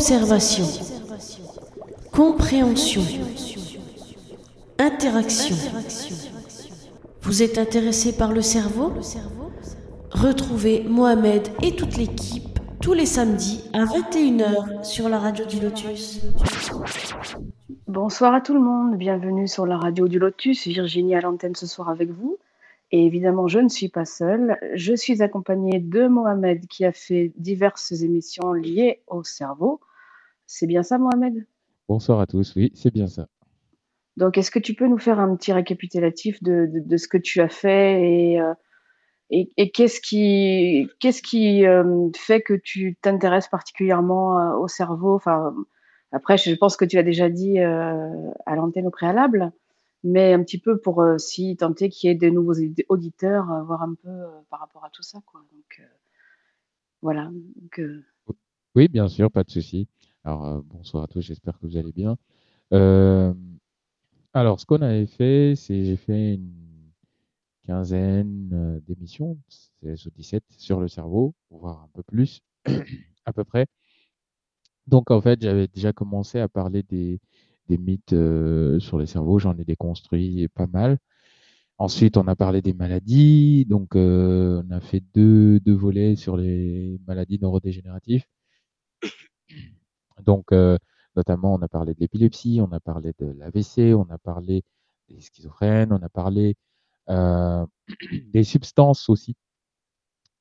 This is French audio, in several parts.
Observation. Compréhension. Interaction. Vous êtes intéressé par le cerveau? Retrouvez Mohamed et toute l'équipe tous les samedis à 21h sur la radio du Lotus. Bonsoir à tout le monde, bienvenue sur la radio du Lotus. Virginie à l'antenne ce soir avec vous. Et évidemment, je ne suis pas seule. Je suis accompagnée de Mohamed qui a fait diverses émissions liées au cerveau. C'est bien ça, Mohamed? Bonsoir à tous, oui, c'est bien ça. Donc, est-ce que tu peux nous faire un petit récapitulatif de, de, de ce que tu as fait et, euh, et, et qu'est-ce qui, qu'est-ce qui euh, fait que tu t'intéresses particulièrement euh, au cerveau? Enfin, après, je pense que tu l'as déjà dit euh, à l'antenne au préalable, mais un petit peu pour si tenter qu'il y ait des nouveaux auditeurs, voir un peu par rapport à tout ça, quoi. Donc, voilà. Donc, Oui, bien sûr, pas de souci. Euh, bonsoir à tous, j'espère que vous allez bien. Euh, alors, ce qu'on avait fait, c'est j'ai fait une quinzaine euh, d'émissions, 16 ou 17, sur le cerveau, voire un peu plus, à peu près. Donc, en fait, j'avais déjà commencé à parler des, mythes sur le cerveau, j'en ai déconstruit pas mal. Ensuite, on a parlé des maladies, donc on a fait deux volets sur les maladies neurodégénératives. Donc, euh, notamment, on a parlé de l'épilepsie, on a parlé de l'AVC, on a parlé des schizophrènes, on a parlé euh, des substances aussi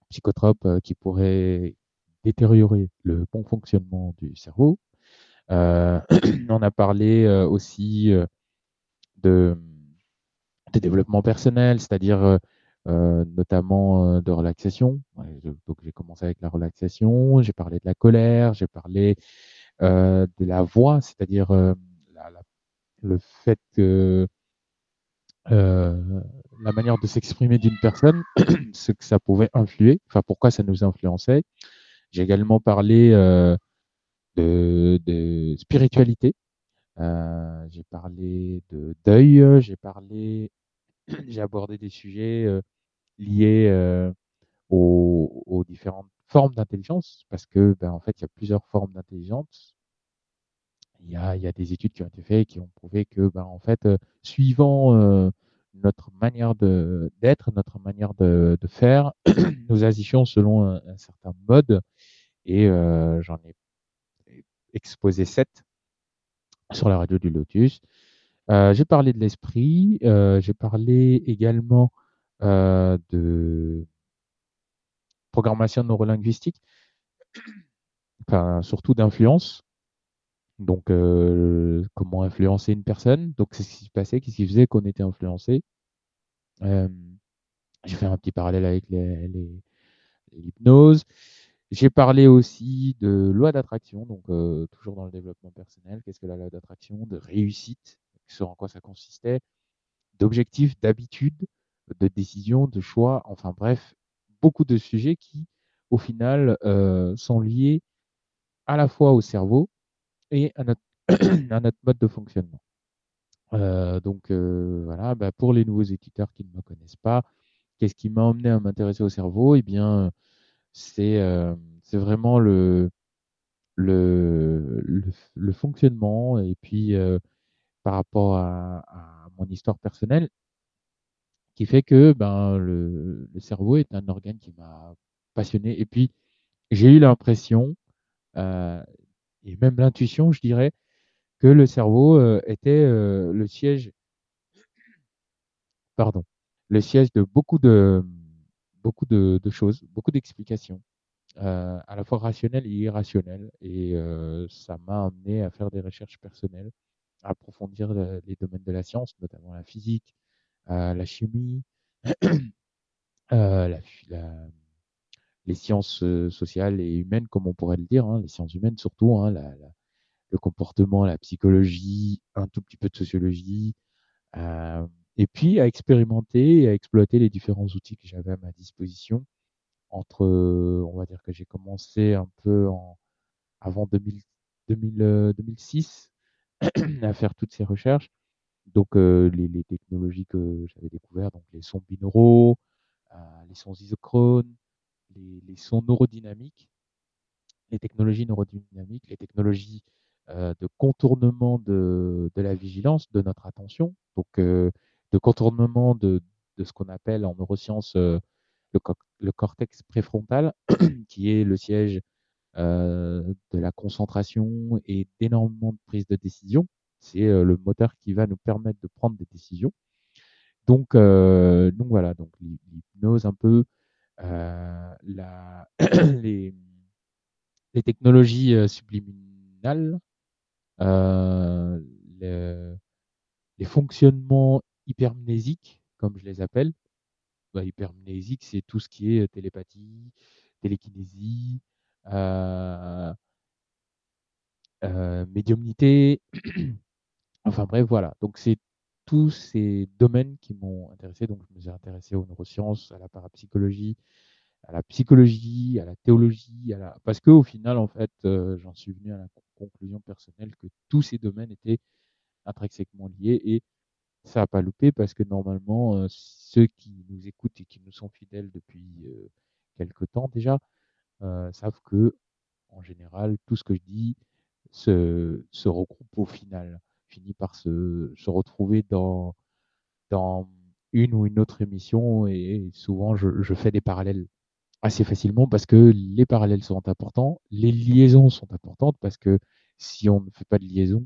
psychotropes qui pourraient détériorer le bon fonctionnement du cerveau. Euh, on a parlé aussi de, de développement personnel, c'est-à-dire euh, notamment euh, de relaxation. Donc j'ai commencé avec la relaxation, j'ai parlé de la colère, j'ai parlé euh, de la voix, c'est-à-dire euh, la- le fait que euh, la manière de s'exprimer d'une personne, ce que ça pouvait influer, enfin pourquoi ça nous influençait. J'ai également parlé euh, de, de spiritualité, euh, j'ai parlé de deuil, j'ai parlé, j'ai abordé des sujets euh, liés aux, aux différentes formes d'intelligence, parce que ben, en fait il y a plusieurs formes d'intelligence il y a, il y a des études qui ont été faites qui ont prouvé que, ben, en fait, euh, suivant euh, notre manière de d'être, notre manière de, de faire, nous agissions selon un, certain mode. Et euh, j'en ai exposé sept sur la radio du Lotus. Euh, j'ai parlé de l'esprit. euh, j'ai parlé également de programmation neurolinguistique, enfin, surtout d'influence. Donc, euh, comment influencer une personne? Donc, c'est ce qui se passait, qu'est-ce qui faisait qu'on était influencé? Euh, j'ai fait un petit parallèle avec l'hypnose. J'ai parlé aussi de loi d'attraction, donc euh, toujours dans le développement personnel. Qu'est-ce que la loi d'attraction? De réussite, sur en quoi ça consistait, d'objectifs, d'habitudes, de décisions, de choix, enfin bref, beaucoup de sujets qui, au final, euh, sont liés à la fois au cerveau et à notre, mode de fonctionnement. Euh, donc euh, voilà, bah, pour les nouveaux éditeurs qui ne me connaissent pas, qu'est-ce qui m'a emmené à m'intéresser au cerveau? Eh bien, c'est vraiment le, le, le, fonctionnement et puis par rapport à mon histoire personnelle qui fait que ben, le, cerveau est un organe qui m'a passionné. Et puis, j'ai eu l'impression, euh, et même l'intuition, je dirais, que le cerveau euh, était euh, le siège, pardon, le siège de beaucoup de, beaucoup de, choses, beaucoup d'explications, à la fois rationnelles et irrationnelles. Et ça m'a amené à faire des recherches personnelles, à approfondir le- les domaines de la science, notamment la physique, la chimie, euh, la, phy- la- les sciences euh, sociales et humaines, comme on pourrait le dire, hein, les sciences humaines surtout, hein, le comportement, la psychologie, un tout petit peu de sociologie, euh, et puis à expérimenter et à exploiter les différents outils que j'avais à ma disposition. Entre, euh, on va dire que j'ai commencé un peu avant 2000, 2000, euh, 2006 à faire toutes ces recherches. Donc euh, les, technologies que j'avais découvertes, donc les sons binauraux, euh, les sons isochrones, les, sons neurodynamiques, les technologies neurodynamiques, les technologies de contournement de, la vigilance, de notre attention, donc de contournement de, ce qu'on appelle en neurosciences le, cortex préfrontal, qui est le siège de la concentration et d'énormément de prise de décision. C'est le moteur qui va nous permettre de prendre des décisions. Donc, donc voilà, donc l'hypnose un peu, la, les, technologies subliminales, les, fonctionnements hypermnésiques, comme je les appelle. Bah, hypermnésique, c'est tout ce qui est télépathie, télékinésie, euh, euh, médiumnité. enfin bref, voilà. Donc c'est tous ces domaines qui m'ont intéressé. Donc je me suis intéressé aux neurosciences, à la parapsychologie, à la psychologie, à la théologie, à la... parce qu'au final, en fait, euh, j'en suis venu à la conclusion personnelle que tous ces domaines étaient intrinsèquement liés et ça n'a pas loupé parce que normalement, ceux qui nous écoutent et qui nous sont fidèles depuis quelque temps déjà savent que, en général, tout ce que je dis se, se regroupe au final, finit par se, se retrouver dans, dans une ou une autre émission et souvent je, je fais des parallèles assez facilement parce que les parallèles sont importants, les liaisons sont importantes parce que si on ne fait pas de liaison,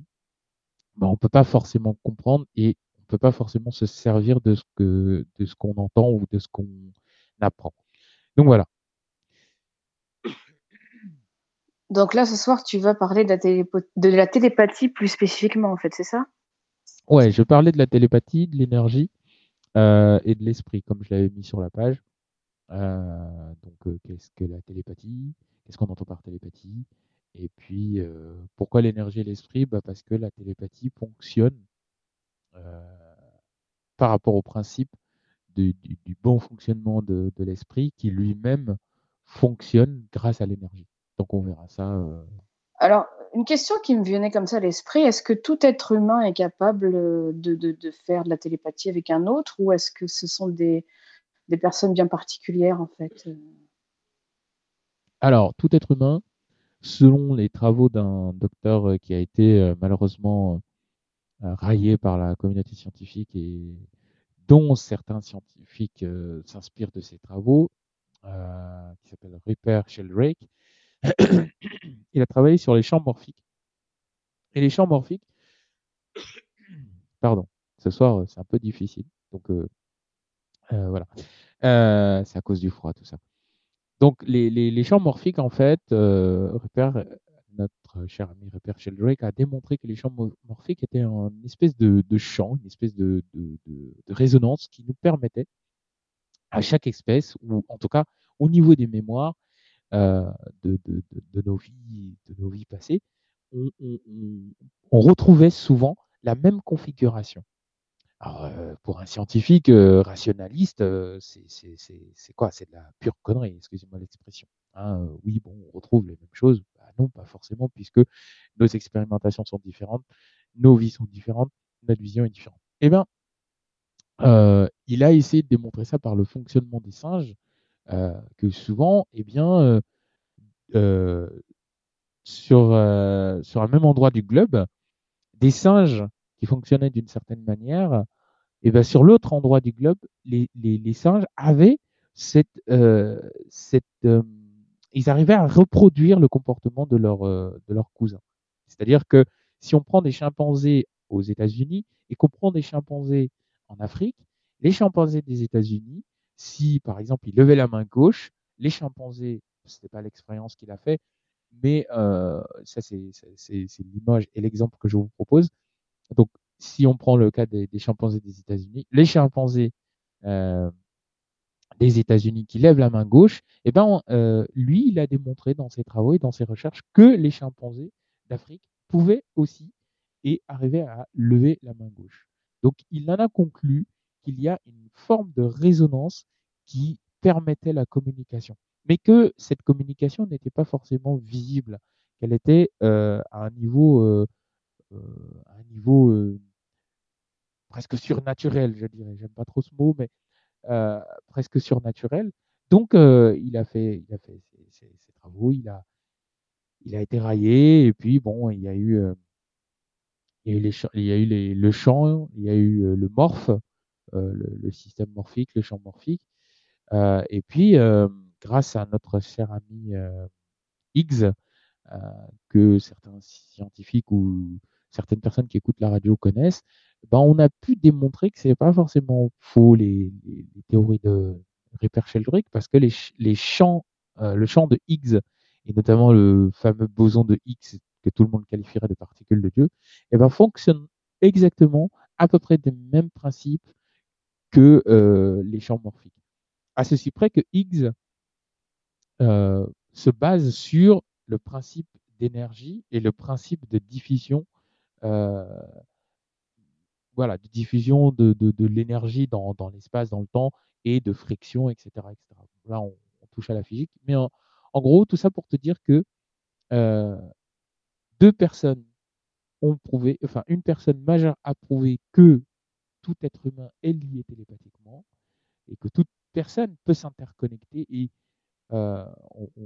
ben on peut pas forcément comprendre et on peut pas forcément se servir de ce que de ce qu'on entend ou de ce qu'on apprend. Donc voilà. Donc là, ce soir, tu vas parler de la, télépathie plus spécifiquement, en fait, c'est ça? Ouais, je parlais de la télépathie, de l'énergie euh, et de l'esprit, comme je l'avais mis sur la page. Euh, donc, euh, qu'est-ce que la télépathie? Qu'est-ce qu'on entend par télépathie? Et puis, pourquoi l'énergie et l'esprit? Bah Parce que la télépathie fonctionne par rapport au principe du, bon fonctionnement de, l'esprit qui lui-même fonctionne grâce à l'énergie. Donc on verra ça. Euh. Alors, une question qui me venait comme ça à l'esprit, est-ce que tout être humain est capable de, faire de la télépathie avec un autre ou est-ce que ce sont des, des personnes bien particulières en fait Alors, tout être humain, selon les travaux d'un docteur euh, qui a été euh, malheureusement raillé par la communauté scientifique et dont certains scientifiques euh, s'inspirent de ses travaux, euh, qui s'appelle Rupert Sheldrake. Il a travaillé sur les champs morphiques. Et les champs morphiques, pardon, ce soir c'est un peu difficile, donc euh, voilà, c'est à cause du froid tout ça. Donc les, champs morphiques en fait, notre cher ami Rupert Sheldrake a démontré que les champs morphiques étaient une espèce de, champ, une espèce de, résonance qui nous permettait à chaque espèce, ou en tout cas au niveau des mémoires euh, de, nos vies, de nos vies passées, on, retrouvait souvent la même configuration. Alors, euh, pour un scientifique euh, rationaliste, c'est quoi? C'est de la pure connerie, excusez-moi l'expression. Hein, oui, bon, on retrouve les mêmes choses. Bah non, pas forcément, puisque nos expérimentations sont différentes, nos vies sont différentes, notre vision est différente. Eh bien, il a essayé de démontrer ça par le fonctionnement des singes, que souvent, eh bien, sur, sur un même endroit du globe, des singes qui fonctionnaient d'une certaine manière, et eh bien sur l'autre endroit du globe, les, les, singes avaient cette, cette ils arrivaient à reproduire le comportement de leurs euh, de leurs cousins. C'est-à-dire que si on prend des chimpanzés aux États-Unis et qu'on prend des chimpanzés en Afrique, les chimpanzés des États-Unis, si par exemple ils levaient la main gauche, les chimpanzés, ce n'était pas l'expérience qu'il a fait, mais euh, ça c'est l'image et l'exemple que je vous propose. Donc si on prend le cas des, chimpanzés des États-Unis, les chimpanzés euh, des États-Unis qui lève la main gauche, eh ben, euh, lui, il a démontré dans ses travaux et dans ses recherches que les chimpanzés d'Afrique pouvaient aussi et arriver à lever la main gauche. Donc, il en a conclu qu'il y a une forme de résonance qui permettait la communication, mais que cette communication n'était pas forcément visible, qu'elle était euh, à un niveau, euh, niveau presque surnaturel, je dirais. J'aime pas trop ce mot, mais euh, presque surnaturel. Donc, euh, il a fait, ses, travaux, il a, été rayé et puis bon, il y a eu, le champ, il y a eu le morph, le, le, système morphique, le champ morphique. et puis, grâce à notre cher ami Higgs, que certains scientifiques ou certaines personnes qui écoutent la radio connaissent, ben on a pu démontrer que ce n'est pas forcément faux les, les, théories de Ripper-Sheldrake parce que les, les champs, euh, le champ de Higgs et notamment le fameux boson de Higgs que tout le monde qualifierait de particule de Dieu, eh ben, fonctionne exactement à peu près des mêmes principes que euh, les champs morphiques. À ceci près que Higgs euh, se base sur le principe d'énergie et le principe de diffusion euh, voilà, de diffusion de, de, l'énergie dans, dans l'espace, dans le temps, et de friction, etc. Là, on, touche à la physique. Mais en, gros, tout ça pour te dire que deux personnes ont prouvé, enfin, une personne majeure a prouvé que tout être humain est lié télépathiquement et que toute personne peut s'interconnecter et euh,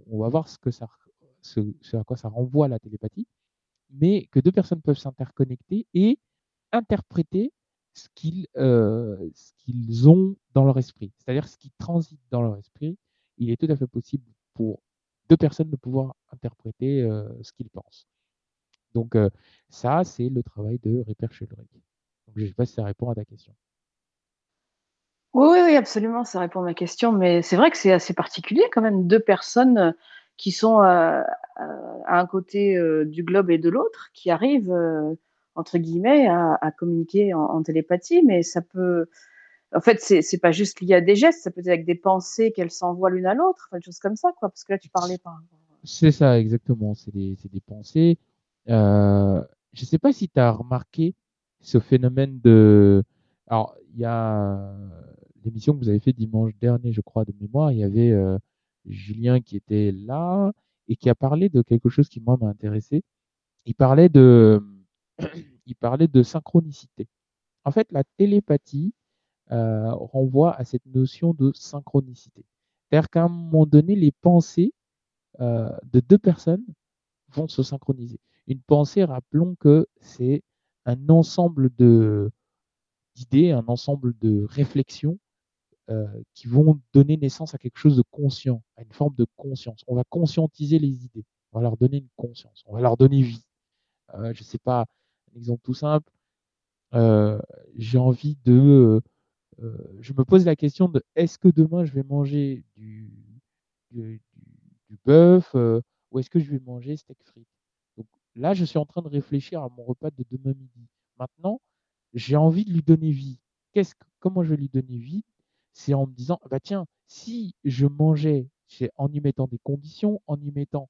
on, va voir ce, à quoi ça renvoie la télépathie mais que deux personnes peuvent s'interconnecter et interpréter ce qu'ils euh, ont dans leur esprit, c'est-à-dire ce qui transite dans leur esprit. Il est tout à fait possible pour deux personnes de pouvoir interpréter euh, ce qu'ils pensent. Donc euh, ça, c'est le travail de Ripper Sheldrake. Je ne sais pas si ça répond à ta question. Oui, oui, absolument, ça répond à ma question, mais c'est vrai que c'est assez particulier quand même, deux personnes qui sont à un côté du globe et de l'autre, qui arrivent, entre guillemets, à, communiquer en, télépathie, mais ça peut. En fait, c'est pas juste lié à des gestes, ça peut être avec des pensées qu'elles s'envoient l'une à l'autre, des choses comme ça, quoi. Parce que là, tu parlais par. C'est ça, exactement. C'est des, des, pensées. Euh, je sais pas si tu as remarqué ce phénomène de. Alors, il y a l'émission que vous avez fait dimanche dernier, je crois, de mémoire. Il y avait Julien qui était là et qui a parlé de quelque chose qui moi m'a intéressé. Il parlait de, il parlait de synchronicité. En fait, la télépathie euh, renvoie à cette notion de synchronicité. C'est-à-dire qu'à un moment donné, les pensées euh, de deux personnes vont se synchroniser. Une pensée, rappelons que c'est un ensemble de d'idées, un ensemble de réflexions euh, qui vont donner naissance à quelque chose de conscient, à une forme de conscience. On va conscientiser les idées, on va leur donner une conscience, on va leur donner vie. Euh, je ne sais pas, un exemple tout simple, euh, j'ai envie de... je me pose la question de est-ce que demain je vais manger du, du, du, bœuf ou est-ce que je vais manger steak frites? Là, je suis en train de réfléchir à mon repas de demain midi. Maintenant, j'ai envie de lui donner vie. Comment je vais lui donner vie? C'est en me disant, bah tiens, si je mangeais en y mettant des conditions, en y mettant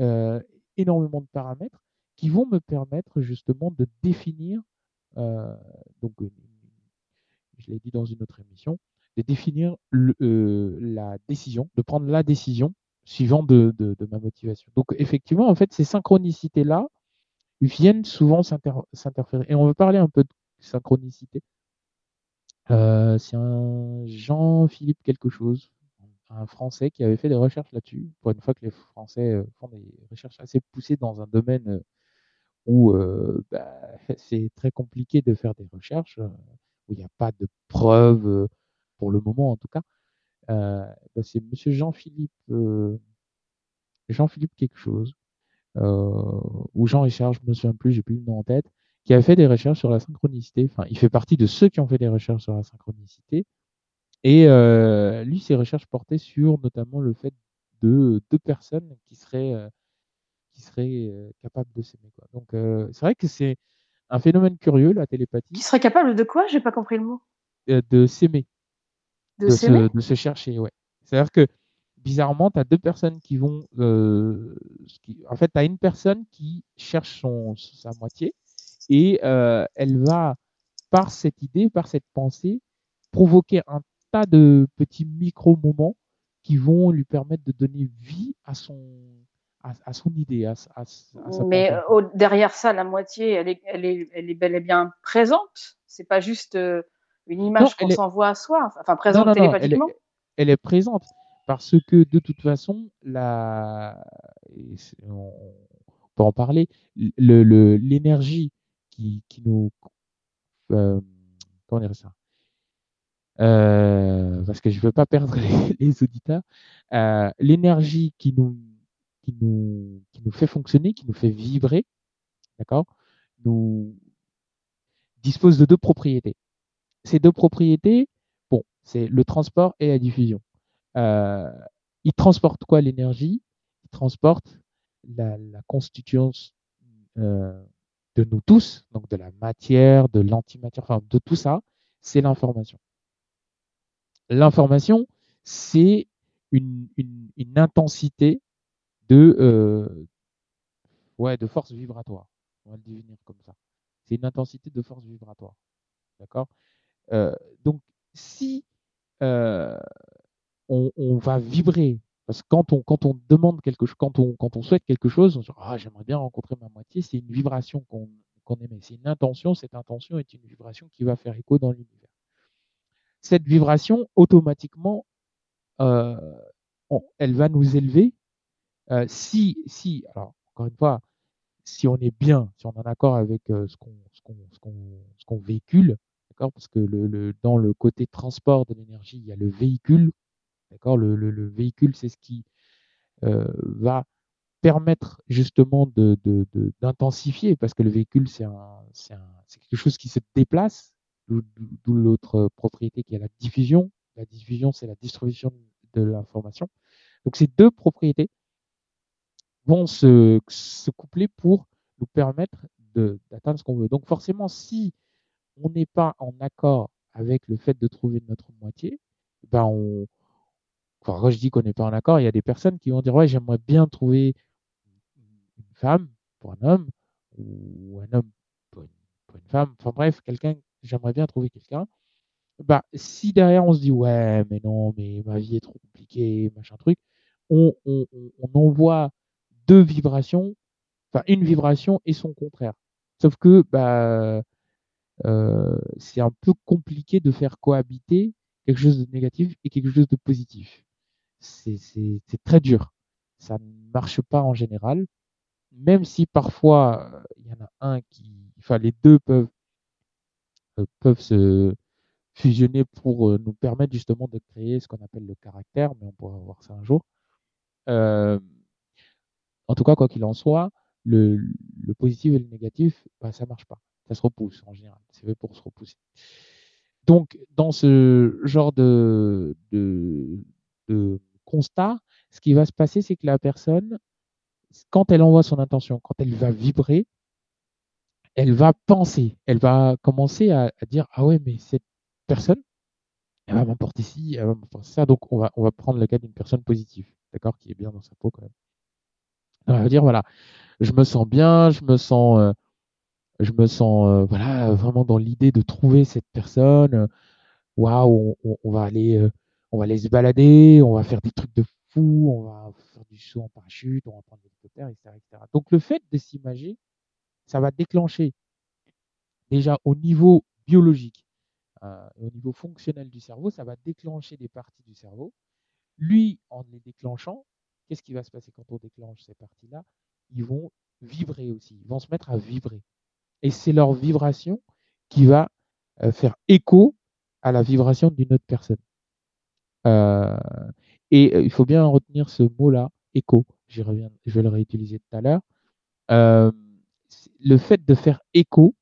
euh, énormément de paramètres qui vont me permettre justement de définir, euh, donc je l'ai dit dans une autre émission, de définir euh, la décision, de prendre la décision suivant de, ma motivation. Donc effectivement, en fait, ces synchronicités-là viennent souvent s'interférer. Et on veut parler un peu de synchronicité. Euh, c'est un Jean-Philippe quelque chose, un Français qui avait fait des recherches là-dessus. Pour une fois que les Français euh, font des recherches assez poussées dans un domaine euh, où bah, c'est très compliqué de faire des recherches, où il n'y a pas de preuves pour le moment en tout cas. Bah, c'est Monsieur Jean-Philippe Jean-Philippe quelque chose, ou Jean-Richard, je me souviens plus, j'ai plus le nom en tête, qui a fait des recherches sur la synchronicité. Enfin, il fait partie de ceux qui ont fait des recherches sur la synchronicité. Et euh, lui, ses recherches portaient sur notamment le fait de deux personnes qui seraient, euh, qui seraient euh, capables de s'aimer. Donc, c'est vrai que c'est un phénomène curieux, la télépathie. Qui serait capable de quoi? J'ai pas compris le mot. de s'aimer. De, se, de se chercher, ouais. C'est-à-dire que bizarrement, tu as deux personnes qui vont. en fait, tu as une personne qui cherche son, sa moitié et euh, elle va, par cette idée, par cette pensée, provoquer un tas de petits micro-moments qui vont lui permettre de donner vie à son, à, son idée, à, à, sa Mais derrière ça, la moitié, elle est, elle est, elle est bel et bien présente. C'est pas juste euh, une image qu'on s'envoie à soi, enfin présente télépathiquement. Elle est, elle est, présente, Parce que de toute façon, la... on peut en parler, l'énergie qui, qui, nous... Euh, comment dire ça euh, parce que je ne veux pas perdre les, auditeurs, euh, l'énergie qui nous, qui, nous, qui nous fait fonctionner, qui nous fait vibrer, d'accord, nous dispose de deux propriétés. Ces deux propriétés, bon, c'est le transport et la diffusion. Euh, il transporte quoi l'énergie? Il transporte la, la constituance euh, de nous tous, donc de la matière, de l'antimatière, enfin de tout ça, c'est l'information. L'information, c'est une, intensité de, euh, ouais, de force vibratoire. On va le définir comme ça. C'est une intensité de force vibratoire. D'accord? Donc, si euh, on, va vibrer, parce que quand on, quand on demande quelque chose, quand on, quand on souhaite quelque chose, on se dit ah, j'aimerais bien rencontrer ma moitié, c'est une vibration qu'on qu'on émet. C'est une intention, cette intention est une vibration qui va faire écho dans l'univers cette vibration, automatiquement, euh, elle va nous élever. Euh, si, si, alors, encore une fois, si on est bien, si on est en accord avec euh, ce qu'on véhicule, d'accord, parce que le, dans le côté transport de l'énergie, il y a le véhicule, d'accord, le, le, véhicule, c'est ce qui va permettre justement d'intensifier, de, de, parce que le véhicule, c'est quelque chose qui se déplace, d'où l'autre propriété qui est la diffusion. La diffusion, c'est la distribution de l'information. Donc ces deux propriétés vont se, se coupler pour nous permettre d'atteindre ce qu'on veut. Donc forcément, si on n'est pas en accord avec le fait de trouver notre moitié, ben on, quand je dis qu'on n'est pas en accord, il y a des personnes qui vont dire ouais j'aimerais bien trouver une femme pour un homme ou un homme pour une, femme, enfin bref, quelqu'un j'aimerais bien trouver quelqu'un. Bah, si derrière on se dit ouais, mais non, mais ma vie est trop compliquée, machin truc, on, on, on envoie deux vibrations, enfin une vibration et son contraire. Sauf que bah, c'est un peu compliqué de faire cohabiter quelque chose de négatif et quelque chose de positif. C'est très dur. Ça ne marche pas en général, même si parfois il y en a un qui, enfin les deux peuvent euh, peuvent se fusionner pour euh, nous permettre justement de créer ce qu'on appelle le caractère, mais on pourra voir ça un jour. Euh, en tout cas, quoi qu'il en soit, le, le, positif et le négatif, bah, ça marche pas. Ça se repousse en général. C'est fait pour se repousser. Donc, dans ce genre de, de, constat, ce qui va se passer, c'est que la personne, quand elle envoie son intention, quand elle va vibrer, elle va penser, elle va commencer à, dire ah ouais mais cette personne, elle va m'apporter ci, elle va m'apporter ça. Donc on va on va prendre le cas d'une personne positive, d'accord, qui est bien dans sa peau quand même. Elle va dire voilà, je me sens bien, je me sens euh, je me sens euh, voilà vraiment dans l'idée de trouver cette personne. Waouh, on, va aller euh, on va aller se balader, on va faire des trucs de fou, on va faire du saut en parachute, on va prendre l'hélicoptère, etc., etc. Donc le fait de s'imager ça va déclencher déjà au niveau biologique, euh, au niveau fonctionnel du cerveau, ça va déclencher des parties du cerveau. Lui, en les déclenchant, qu'est-ce qui va se passer quand on déclenche ces parties-là? Ils vont vibrer aussi, ils vont se mettre à vibrer. Et c'est leur vibration qui va euh, faire écho à la vibration d'une autre personne. Euh, et il faut bien retenir ce mot-là, écho. Je vais le réutiliser tout à l'heure le fait de faire écho,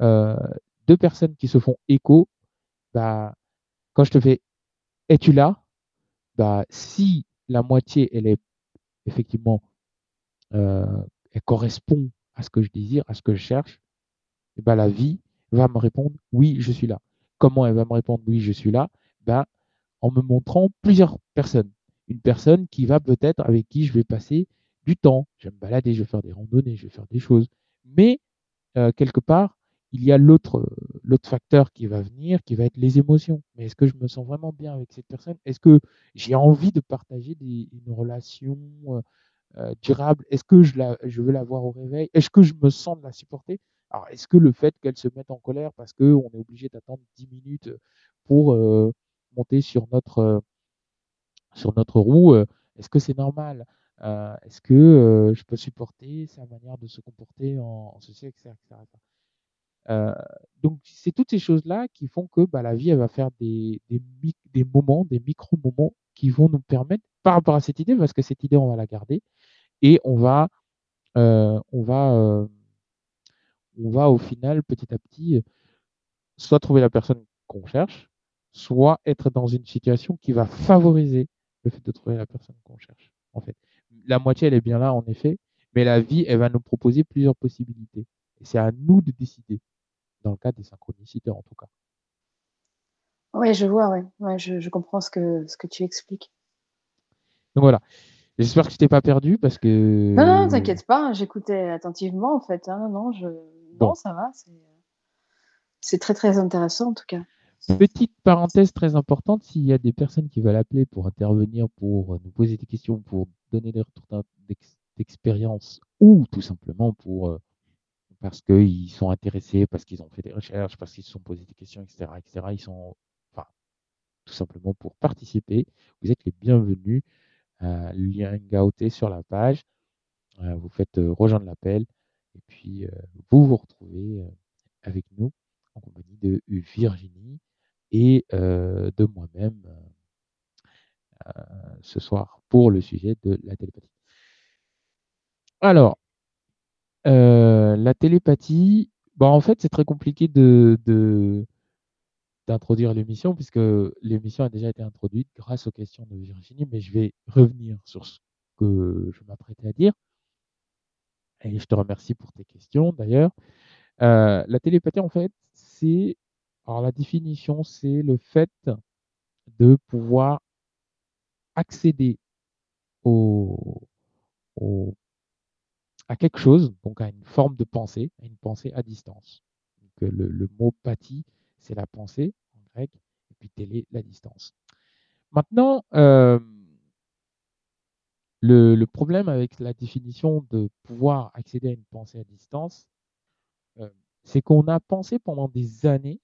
euh, deux personnes qui se font écho, bah, quand je te fais es-tu là? Bah, Si la moitié, elle est effectivement, euh, elle correspond à ce que je désire, à ce que je cherche, et bah, la vie va me répondre oui, je suis là. Comment elle va me répondre oui, je suis là? Bah, En me montrant plusieurs personnes. Une personne qui va peut-être, avec qui je vais passer du temps. Je vais me balader, je vais faire des randonnées, je vais faire des choses. Mais euh, quelque part, il y a l'autre facteur qui va venir, qui va être les émotions. Mais est-ce que je me sens vraiment bien avec cette personne? Est-ce que j'ai envie de partager une relation euh, euh, durable? Est-ce que je, la, je veux la voir au réveil? Est-ce que je me sens de la supporter? Alors, est-ce que le fait qu'elle se mette en colère parce qu'on est obligé d'attendre 10 minutes pour monter sur notre sur notre roue, est-ce que c'est normal? Est-ce que je peux supporter sa manière de se comporter en, ceci, etc. donc, c'est toutes ces choses-là qui font que bah, la vie, elle va faire des, des, des moments, des micro-moments qui vont nous permettre, par rapport à cette idée, parce que cette idée, on va la garder, et on va, on va, on va au final, petit à petit, soit trouver la personne qu'on cherche, soit être dans une situation qui va favoriser le fait de trouver la personne qu'on cherche. En fait, la moitié, elle est bien là, en effet, mais la vie, elle va nous proposer plusieurs possibilités. Et c'est à nous de décider, dans le cas des synchronicités en tout cas. Oui, je vois, ouais. ouais je, comprends ce que, ce que tu expliques. Donc voilà. J'espère que je t'ai pas perdu parce que. Non, non, t'inquiète pas, j'écoutais attentivement en fait. Hein. Non, je... non, ça va. C'est très très intéressant en tout cas. Petite parenthèse très importante, s'il y a des personnes qui veulent appeler pour intervenir, pour nous poser des questions, pour donner des retours d'expérience ou tout simplement pour euh, parce qu'ils sont intéressés, parce qu'ils ont fait des recherches, parce qu'ils se sont posés des questions, etc., etc. Ils sont, enfin, tout simplement pour participer. Vous êtes les bienvenus. Euh, lien sur la page. Euh, vous faites rejoindre l'appel et puis vous vous retrouvez avec nous en compagnie de Virginie et de moi-même ce soir pour le sujet de la télépathie. Alors, la télépathie, bah en fait, c'est très compliqué de, d'introduire l'émission puisque l'émission a déjà été introduite grâce aux questions de Virginie, mais je vais revenir sur ce que je m'apprêtais à dire. Et je te remercie pour tes questions d'ailleurs. la télépathie, en fait, c'est alors la définition, c'est le fait de pouvoir accéder au, à quelque chose, donc à une forme de pensée, à une pensée à distance. Donc, le, le, mot pathie, c'est la pensée en grec, et puis télé, la distance. Maintenant, euh, le, problème avec la définition de pouvoir accéder à une pensée à distance, euh, c'est qu'on a pensé pendant des années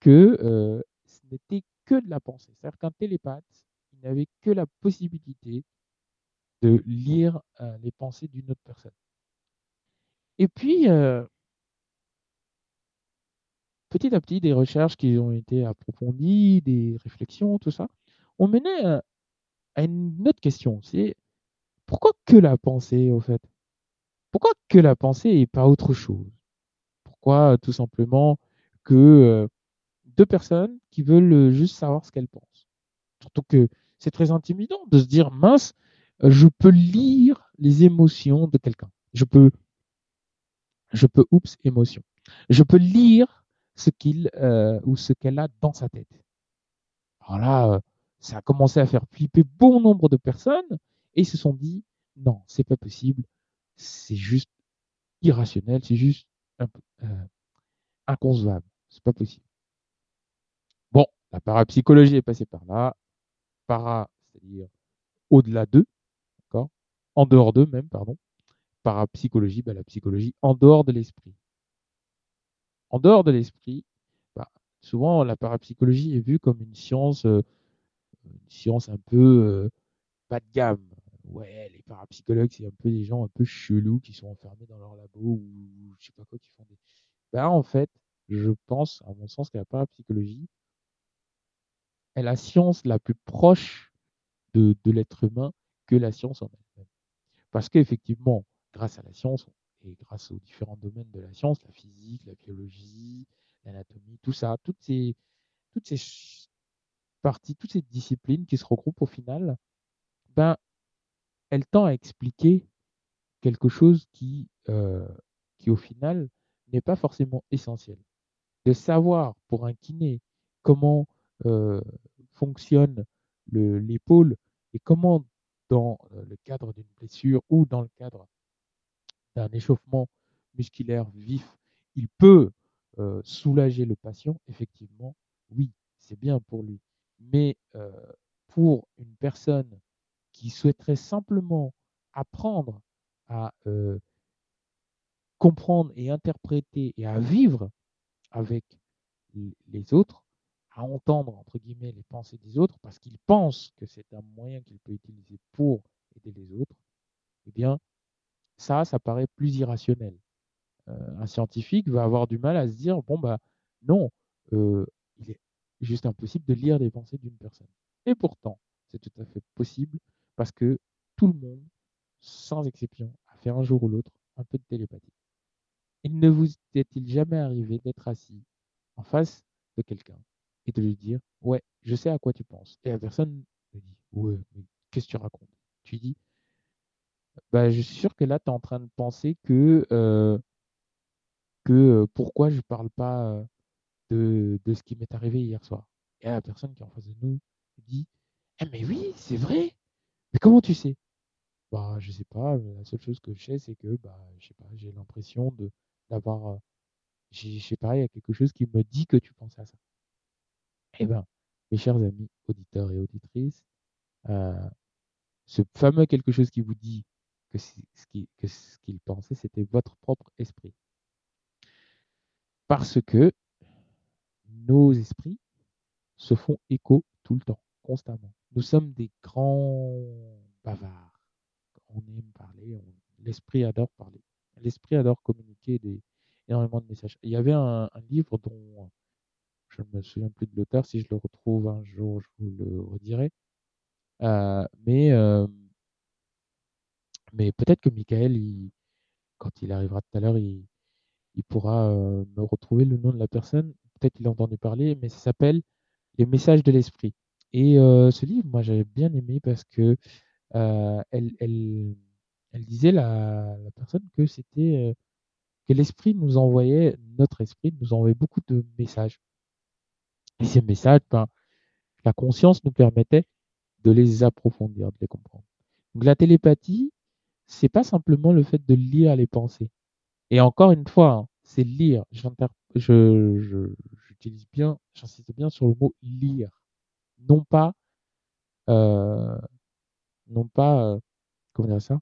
que euh, ce n'était que de la pensée. C'est-à-dire qu'un télépathe, n'avait que la possibilité de lire euh, les pensées d'une autre personne. Et puis, petit à petit, des recherches qui ont été approfondies, des réflexions, tout ça, ont mené à une autre question. C'est pourquoi que la pensée, au fait? Pourquoi que la pensée et pas autre chose? Pourquoi tout simplement que deux personnes qui veulent euh, juste savoir ce qu'elles pensent? Surtout que c'est très intimidant de se dire mince, euh, je peux lire les émotions de quelqu'un. Je peux, je peux, oups, émotion. Je peux lire ce qu'il euh, ou ce qu'elle a dans sa tête. Alors là, ça a commencé à faire flipper bon nombre de personnes et ils se sont dit non, c'est pas possible, c'est juste irrationnel, c'est juste euh, inconcevable, c'est pas possible. La parapsychologie est passée par là. Para, c'est-à-dire au-delà d'eux, En dehors d'eux même, pardon. Parapsychologie, bah, la psychologie en dehors de l'esprit. En dehors de l'esprit, bah, souvent la parapsychologie est vue comme une science, euh, une science un peu euh, pas de gamme. Ouais, les parapsychologues, c'est un peu des gens un peu chelous qui sont enfermés dans leur labo ou je sais pas quoi, qui font des. Bah, en fait, je pense, à mon sens, que la parapsychologie, est la science la plus proche de, l'être humain que la science en elle-même. Parce qu'effectivement, grâce à la science et grâce aux différents domaines de la science, la physique, la biologie, l'anatomie, tout ça, toutes ces, toutes ces parties, toutes ces disciplines qui se regroupent au final, ben, elles tendent à expliquer quelque chose qui, euh, qui au final, n'est pas forcément essentiel. De savoir pour un kiné comment euh, fonctionne l'épaule et comment, dans euh, le cadre d'une blessure ou dans le cadre d'un échauffement musculaire vif, il peut soulager le patient, effectivement, oui, c'est bien pour lui. Mais pour une personne qui souhaiterait simplement apprendre à comprendre et interpréter et à vivre avec les autres, à entendre, entre guillemets, les pensées des autres parce qu'il pense que c'est un moyen qu'il peut utiliser pour aider les autres, eh bien, ça, ça paraît plus irrationnel. Euh, un scientifique va avoir du mal à se dire, bon, bah non, euh, il est juste impossible de lire les pensées d'une personne. Et pourtant, c'est tout à fait possible parce que tout le monde, sans exception, a fait un jour ou l'autre un peu de télépathie. Il ne vous est-il jamais arrivé d'être assis en face de quelqu'un et de lui dire Ouais, je sais à quoi tu penses. Et la personne me dit Ouais, mais qu'est-ce que tu racontes? Tu dis bah, Je suis sûr que là, tu es en train de penser que, euh, que euh, pourquoi je ne parle pas euh, de, de ce qui m'est arrivé hier soir? Et la personne qui est en face de nous dit eh, Mais oui, c'est vrai Mais comment tu sais? Bah, je sais pas, la seule chose que je sais, c'est que bah, je sais pas, j'ai l'impression de d'avoir je sais pas, il y a quelque chose qui me dit que tu penses à ça. Eh bien, mes chers amis auditeurs et auditrices, euh, ce fameux quelque chose qui vous dit que ce qu'il pensait, c'était votre propre esprit. Parce que nos esprits se font écho tout le temps, constamment. Nous sommes des grands bavards. On aime parler, l'esprit adore parler. L'esprit adore communiquer énormément de messages. Il y avait un, livre dont je ne me souviens plus de l'auteur, si je le retrouve un jour, je vous le redirai. Euh, mais euh, mais peut-être que Michael, quand il arrivera tout à l'heure, il, pourra euh, me retrouver le nom de la personne. Peut-être qu'il a entendu parler, mais ça s'appelle Les messages de l'esprit. Et ce livre, moi, j'avais bien aimé parce que elle, elle, elle, disait la, la personne que c'était que l'esprit nous envoyait, notre esprit nous envoyait beaucoup de messages. Et ces messages, ben, la conscience nous permettait de les approfondir, de les comprendre. Donc la télépathie, c'est pas simplement le fait de lire les pensées. Et encore une fois, hein, c'est lire. Je, j'utilise bien, j'insiste bien sur le mot lire, non pas, euh, non pas, euh, comment dire ça,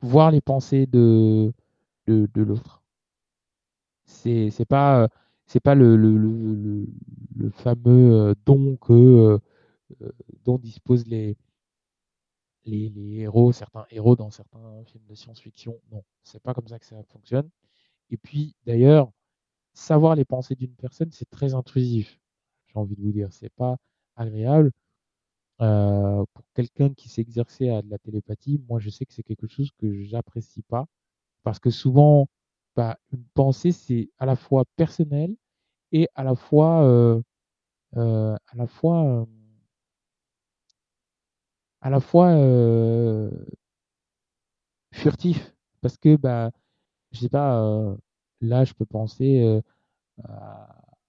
voir les pensées de, de, l'autre. C'est c'est pas euh, c'est pas le, le, le, le, fameux don que dont disposent les, les, les héros, certains héros dans certains films de science-fiction. Non, c'est pas comme ça que ça fonctionne. Et puis d'ailleurs, savoir les pensées d'une personne, c'est très intrusif. J'ai envie de vous dire, c'est pas agréable. pour quelqu'un qui s'est exercé à de la télépathie, moi je sais que c'est quelque chose que j'apprécie pas parce que souvent, bah, une pensée, c'est à la fois personnel et à la fois, euh, euh, à la fois, euh, à la fois furtif. Parce que, bah, je sais pas, là, je peux penser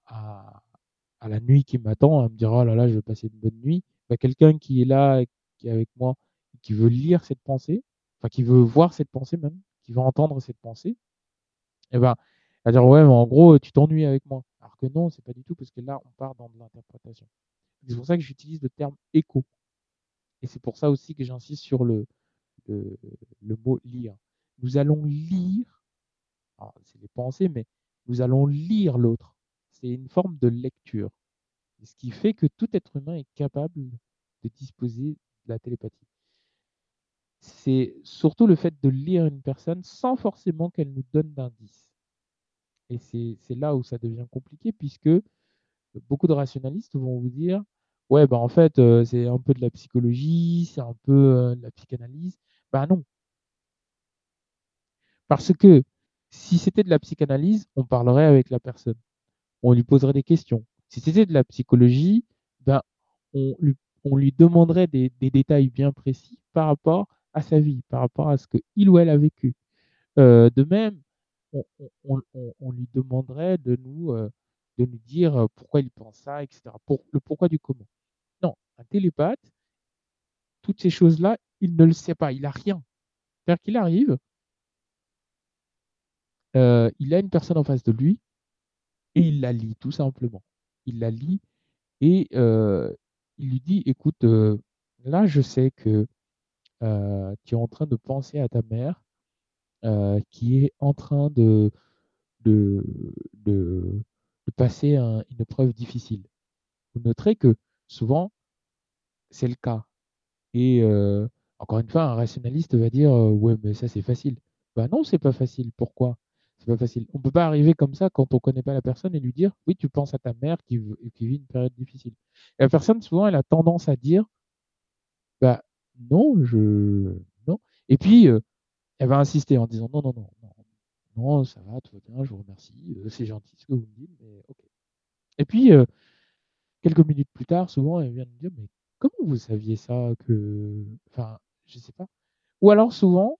à, la nuit qui m'attend, à me dire, oh là là, je vais passer une bonne nuit. Bah, quelqu'un qui est là, qui est avec moi, qui veut lire cette pensée, enfin, qui veut voir cette pensée même, qui va entendre cette pensée, et eh ben, va dire ouais, mais en gros, tu t'ennuies avec moi. Alors que non, c'est pas du tout, parce que là, on part dans de l'interprétation. C'est pour ça que j'utilise le terme écho. Et c'est pour ça aussi que j'insiste sur le, le, le, mot lire. Nous allons lire, c'est les pensées, mais nous allons lire l'autre. C'est une forme de lecture. Ce qui fait que tout être humain est capable de disposer de la télépathie c'est surtout le fait de lire une personne sans forcément qu'elle nous donne d'indices. Et c'est là où ça devient compliqué puisque beaucoup de rationalistes vont vous dire ouais bah en fait euh, c'est un peu de la psychologie, c'est un peu euh, de la psychanalyse. Bah non. Parce que si c'était de la psychanalyse, on parlerait avec la personne. On lui poserait des questions. Si c'était de la psychologie, ben on lui, demanderait des, détails bien précis par rapport à sa vie, par rapport à ce qu'il ou elle a vécu. Euh, de même, on, lui demanderait de nous, euh, de nous dire euh, pourquoi il pense ça, etc. Pour, le pourquoi du comment. Non, un télépathe, toutes ces choses-là, il ne le sait pas, il n'a rien. C'est-à-dire qu'il arrive, il a une personne en face de lui et il la lit tout simplement. Il la lit et il lui dit, écoute, là je sais que euh, tu es en train de penser à ta mère euh, qui est en train de, passer une preuve difficile. Vous noterez que souvent, c'est le cas. Et encore une fois, un rationaliste va dire ouais, mais ça c'est facile. Bah non, c'est pas facile. Pourquoi? C'est pas facile. On peut pas arriver comme ça quand on connaît pas la personne et lui dire oui, tu penses à ta mère qui, vit une période difficile. La personne souvent, elle a tendance à dire bah non, je non. Et puis elle va insister en disant non, non, non, non, non, ça va, tout va bien, je vous remercie, c'est gentil ce que vous me dites, mais ok. Et puis quelques minutes plus tard, souvent, elle vient me dire mais comment vous saviez ça que enfin je sais pas. Ou alors souvent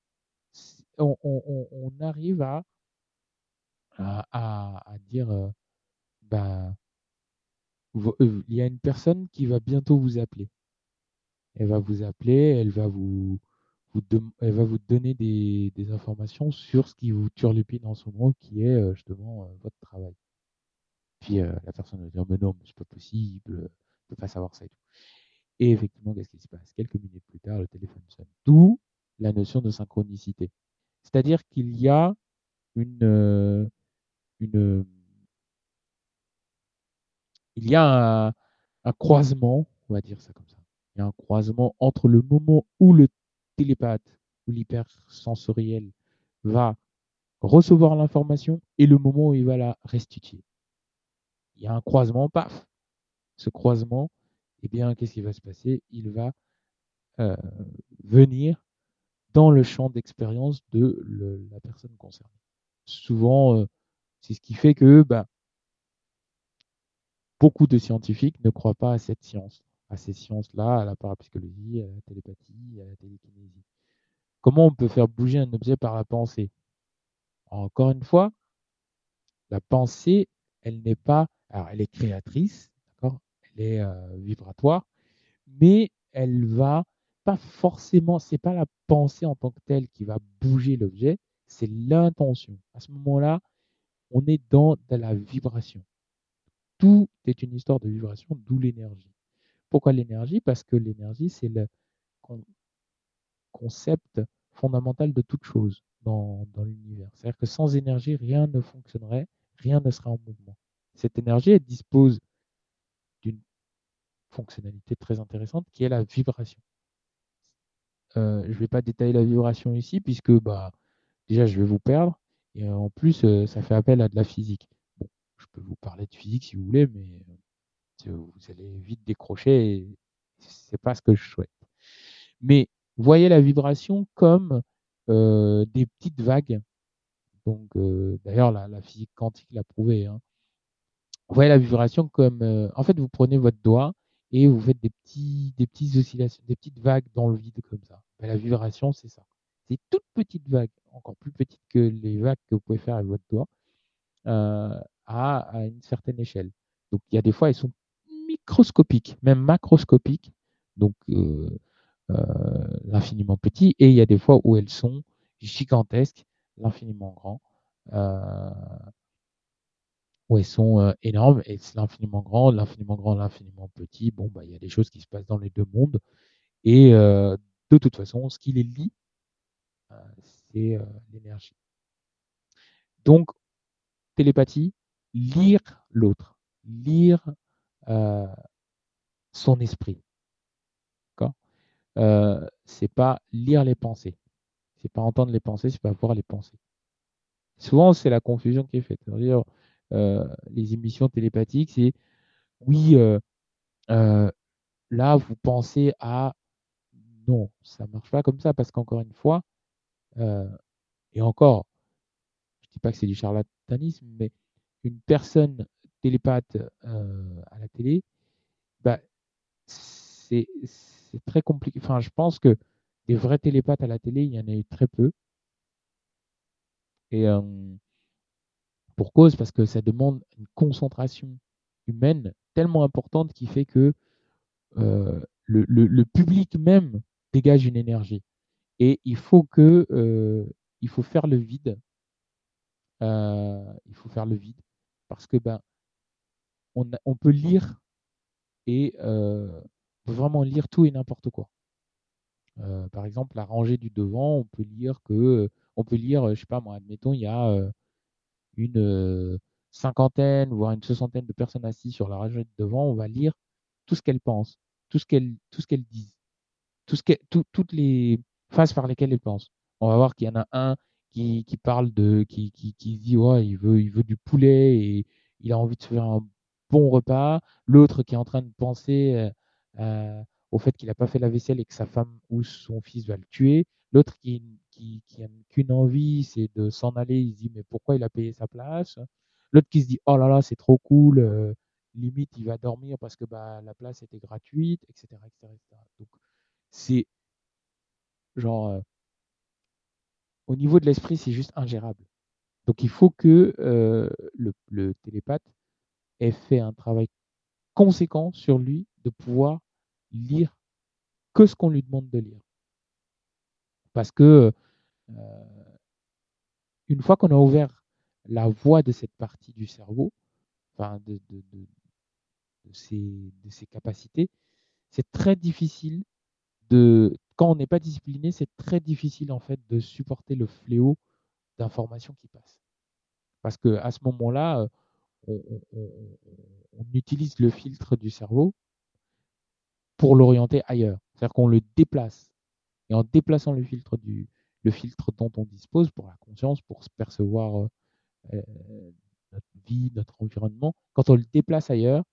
on arrive à à, dire bah il y a une personne qui va bientôt vous appeler. Elle va vous appeler, elle va vous, elle va vous donner des, informations sur ce qui vous turlupine en ce moment, qui est justement votre travail. Puis la personne va dire mais non, c'est pas possible, je peux pas savoir ça et tout. Et effectivement, qu'est-ce qui se passe? Quelques minutes plus tard, le téléphone sonne. D'où la notion de synchronicité. C'est-à-dire qu'il y a une, il y a un, croisement, on va dire ça comme ça. Il y a un croisement entre le moment où le télépathe ou l'hypersensoriel va recevoir l'information et le moment où il va la restituer. Il y a un croisement, paf. Ce croisement, eh bien, qu'est-ce qui va se passer? Il va euh, venir dans le champ d'expérience de la personne concernée. Souvent, euh, c'est ce qui fait que bah, beaucoup de scientifiques ne croient pas à cette science, à ces sciences-là, à la parapsychologie, à la télépathie, à la télékinésie. Comment on peut faire bouger un objet par la pensée? Encore une fois, la pensée, elle n'est pas, alors elle est créatrice, d'accord? Elle est euh, vibratoire, mais elle va pas forcément, c'est pas la pensée en tant que telle qui va bouger l'objet, c'est l'intention. À ce moment-là, on est dans la vibration. Tout est une histoire de vibration, d'où l'énergie. Pourquoi l'énergie? Parce que l'énergie, c'est le concept fondamental de toute chose dans, dans l'univers. C'est-à-dire que sans énergie, rien ne fonctionnerait, rien ne serait en mouvement. Cette énergie, elle dispose d'une fonctionnalité très intéressante qui est la vibration. Euh, je ne vais pas détailler la vibration ici puisque bah, déjà je vais vous perdre et en plus euh, ça fait appel à de la physique. Bon, je peux vous parler de physique si vous voulez, mais euh, vous allez vite décrocher et c'est pas ce que je souhaite. Mais voyez la vibration comme des petites vagues. Donc d'ailleurs la, la, physique quantique l'a prouvé. Hein. Voyez la vibration comme en fait vous prenez votre doigt et vous faites des petits, des petites oscillations, des petites vagues dans le vide comme ça. Ben, la vibration, c'est ça. C'est toutes petites vagues, encore plus petites que les vagues que vous pouvez faire avec votre doigt, euh, à, à, une certaine échelle. Donc il y a des fois, elles sont microscopiques, même macroscopiques, donc euh, euh, l'infiniment petit, et il y a des fois où elles sont gigantesques, l'infiniment grand. Où elles sont énormes et c'est l'infiniment grand, l'infiniment grand, l'infiniment petit. Bon, bah, il y a des choses qui se passent dans les deux mondes. Et de toute façon, ce qui les lie, c'est euh, l'énergie. Donc, télépathie, lire l'autre, lire euh, son esprit. D'accord? C'est pas lire les pensées. C'est pas entendre les pensées, c'est pas voir les pensées. Souvent, c'est la confusion qui est faite. Euh, les émissions télépathiques, c'est oui, euh, euh, là, vous pensez à non, ça marche pas comme ça parce qu'encore une fois, et encore, je dis pas que c'est du charlatanisme, mais une personne télépathe à la télé, bah, c'est très compliqué. Enfin, je pense que des vrais télépathes à la télé, il y en a eu très peu. Et pour cause, parce que ça demande une concentration humaine tellement importante qui fait que euh, le, public même dégage une énergie. Et il faut que euh, il faut faire le vide. Euh, il faut faire le vide parce que ben on, on peut lire et euh, vraiment lire tout et n'importe quoi. Par exemple, la rangée du devant, on peut lire que on peut lire, je sais pas moi, admettons, il y a une, cinquantaine, voire une soixantaine de personnes assises sur la rangée de devant, on va lire tout ce qu'elles pensent, tout ce qu'elles tout ce qu'elles disent, tout ce toutes les phases par lesquelles elles pensent. On va voir qu'il y en a un qui, qui parle de qui, qui, qui dit ouais il veut il veut du poulet et il a envie de se faire un bon repas, l'autre qui est en train de penser euh, euh, au fait qu'il n'a pas fait la vaisselle et que sa femme ou son fils va le tuer, l'autre qui, qui, qui qu'une envie, c'est de s'en aller, il se dit mais pourquoi il a payé sa place, l'autre qui se dit oh là là c'est trop cool, euh, limite il va dormir parce que bah, la place était gratuite, etc. etc., Donc c'est genre au niveau de l'esprit c'est juste ingérable. Donc il faut que le, le télépathe ait fait un travail conséquent sur lui de pouvoir lire que ce qu'on lui demande de lire. Parce que euh, une fois qu'on a ouvert la voie de cette partie du cerveau, enfin de, de, de, ses, ses, capacités, c'est très difficile quand on n'est pas discipliné, c'est très difficile en fait de supporter le fléau d'informations qui passent. Parce que à ce moment-là, on, on, utilise le filtre du cerveau pour l'orienter ailleurs. C'est-à-dire qu'on le déplace. Et en déplaçant le filtre, du, le filtre dont on dispose pour la conscience, pour percevoir euh, euh, notre vie, notre environnement, quand on le déplace ailleurs,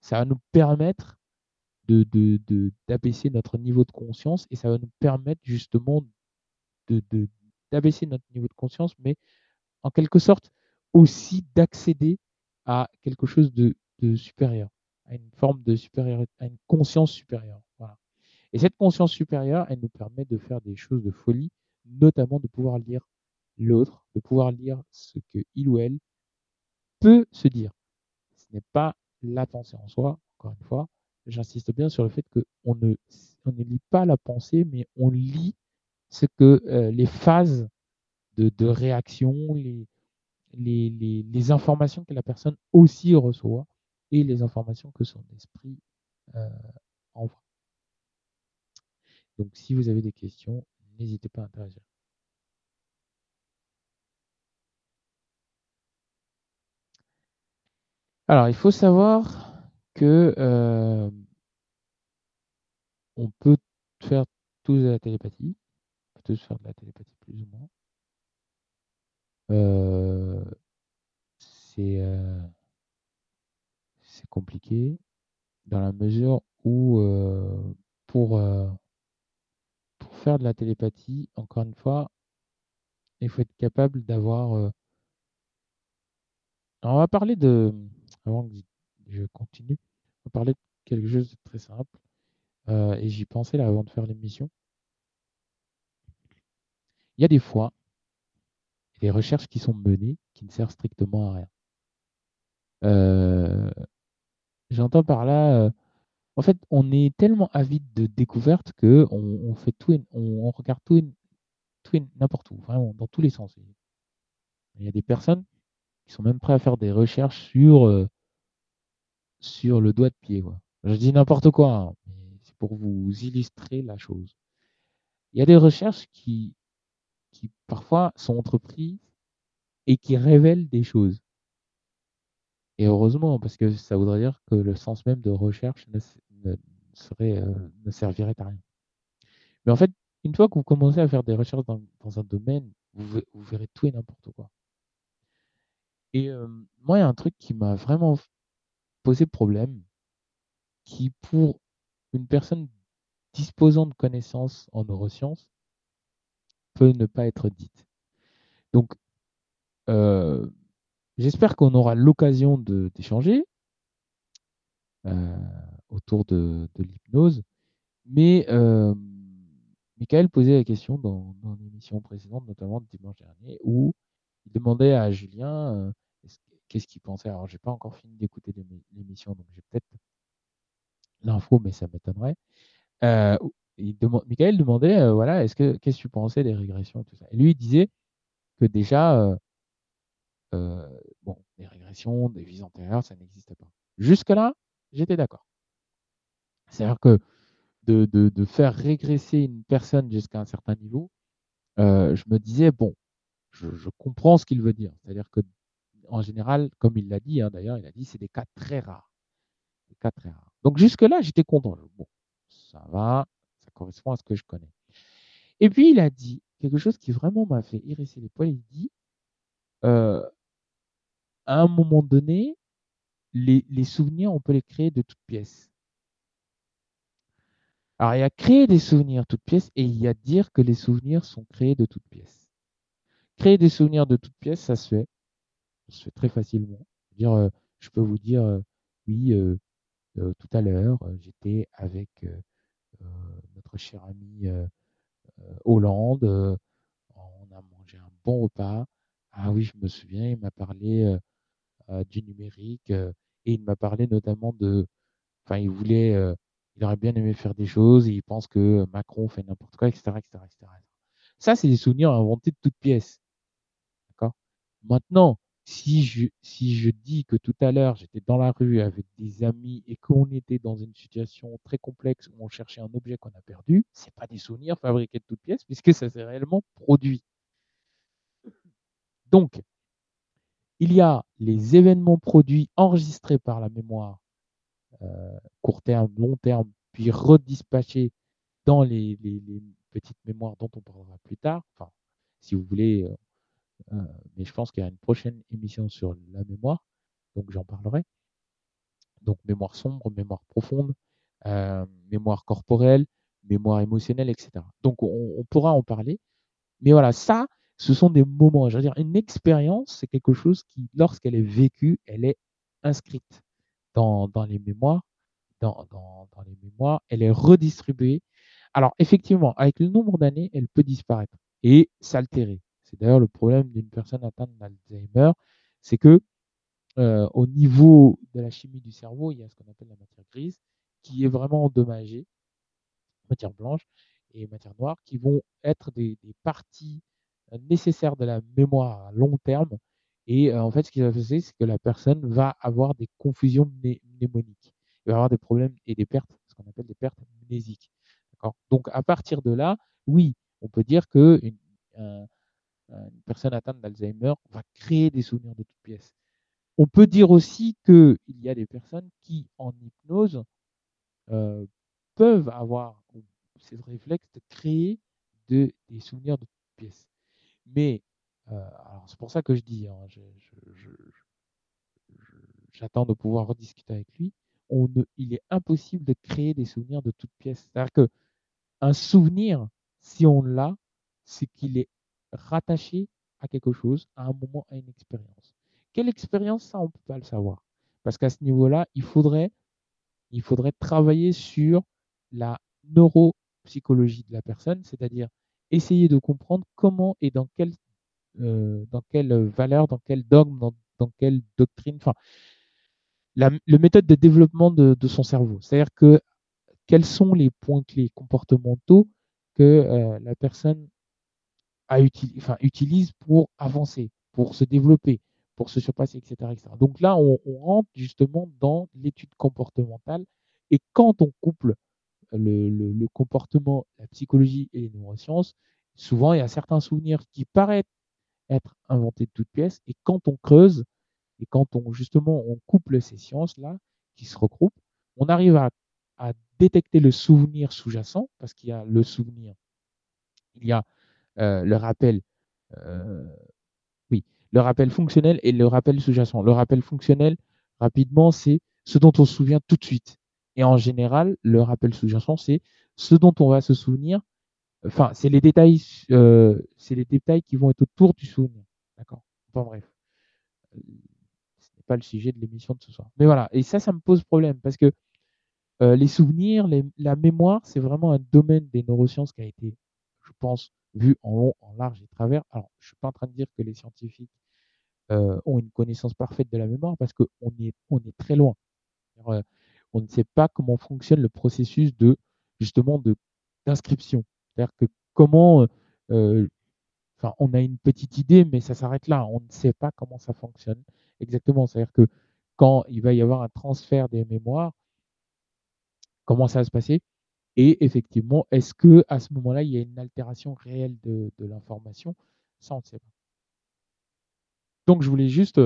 ça va nous permettre d'abaisser de, de, notre niveau de conscience et ça va nous permettre justement d'abaisser notre niveau de conscience, mais en quelque sorte aussi d'accéder à quelque chose de, de supérieur à une forme de supériorité, à une conscience supérieure. Et cette conscience supérieure, elle nous permet de faire des choses de folie, notamment de pouvoir lire l'autre, de pouvoir lire ce que il ou elle peut se dire. Ce n'est pas la pensée en soi, encore une fois. J'insiste bien sur le fait qu'on ne, on ne lit pas la pensée, mais on lit ce que euh, les phases de, de réaction, les, les, les, les, informations que la personne aussi reçoit et les informations que son esprit euh, envoie. Donc si vous avez des questions, n'hésitez pas à interagir. Alors, il faut savoir que euh, on peut faire tous de la télépathie, on peut tous faire de la télépathie plus ou moins. Euh, c'est euh, c'est compliqué dans la mesure où pour, faire de la télépathie, encore une fois, il faut être capable d'avoir. On va parler de. Je continue, on va parler de quelque chose de très simple. et j'y pensais là avant de faire l'émission. Il y a des fois des recherches qui sont menées qui ne servent strictement à rien. Euh, J'entends par là, euh, en fait, on est tellement avide de découvertes que on, fait tout, on, regarde tout, tout n'importe où, vraiment dans tous les sens. Il y a des personnes qui sont même prêtes à faire des recherches sur euh, sur le doigt de pied. Je dis n'importe quoi, hein, mais c'est pour vous illustrer la chose. Il y a des recherches qui parfois sont entreprises et qui révèlent des choses. Et heureusement, parce que ça voudrait dire que le sens même de recherche ne, euh, servirait à rien. Mais en fait, une fois que vous commencez à faire des recherches dans, un domaine, vous, verrez tout et n'importe quoi. Et euh, moi, il y a un truc qui m'a vraiment posé problème, qui pour une personne disposant de connaissances en neurosciences peut ne pas être dite. Donc, euh, J'espère qu'on aura l'occasion d'échanger euh, autour de, l'hypnose. Mais euh, Michael posait la question dans, dans l'émission précédente, notamment dimanche dernier, où il demandait à Julien qu'est-ce qu'il pensait. Alors, j'ai pas encore fini d'écouter l'émission, donc j'ai peut-être l'info, mais ça m'étonnerait. Euh, Michael demandait, voilà, est-ce que qu'est-ce que tu pensais des régressions et tout ça? Et lui, il disait que déjà, euh, bon, des régressions, des vies antérieures, ça n'existe pas. Jusque-là, j'étais d'accord. C'est-à-dire que de, faire régresser une personne jusqu'à un certain niveau, euh, je me disais, bon, je, comprends ce qu'il veut dire. C'est-à-dire que en général, comme il l'a dit, hein, d'ailleurs, il a dit c'est des cas très rares. Des cas très rares. Donc jusque-là, j'étais content. Bon, ça va, ça correspond à ce que je connais. Et puis il a dit quelque chose qui vraiment m'a fait hérisser les poils. Il dit euh, à un moment donné, les, les souvenirs, on peut les créer de toutes pièces. Alors, il y a créer des souvenirs toutes pièces et il y a dire que les souvenirs sont créés de toutes pièces. Créer des souvenirs de toutes pièces, ça se fait. Se fait très facilement. Dire, euh, je peux vous dire, euh, oui, euh, tout à l'heure, j'étais avec notre cher ami Hollande. on a mangé un bon repas. Ah oui, je me souviens, il m'a parlé du numérique et il m'a parlé notamment de. Enfin, il voulait il aurait bien aimé faire des choses et il pense que Macron fait n'importe quoi, etc., etc., etc. Ça, c'est des souvenirs inventés de toutes pièces. D'accord? Maintenant, si je, si je dis que tout à l'heure, j'étais dans la rue avec des amis et qu'on était dans une situation très complexe où on cherchait un objet qu'on a perdu, c'est pas des souvenirs fabriqués de toutes pièces puisque ça s'est réellement produit. Donc, il y a les événements produits enregistrés par la mémoire euh, court terme, long terme, puis redispatcher dans les, petites mémoires dont on parlera plus tard. Enfin, si vous voulez, euh, mais je pense qu'il y a une prochaine émission sur la mémoire, donc j'en parlerai. Donc mémoire sombre, mémoire profonde, mémoire corporelle, mémoire émotionnelle, etc. Donc on, pourra en parler. Mais voilà, ça, ce sont des moments. Je veux dire, une expérience, c'est quelque chose qui, lorsqu'elle est vécue, elle est inscrite dans, les mémoires, dans, les mémoires, elle est redistribuée. Alors, effectivement, avec le nombre d'années, elle peut disparaître et s'altérer. C'est d'ailleurs le problème d'une personne atteinte d'Alzheimer, c'est que euh, au niveau de la chimie du cerveau, il y a ce qu'on appelle la matière grise qui est vraiment endommagée, matière blanche et matière noire, qui vont être des, parties euh, nécessaires de la mémoire à long terme et en fait, ce qui va se passer, c'est que la personne va avoir des confusions mnémoniques. Il va avoir des problèmes et des pertes, ce qu'on appelle des pertes mnésiques. Donc, à partir de là, oui, on peut dire que personne atteinte d'Alzheimer va créer des souvenirs de toutes pièces. On peut dire aussi qu'il y a des personnes qui, en hypnose, euh, peuvent avoir ces réflexe de créer de, des souvenirs de toutes pièces. Mais euh, c'est pour ça que je dis, hein, j'attends de pouvoir rediscuter avec lui. Il est impossible de créer des souvenirs de toutes pièces. C'est-à-dire que un souvenir, si on l'a, c'est qu'il est rattaché à quelque chose, à un moment, à une expérience. Quelle expérience, ça, on ne peut pas le savoir. Parce qu'à ce niveau-là, il faudrait, il faudrait travailler sur la neuropsychologie de la personne, c'est-à-dire essayer de comprendre comment et dans quel euh, dans quelle valeur, dans quel dogme, dans, quelle doctrine, enfin, la, méthode de développement de, son cerveau. C'est-à-dire que quels sont les points clés comportementaux que euh, la personne a enfin, utilise pour avancer, pour se développer, pour se surpasser, etc. Donc là, on, rentre justement dans l'étude comportementale et quand on couple le, comportement, la psychologie et les neurosciences, souvent il y a certains souvenirs qui paraissent être inventé de toutes pièces. Et quand on creuse et quand on justement on couple ces sciences-là qui se regroupent, on arrive à, détecter le souvenir sous-jacent parce qu'il y a le souvenir, il y a le rappel, euh, oui, le rappel fonctionnel et le rappel sous-jacent. Le rappel fonctionnel, rapidement, c'est ce dont on se souvient tout de suite. Et en général, le rappel sous-jacent, c'est ce dont on va se souvenir Enfin, c'est les détails, euh, qui vont être autour du souvenir. D'accord? Enfin bref, euh, ce n'est pas le sujet de l'émission de ce soir. Mais voilà, et ça, ça me pose problème parce que euh, les souvenirs, la mémoire, c'est vraiment un domaine des neurosciences qui a été, je pense, vu en long, en large et travers. Alors, je suis pas en train de dire que les scientifiques ont une connaissance parfaite de la mémoire parce qu'on est, on est très loin. on ne sait pas comment fonctionne le processus de justement de d'inscription c'est-à-dire que comment, euh, euh, on a une petite idée, mais ça s'arrête là. On ne sait pas comment ça fonctionne exactement. C'est-à-dire que quand il va y avoir un transfert des mémoires, comment ça va se passer? Et effectivement, est-ce que à ce moment-là, il y a une altération réelle de, l'information? Ça, on ne sait pas. Donc, je voulais juste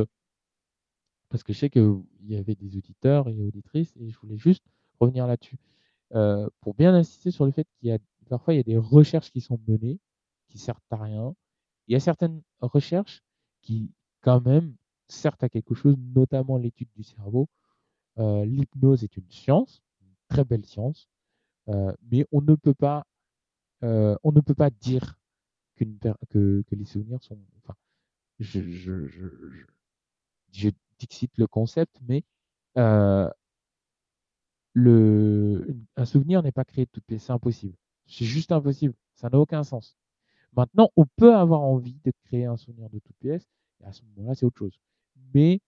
parce que je sais qu'il y avait des auditeurs et auditrices et je voulais juste revenir là-dessus. Euh, pour bien insister sur le fait qu'il y a parfois il y a des recherches qui sont menées qui servent à rien. Il y a certaines recherches qui quand même servent à quelque chose, notamment l'étude du cerveau. Euh, l'hypnose est une science, une très belle science, euh, mais on ne peut pas on ne peut pas dire que, les souvenirs sont enfin je, je, je, je, je le concept, mais euh, le, un souvenir n'est pas créé de toutes pièces, c'est impossible. C'est juste impossible, ça n'a aucun sens. Maintenant, on peut avoir envie de créer un souvenir de toutes pièces, et à ce moment-là, c'est autre chose. Mais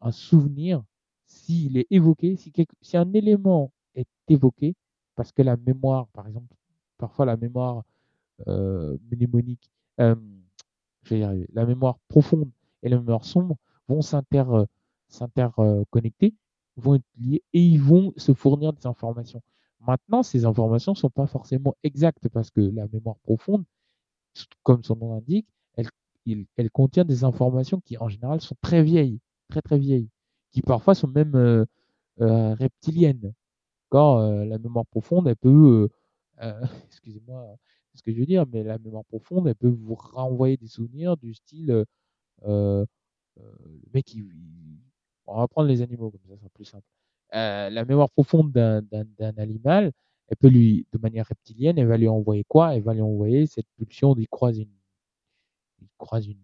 un souvenir, s'il est évoqué, si, quelque, si un élément est évoqué, parce que la mémoire, par exemple, parfois la mémoire euh, mnémonique, euh, je vais y arriver, la mémoire profonde et la mémoire sombre vont s'inter, s'interconnecter, vont être liés et ils vont se fournir des informations. Maintenant, ces informations ne sont pas forcément exactes parce que la mémoire profonde, comme son nom l'indique, elle, contient des informations qui en général sont très vieilles, très très vieilles, qui parfois sont même euh, euh, reptiliennes. Euh, la mémoire profonde, elle peut, excusez-moi, ce que je veux dire, mais la mémoire profonde, elle peut vous renvoyer des souvenirs du style le mec, on va prendre les animaux comme ça, c'est plus simple. Euh, la mémoire profonde d'un animal, elle peut lui, de manière reptilienne, elle va lui envoyer quoi? Elle va lui envoyer cette pulsion d'y croise une, il croise une,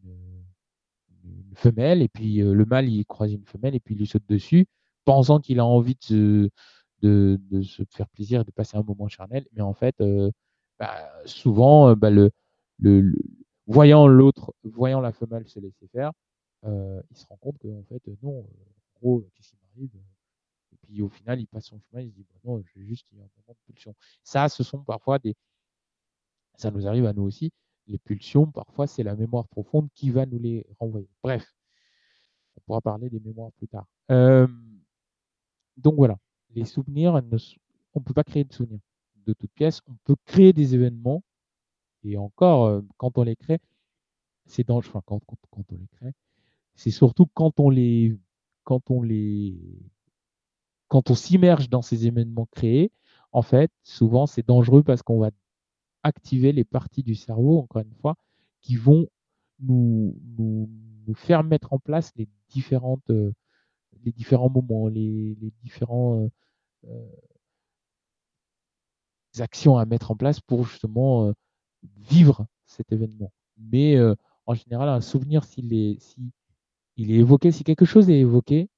femelle, et puis euh, le mâle, il croise une femelle, et puis il lui saute dessus, pensant qu'il a envie de se, de, se faire plaisir, de passer un moment charnel, mais en fait, euh, bah, souvent, bah, le, voyant l'autre, voyant la femelle se laisser faire, euh, il se rend compte qu'en fait, non, en gros, qu'est-ce qui m'arrive Et puis au final, il passe son chemin, il se dit, bah, non, j'ai juste un moment de pulsion. Ça, ce sont parfois des. Ça nous arrive à nous aussi. Les pulsions, parfois, c'est la mémoire profonde qui va nous les renvoyer. Bref, on pourra parler des mémoires plus tard. Euh, donc voilà, les souvenirs, on ne peut pas créer de souvenirs de toutes pièces. On peut créer des événements, et encore, euh, quand on les crée, c'est dangereux. Quand, on les crée, c'est surtout quand on les, quand on les, quand on s'immerge dans ces événements créés, en fait, souvent c'est dangereux parce qu'on va activer les parties du cerveau, encore une fois, qui vont nous faire mettre en place les différentes, euh, les différents moments, les, les différents euh, actions à mettre en place pour justement euh, vivre cet événement. Mais euh, en général, un souvenir, s'il est, si il est évoqué, si quelque chose est évoqué,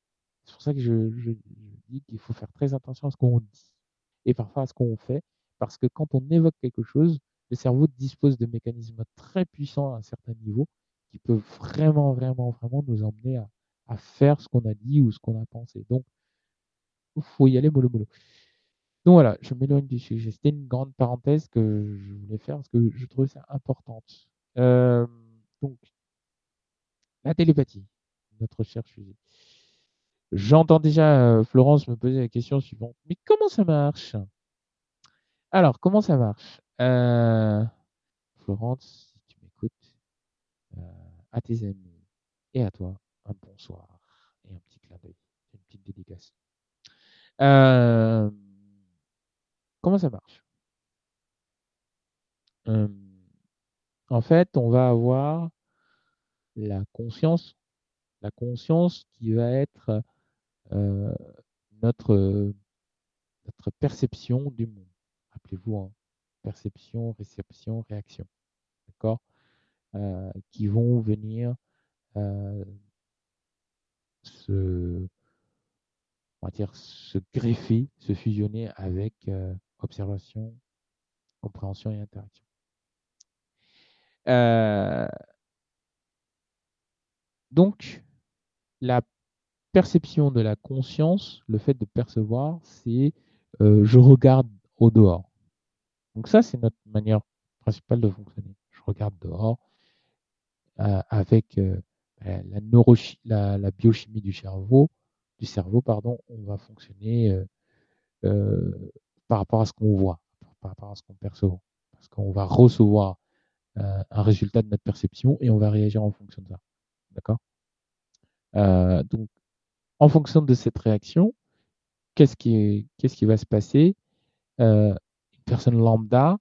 c'est pour ça que je, je dis qu'il faut faire très attention à ce qu'on dit et parfois à ce qu'on fait, parce que quand on évoque quelque chose, le cerveau dispose de mécanismes très puissants à un certain niveau qui peuvent vraiment, vraiment, vraiment nous emmener à, à faire ce qu'on a dit ou ce qu'on a pensé. Donc, faut y aller mollo mollo. Donc voilà, je m'éloigne du sujet. C'était une grande parenthèse que je voulais faire parce que je trouvais ça importante. Euh, donc, la télépathie notre cher fusil. J'entends déjà euh, Florence me poser la question suivante. Mais comment ça marche? Alors, comment ça marche? Euh, Florence, si tu m'écoutes, à tes amis et à toi, un bonsoir et un petit clin d'œil, une petite dédicace. Euh, comment ça marche? Euh, En fait, on va avoir la conscience la conscience qui va être euh, notre, perception du monde. Rappelez-vous, hein, perception, réception, réaction. D'accord? Qui vont venir se, se greffer, se fusionner avec euh, observation, compréhension et interaction. Euh, donc, la perception de la conscience, le fait de percevoir, c'est euh, je regarde au dehors. Donc ça, c'est notre manière principale de fonctionner. Je regarde dehors avec la, la, la, biochimie du cerveau, du cerveau, pardon, on va fonctionner euh, par rapport à ce qu'on voit, par rapport à ce qu'on perçoit. Parce qu'on va recevoir un résultat de notre perception et on va réagir en fonction de ça. D'accord? Euh, donc, en fonction de cette réaction, qu'est-ce qui, va se passer? Euh, Une personne lambda,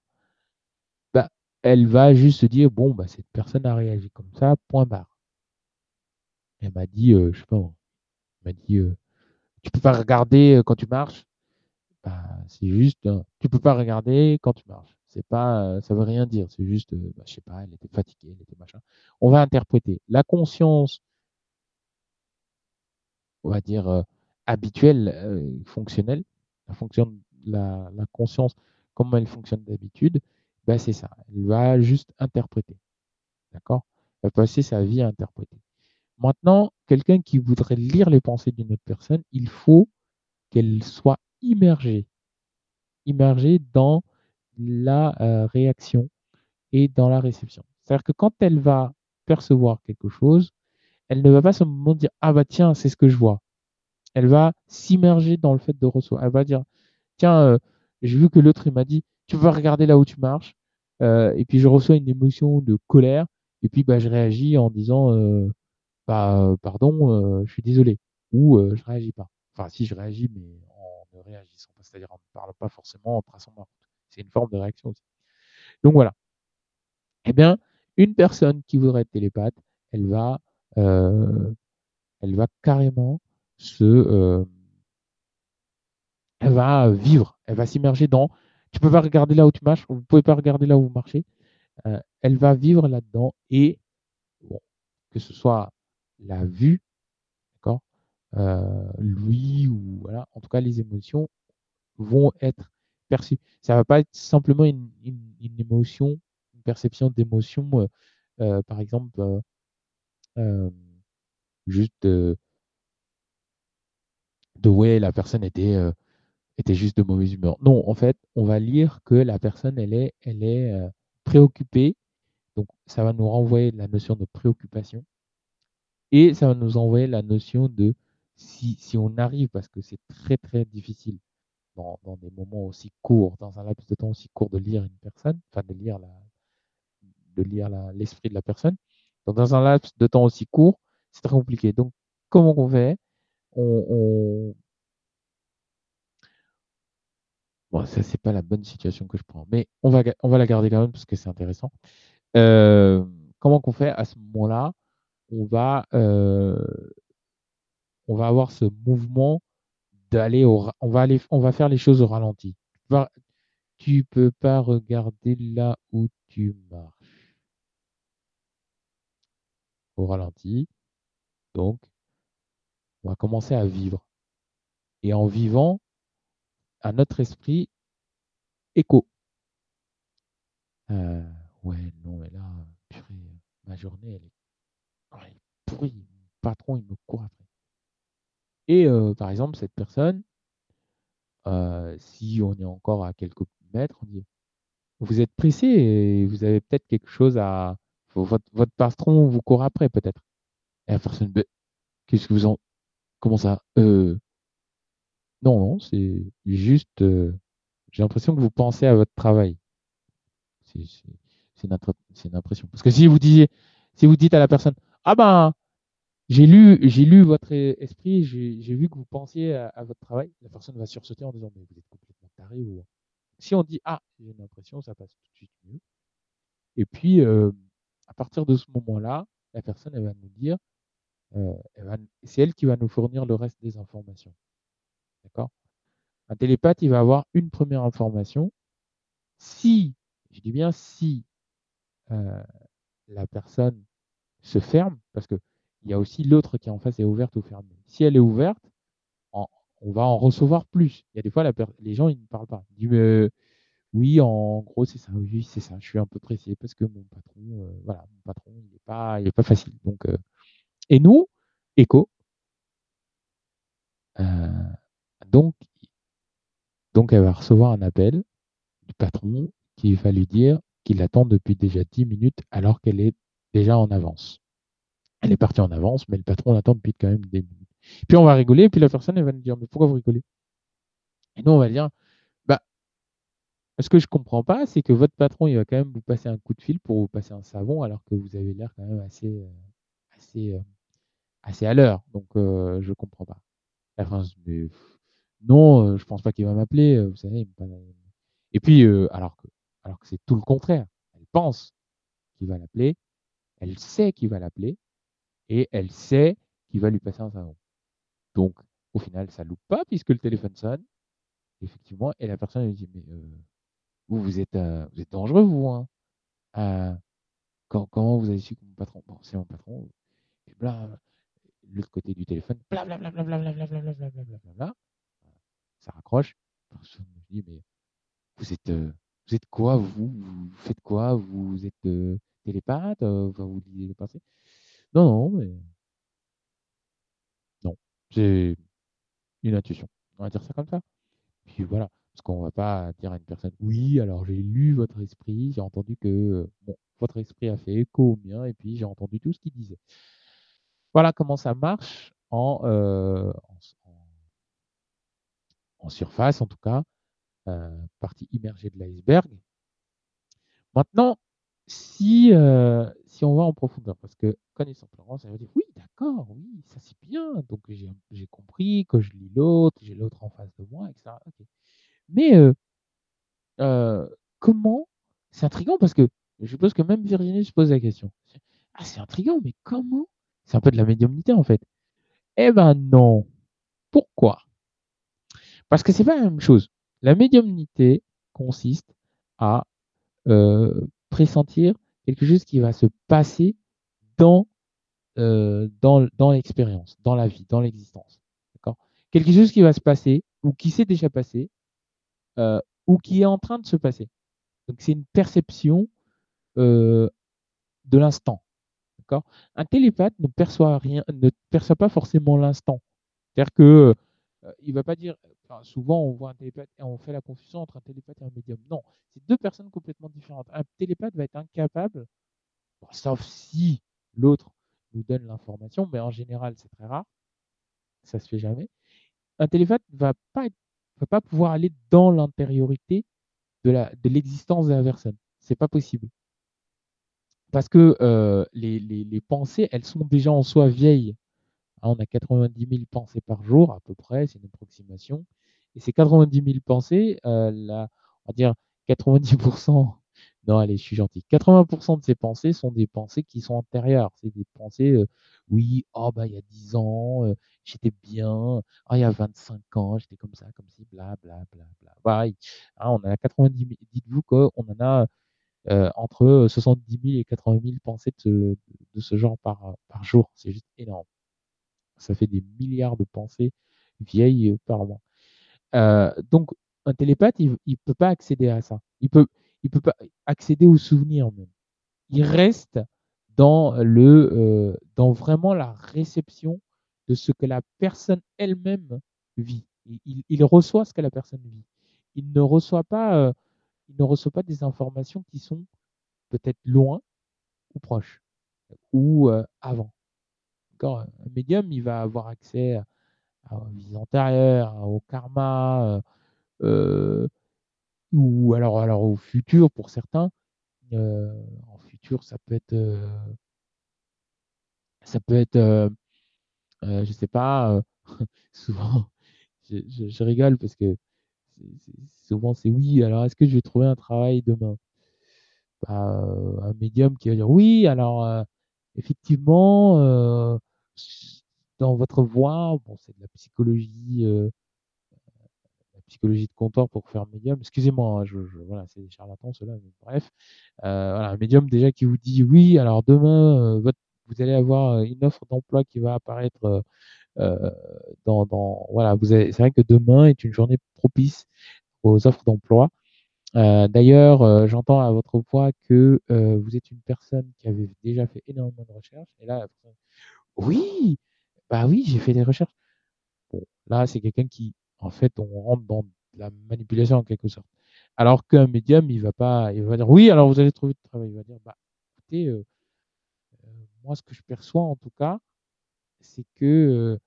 bah, elle va juste se dire bon, bah, cette personne a réagi comme ça, point barre. Elle m'a dit, euh, je sais pas, elle m'a dit, euh, tu peux pas regarder quand tu marches. Bah, c'est juste, hein, tu peux pas regarder quand tu marches. C'est pas, ça veut rien dire. C'est juste, bah, je sais pas, elle était fatiguée, elle était machin. On va interpréter. La conscience, on va dire habituelle, fonctionnelle, la fonction, la, la conscience, comment elle fonctionne d'habitude, bah, c'est ça. Elle va juste interpréter. D'accord? Elle va passer sa vie à interpréter. Maintenant, quelqu'un qui voudrait lire les pensées d'une autre personne, il faut qu'elle soit immergée, immergée dans la euh, réaction et dans la réception. C'est-à-dire que quand elle va percevoir quelque chose, elle ne va pas seulement dire ah bah tiens c'est ce que je vois. Elle va s'immerger dans le fait de recevoir. Elle va dire tiens euh, j'ai vu que l'autre m'a dit tu vas regarder là où tu marches euh, et puis je reçois une émotion de colère et puis bah je réagis en disant pardon je suis désolé ou je réagis pas. Enfin si je réagis mais en ne réagissant pas, c'est-à-dire en ne parlant pas forcément en traçant ma route. C'est une forme de réaction aussi. Donc voilà. Eh bien, une personne qui voudrait être télépathe, elle va, elle va carrément se, elle va vivre, elle va s'immerger dans. Tu peux pas regarder là où tu marches, vous pouvez pas regarder là où vous marchez. Elle va vivre là-dedans et que ce soit la vue, d'accord, lui ou voilà, en tout cas les émotions vont être perçu. Ça va pas être simplement une, une, émotion, une perception d'émotion, euh, euh, par exemple, euh, juste de, de ouais, la personne était, était juste de mauvaise humeur. Non, en fait, on va lire que la personne, elle est, elle est préoccupée. Donc, ça va nous renvoyer la notion de préoccupation. Et ça va nous envoyer la notion de si, si on arrive, parce que c'est très très difficile dans, des moments aussi courts, dans un laps de temps aussi court de lire une personne, enfin de lire la, de lire l'esprit de la personne. Donc dans un laps de temps aussi court, c'est très compliqué. Donc comment on fait? On, Bon, ça c'est pas la bonne situation que je prends, mais on va on va la garder quand même parce que c'est intéressant. Euh, comment qu'on fait à ce moment-là? On va euh, on va avoir ce mouvement d'aller au, on va aller, on va faire les choses au ralenti. Tu peux pas regarder là où tu marches. Au ralenti. Donc, on va commencer à vivre. Et en vivant, à notre esprit, écho. Euh, ouais, non, mais là, purée, ma journée, elle est, elle est pourrie. Mon patron, il me court après. Et par exemple, cette personne, si on est encore à quelques mètres, on dit vous êtes pressé et vous avez peut-être quelque chose à. Votre, patron vous court après, peut-être. Et la personne, qu'est-ce que vous en. Comment ça euh... Non, non, c'est juste. J'ai l'impression que vous pensez à votre travail. C'est une, impression. Parce que si vous disiez, si vous dites à la personne, ah ben, j'ai lu, j'ai lu votre esprit, j'ai vu que vous pensiez à, votre travail. La personne va sursauter en disant mais vous êtes complètement taré ou si on dit ah j'ai une impression, ça passe tout de suite mieux. Et puis euh, à partir de ce moment-là, la personne elle va nous dire, euh, c'est elle qui va nous fournir le reste des informations. D'accord? Un télépathe il va avoir une première information. Si, je dis bien si euh, la personne se ferme, parce que il y a aussi l'autre qui est en face est ouverte ou fermée. Si elle est ouverte, on va en recevoir plus. Il y a des fois, les gens, ils ne parlent pas. Ils disent, euh, oui, en gros, c'est ça. Oui, c'est ça. Je suis un peu pressé parce que mon patron, euh, voilà, mon patron, il n'est pas, pas facile. Donc, euh, et nous, écho. donc, donc, elle va recevoir un appel du patron qui va lui dire qu'il attend depuis déjà 10 minutes alors qu'elle est déjà en avance. Elle est partie en avance, mais le patron l'attend depuis quand même des minutes. Puis on va rigoler, puis la personne elle va nous dire Mais pourquoi vous rigolez? Et nous on va dire Bah, ce que je comprends pas, c'est que votre patron il va quand même vous passer un coup de fil pour vous passer un savon, alors que vous avez l'air quand même assez, euh, assez, euh, assez à l'heure. Donc euh, je comprends pas. La France, mais non, euh, je pense pas qu'il va m'appeler. euh, Vous savez, il pas- et puis, euh, alors que, alors que c'est tout le contraire. Elle pense qu'il va l'appeler, elle sait qu'il va l'appeler, et elle sait qu'il va lui passer un salon. Donc, au final, ça loupe pas puisque le téléphone sonne, effectivement, et la personne lui dit, mais euh, vous, vous êtes, euh, vous êtes dangereux, vous, hein. Euh, quand- comment vous avez su que mon patron, bon, c'est mon patron, et bla, l'autre côté du téléphone, bla ça raccroche. Personne ne me dit, mais vous êtes, euh, vous êtes quoi, vous Vous faites quoi Vous êtes euh, télépathe Enfin, vous lisez les pensées Non, non, mais non, c'est une intuition. On va dire ça comme ça. Puis voilà, parce qu'on va pas dire à une personne, oui, alors j'ai lu votre esprit, j'ai entendu que bon, votre esprit a fait écho au mien, et puis j'ai entendu tout ce qu'il disait. Voilà comment ça marche en- en surface, en tout cas, euh, partie immergée de l'iceberg. Maintenant, si, euh, si on va en profondeur, parce que connaissant Florence, elle va dire oui, d'accord, oui, ça c'est bien. Donc j'ai compris que je lis l'autre, j'ai l'autre en face de moi, etc. Mais euh, euh, comment C'est intriguant parce que je suppose que même Virginie se pose la question. Ah, c'est intriguant, mais comment? C'est un peu de la médiumnité en fait. Eh ben non. Pourquoi? Parce que c'est pas la même chose. La médiumnité consiste à euh, pressentir quelque chose qui va se passer dans, euh, dans, dans l'expérience, dans la vie, dans l'existence. D'accord? Quelque chose qui va se passer ou qui s'est déjà passé euh, ou qui est en train de se passer. Donc c'est une perception euh, de l'instant. D'accord? Un télépathe ne perçoit rien, ne perçoit pas forcément l'instant. C'est-à-dire que euh, il va pas dire. souvent, on voit un télépathe et on fait la confusion entre un télépathe et un médium. Non, c'est deux personnes complètement différentes. Un télépathe va être incapable, sauf si l'autre nous donne l'information, mais en général, c'est très rare. Ça se fait jamais. Un télépathe va pas va pas pouvoir aller dans l'intériorité de la de l'existence de la personne. C'est pas possible. Parce que euh, les, les pensées, elles sont déjà en soi vieilles. Hein, on a 90 000 pensées par jour, à peu près, c'est une approximation. Et ces 90 000 pensées, euh, là, on va dire 90%, non, allez, je suis gentil, 80% de ces pensées sont des pensées qui sont antérieures. C'est des pensées, euh, oui, oh, bah, il y a 10 ans, euh, j'étais bien, oh, il y a 25 ans, j'étais comme ça, comme ci, bla, bla, bla, bla. Hein, on a 90 000, dites-vous qu'on en a euh, entre 70 000 et 80 000 pensées de ce, de ce genre par, par jour. C'est juste énorme. Ça fait des milliards de pensées vieilles par mois. Euh, donc, un télépathe, il ne peut pas accéder à ça. Il peut, il peut pas accéder aux souvenirs même. Il reste dans le, euh, dans vraiment la réception de ce que la personne elle-même vit. Il, il, reçoit ce que la personne vit. Il ne reçoit pas, euh, il ne reçoit pas des informations qui sont peut-être loin ou proches ou avant. Un médium, il va avoir accès à, à vie antérieure, au karma, euh, ou alors, alors au futur pour certains. Euh, en futur, ça peut être, euh, ça peut être, euh, euh, je sais pas, souvent, je, rigole parce que souvent c'est oui, alors est-ce que je vais trouver un travail demain? Bah, Un médium qui va dire oui, alors effectivement, dans votre voix, bon, c'est de la psychologie, euh, la psychologie de comptoir pour faire médium. Excusez-moi, hein, je, voilà, c'est des charlatans ceux-là, bref. Euh, voilà, un médium déjà qui vous dit oui, alors demain, euh, vous allez avoir une offre d'emploi qui va apparaître dans, voilà, vous c'est vrai que demain est une journée propice aux offres d'emploi. D'ailleurs, j'entends à votre voix que vous êtes une personne qui avait déjà fait énormément de recherches. Et là, oui, bah oui, j'ai fait des recherches. Bon, là, c'est quelqu'un qui, en fait, on rentre dans la manipulation en quelque sorte. Alors qu'un médium, il va pas, il va dire oui, alors vous allez trouver du travail. Il va dire, bah, écoutez, euh, euh, moi, ce que je perçois en tout cas, c'est que,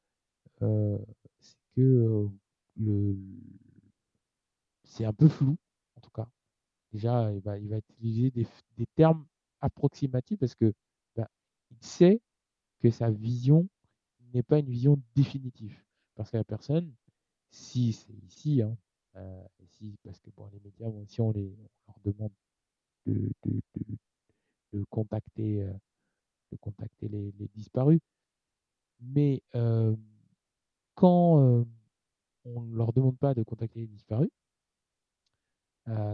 euh, c'est que le, c'est un peu flou, en tout cas. Déjà, il va, il va utiliser des, des termes approximatifs parce que bah, il sait que sa vision n'est pas une vision définitive. Parce que la personne, si c'est ici, hein, euh, ici, parce que bon, les médias, si on, les, leur demande de, de, de, de contacter, euh, de contacter les, disparus, mais euh, quand on ne leur demande pas de contacter les disparus,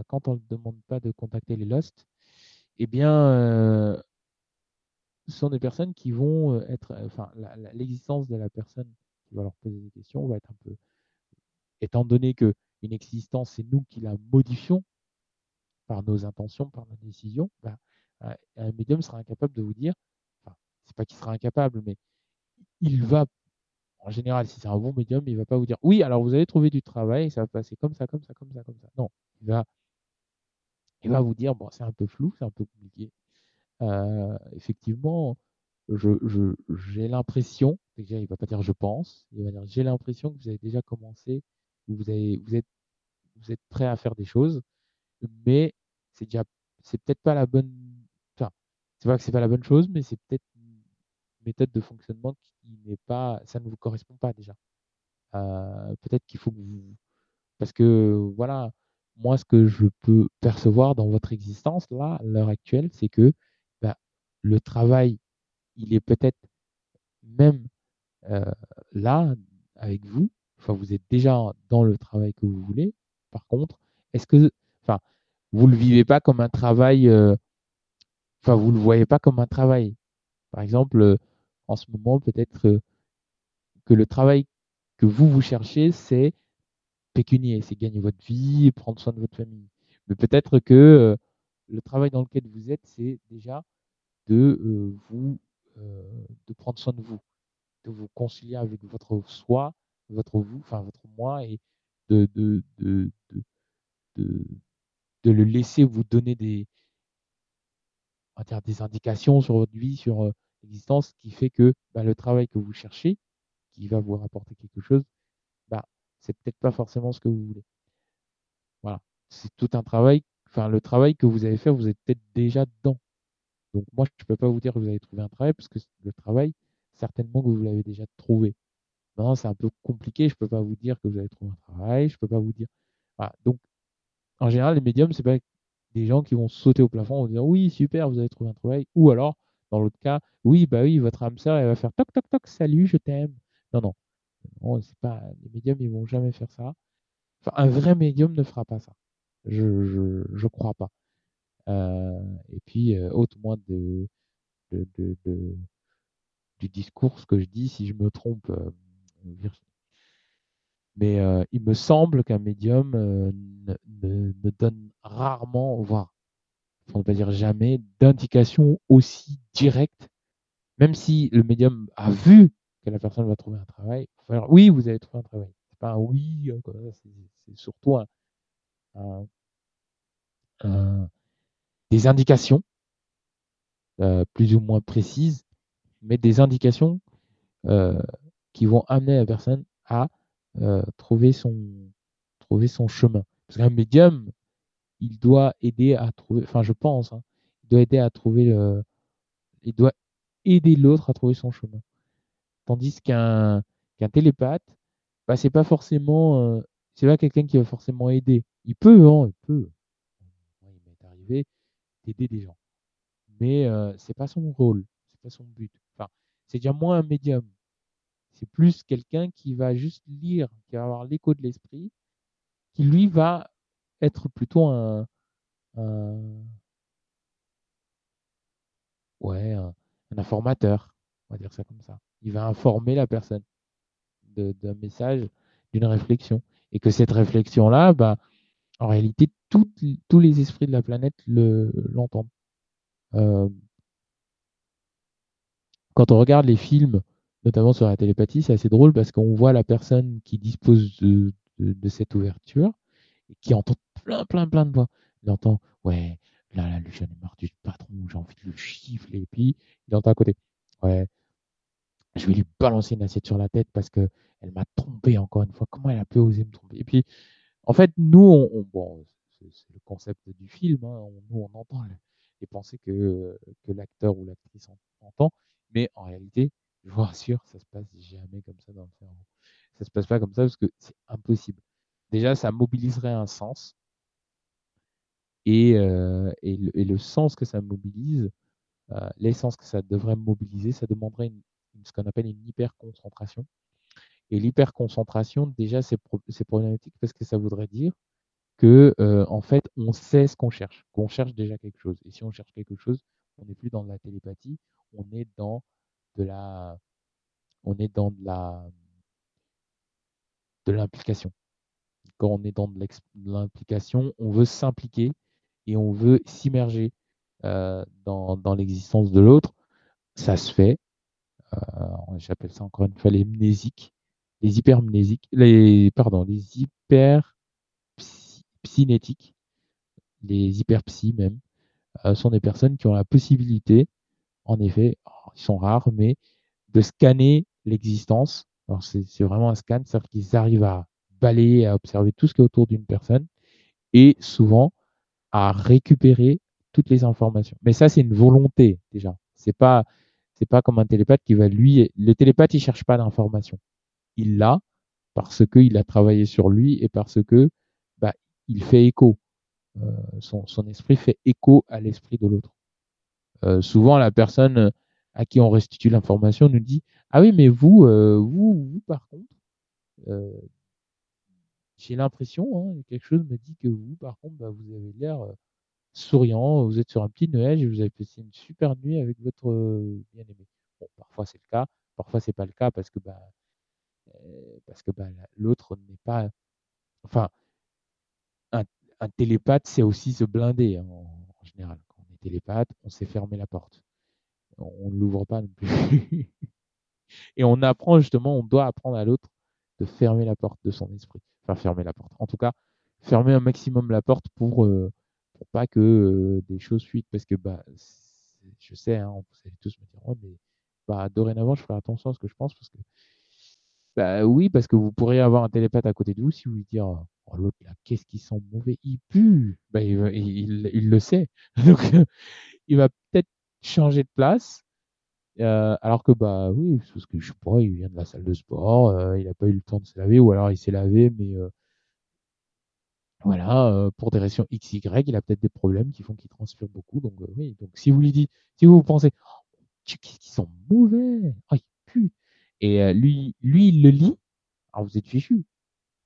quand on ne demande pas de contacter les lost, eh bien, ce sont des personnes qui vont euh, être, enfin, la- la- l'existence de la personne qui va leur poser des questions va être un peu, étant donné que une existence, c'est nous qui la modifions par nos intentions, par nos décisions, un un médium sera incapable de vous dire, enfin, c'est pas qu'il sera incapable, mais il va, en général, si c'est un bon médium, il va pas vous dire, oui, alors vous allez trouver du travail, ça va passer comme ça, comme ça, comme ça, comme ça. Non, il va, il va vous dire, bon, c'est un peu flou, c'est un peu compliqué. Euh, effectivement, je, je, j'ai l'impression, déjà, il va pas dire je pense, il va dire j'ai l'impression que vous avez déjà commencé, vous avez, vous êtes, vous êtes prêt à faire des choses, mais c'est déjà, c'est peut-être pas la bonne, enfin, c'est pas que c'est pas la bonne chose, mais c'est peut-être une méthode de fonctionnement qui n'est pas, ça ne vous correspond pas déjà. Euh, peut-être qu'il faut que vous, parce que voilà, moi, ce que je peux percevoir dans votre existence, là, à l'heure actuelle, c'est que le travail, il est peut-être même euh, là, avec vous. Enfin, vous êtes déjà dans le travail que vous voulez. Par contre, est-ce que, enfin, vous ne le vivez pas comme un travail, euh, enfin, vous ne le voyez pas comme un travail? Par exemple, euh, en ce moment, peut-être que le travail que vous, vous cherchez, c'est pécunier, c'est gagner votre vie prendre soin de votre famille. Mais peut-être que le travail dans lequel vous êtes, c'est déjà de euh, vous euh, de prendre soin de vous, de vous concilier avec votre soi, votre vous, enfin votre moi, et de, de, de, de, de, le laisser vous donner des, des indications sur votre vie, sur euh, l'existence, qui fait que bah, le travail que vous cherchez, qui va vous rapporter quelque chose, bah, c'est peut-être pas forcément ce que vous voulez. Voilà. C'est tout un travail, enfin le travail que vous avez fait, vous êtes peut-être déjà dedans. Donc moi, je ne peux pas vous dire que vous avez trouvé un travail, parce que le travail, certainement que vous l'avez déjà trouvé. Maintenant, c'est un peu compliqué, je ne peux pas vous dire que vous avez trouvé un travail, je ne peux pas vous dire. Voilà. Donc, en général, les médiums, c'est pas des gens qui vont sauter au plafond et dire oui, super, vous avez trouvé un travail. Ou alors, dans l'autre cas, oui, bah oui, votre âme sœur, elle va faire toc toc toc, salut, je t'aime. Non, non. non c'est pas, les médiums, ils vont jamais faire ça. Enfin, un vrai médium ne fera pas ça. Je, je, je crois pas. Euh, et puis, euh, autre-moi de, du discours, ce que je dis, si je me trompe, euh. Mais euh, il me semble qu'un médium euh, ne, ne- ne donne rarement, voire, on ne pas dire jamais, d'indications aussi directes, même si le médium a vu que la personne va trouver un travail. oui, vous allez trouver un travail. C'est pas un oui, euh, c'est surtout un- des indications euh, plus ou moins précises, mais des indications euh, qui vont amener la personne à euh, trouver, son, trouver son chemin. Parce qu'un médium, il doit aider à trouver, enfin je pense, hein, il doit aider à trouver le, il doit aider l'autre à trouver son chemin. Tandis qu'un qu'un télépathe, bah, c'est pas forcément, c'est pas quelqu'un qui va forcément aider. Il peut, hein, il peut. Il m'est arrivé d'aider des gens, mais euh, c'est pas son rôle, c'est pas son but. Enfin, c'est déjà moins un médium. C'est plus quelqu'un qui va juste lire, qui va avoir l'écho de l'esprit, qui lui va être plutôt un, ouais, un, un informateur, on va dire ça comme ça. Il va informer la personne d'un message, d'une réflexion. Et que cette réflexion-là, bah, en réalité, tous les esprits de la planète le- l'entendent. Euh, quand on regarde les films, notamment sur la télépathie, c'est assez drôle parce qu'on voit la personne qui dispose de, cette ouverture et qui entend plein, plein, plein de voix. Il entend, ouais, là, là, j'en ai marre du patron, j'ai envie de le gifler. Et puis, il entend à côté, ouais, je vais lui balancer une assiette sur la tête parce que elle m'a trompé encore une fois. Comment elle a pu oser me tromper? Et puis, en fait, nous, on, on- bon, c'est le concept du film. hein, on- nous, on entend les, pensées que, que l'acteur ou l'actrice en- entend, mais en réalité, je vous rassure, ça se passe jamais comme ça dans le cerveau. ça se passe pas comme ça parce que c'est impossible. Déjà, ça mobiliserait un sens. Et, euh, et, le, sens que ça mobilise, euh, l'essence que ça devrait mobiliser, ça demanderait ce qu'on appelle une hyperconcentration. Et l'hyperconcentration, déjà, c'est problématique parce que ça voudrait dire que euh, en fait, on sait ce qu'on cherche, qu'on cherche déjà quelque chose. Et si on cherche quelque chose, on n'est plus dans de la télépathie, on est dans de la, on est dans de la, de l'implication. Quand on est dans de l'implication, on veut s'impliquer et on veut s'immerger euh, dans, l'existence de l'autre. Ça se fait. Euh, J'appelle ça encore une fois les mnésiques, les hypermnésiques, les pardon, les hyper psynétiques, les hyperpsy même, euh, sont des personnes qui ont la possibilité, en effet, ils sont rares, mais de scanner l'existence. Alors c'est vraiment un scan, c'est-à-dire qu'ils arrivent à balayer, à observer tout ce qui est autour d'une personne et souvent à récupérer toutes les informations. Mais ça, c'est une volonté déjà. C'est pas, pas comme un télépathe qui va lui. Le télépathe, il cherche pas d'informations. Il l'a parce qu'il a travaillé sur lui et parce que il fait écho. Euh, son, esprit fait écho à l'esprit de l'autre. Euh, souvent, la personne à qui on restitue l'information nous dit Ah oui, mais vous, euh, vous, vous, par contre, j'ai l'impression, hein, quelque chose me dit que vous, par contre, bah, vous avez l'air souriant, vous êtes sur un petit nuage et vous avez passé une super nuit avec votre bien-aimé. Bon, parfois c'est le cas, parfois c'est pas le cas parce que bah, parce que bah, l'autre n'est pas. Enfin, un télépathe, c'est aussi se blinder hein, en, général. Quand on est télépathe, on sait fermer la porte. On ne l'ouvre pas non plus. Et on apprend justement, on doit apprendre à l'autre de fermer la porte de son esprit. Enfin, fermer la porte. En tout cas, fermer un maximum la porte pour, euh, pour pas que euh, des choses fuitent. Parce que bah, je sais, hein, vous allez tous me dire, mais bah, dorénavant, je ferai attention à ce que je pense parce que bah oui, parce que vous pourriez avoir un télépathe à côté de vous si vous lui dire Oh, l'autre là, qu'est-ce qu'ils sont mauvais? Il pue bah, il, il, le sait. Donc, il va peut-être changer de place. Euh, alors que, bah oui, parce que je sais pas, il vient de la salle de sport, euh, il n'a pas eu le temps de se laver, ou alors il s'est lavé, mais euh, voilà, pour des raisons XY, il a peut-être des problèmes qui font qu'il transpire beaucoup. Donc, oui, donc si vous lui dites, si vous pensez, oh, qu'est-ce qu'ils sont mauvais, oh, il pue. Et lui, lui, il le lit, alors vous êtes fichu.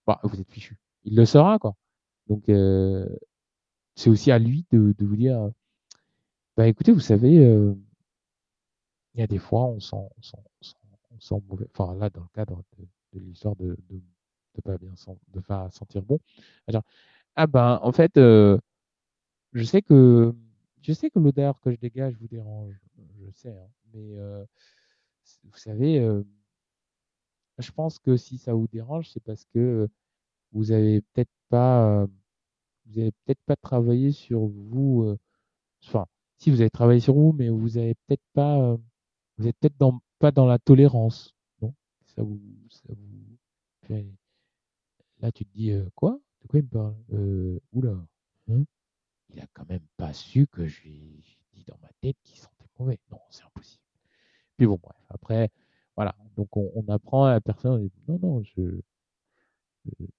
Bah, vous êtes fichu il le saura, quoi. Donc, euh, c'est aussi à lui de, vous dire, bah écoutez, vous savez, euh, il y a des fois, on sent, on sent, mauvais. Enfin, là, dans le cadre de, l'histoire de, de, pas bien de pas sentir bon. ah ben, en fait, euh, je sais que que l'odeur que je dégage vous dérange, je sais, hein, mais vous savez, je pense que si ça vous dérange, c'est parce que vous avez peut-être pas, euh, vous avez peut-être pas travaillé sur vous. Euh, enfin, si vous avez travaillé sur vous, mais vous avez peut-être pas, euh, vous êtes peut-être dans, pas dans la tolérance, non? Ça vous, ça vous Là, tu te dis quoi? De quoi il me parle? Oula, hein? Il a quand même pas su que j'ai dit dans ma tête qu'il sentait mauvais. Non, c'est impossible. Puis bon, bref. Après, voilà. Donc on, apprend à la personne. Non, non, je,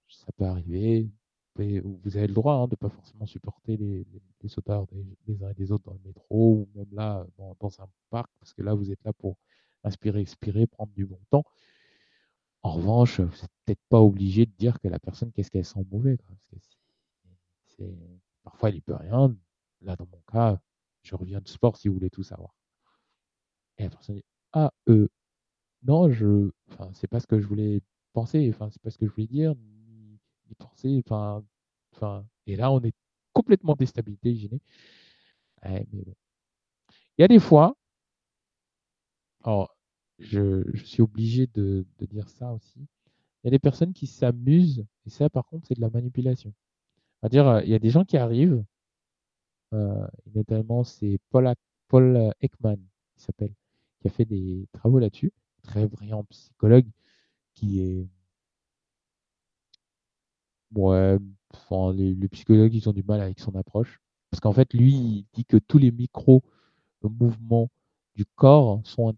ça peut arriver. Vous avez le droit hein, de ne pas forcément supporter les, les, sauteurs des, uns et des autres dans le métro ou même là dans, un parc, parce que là, vous êtes là pour inspirer, expirer, prendre du bon temps. En revanche, vous n'êtes peut-être pas obligé de dire que la personne, qu'est-ce qu'elle sent mauvais. parfois, il n'y peut rien. Là, dans mon cas, je reviens de sport si vous voulez tout savoir. Et la personne dit Ah, euh, non, je, enfin, c'est pas ce que je voulais penser, enfin, c'est pas ce que je voulais dire, ni, penser, enfin, enfin, et là, on est complètement déstabilisé, gêné. mais bon. Il y a des fois, alors, je, je suis obligé de, de, dire ça aussi, il y a des personnes qui s'amusent, et ça, par contre, c'est de la manipulation. C'est-à-dire, euh, il y a des gens qui arrivent, euh, notamment, c'est Paul, Paul Ekman, qui s'appelle, qui a fait des travaux là-dessus, très brillant psychologue, qui est ouais, les, psychologues ils ont du mal avec son approche parce qu'en fait lui il dit que tous les micro mouvements du corps sont,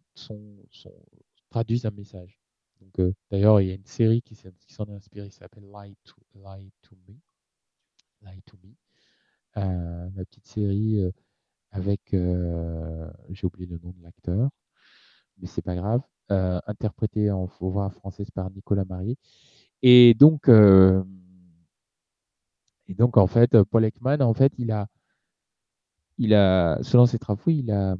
traduisent un message. Donc, d'ailleurs, il y a une série qui s'en est inspirée, qui s'appelle Lie to, Lie to Me. Lie to Me. la petite série avec, j'ai oublié le nom de l'acteur, mais c'est pas grave, interprété en voix française par Nicolas. Et donc, et donc en fait, Paul Ekman, en fait, il a, selon ses travaux, il a,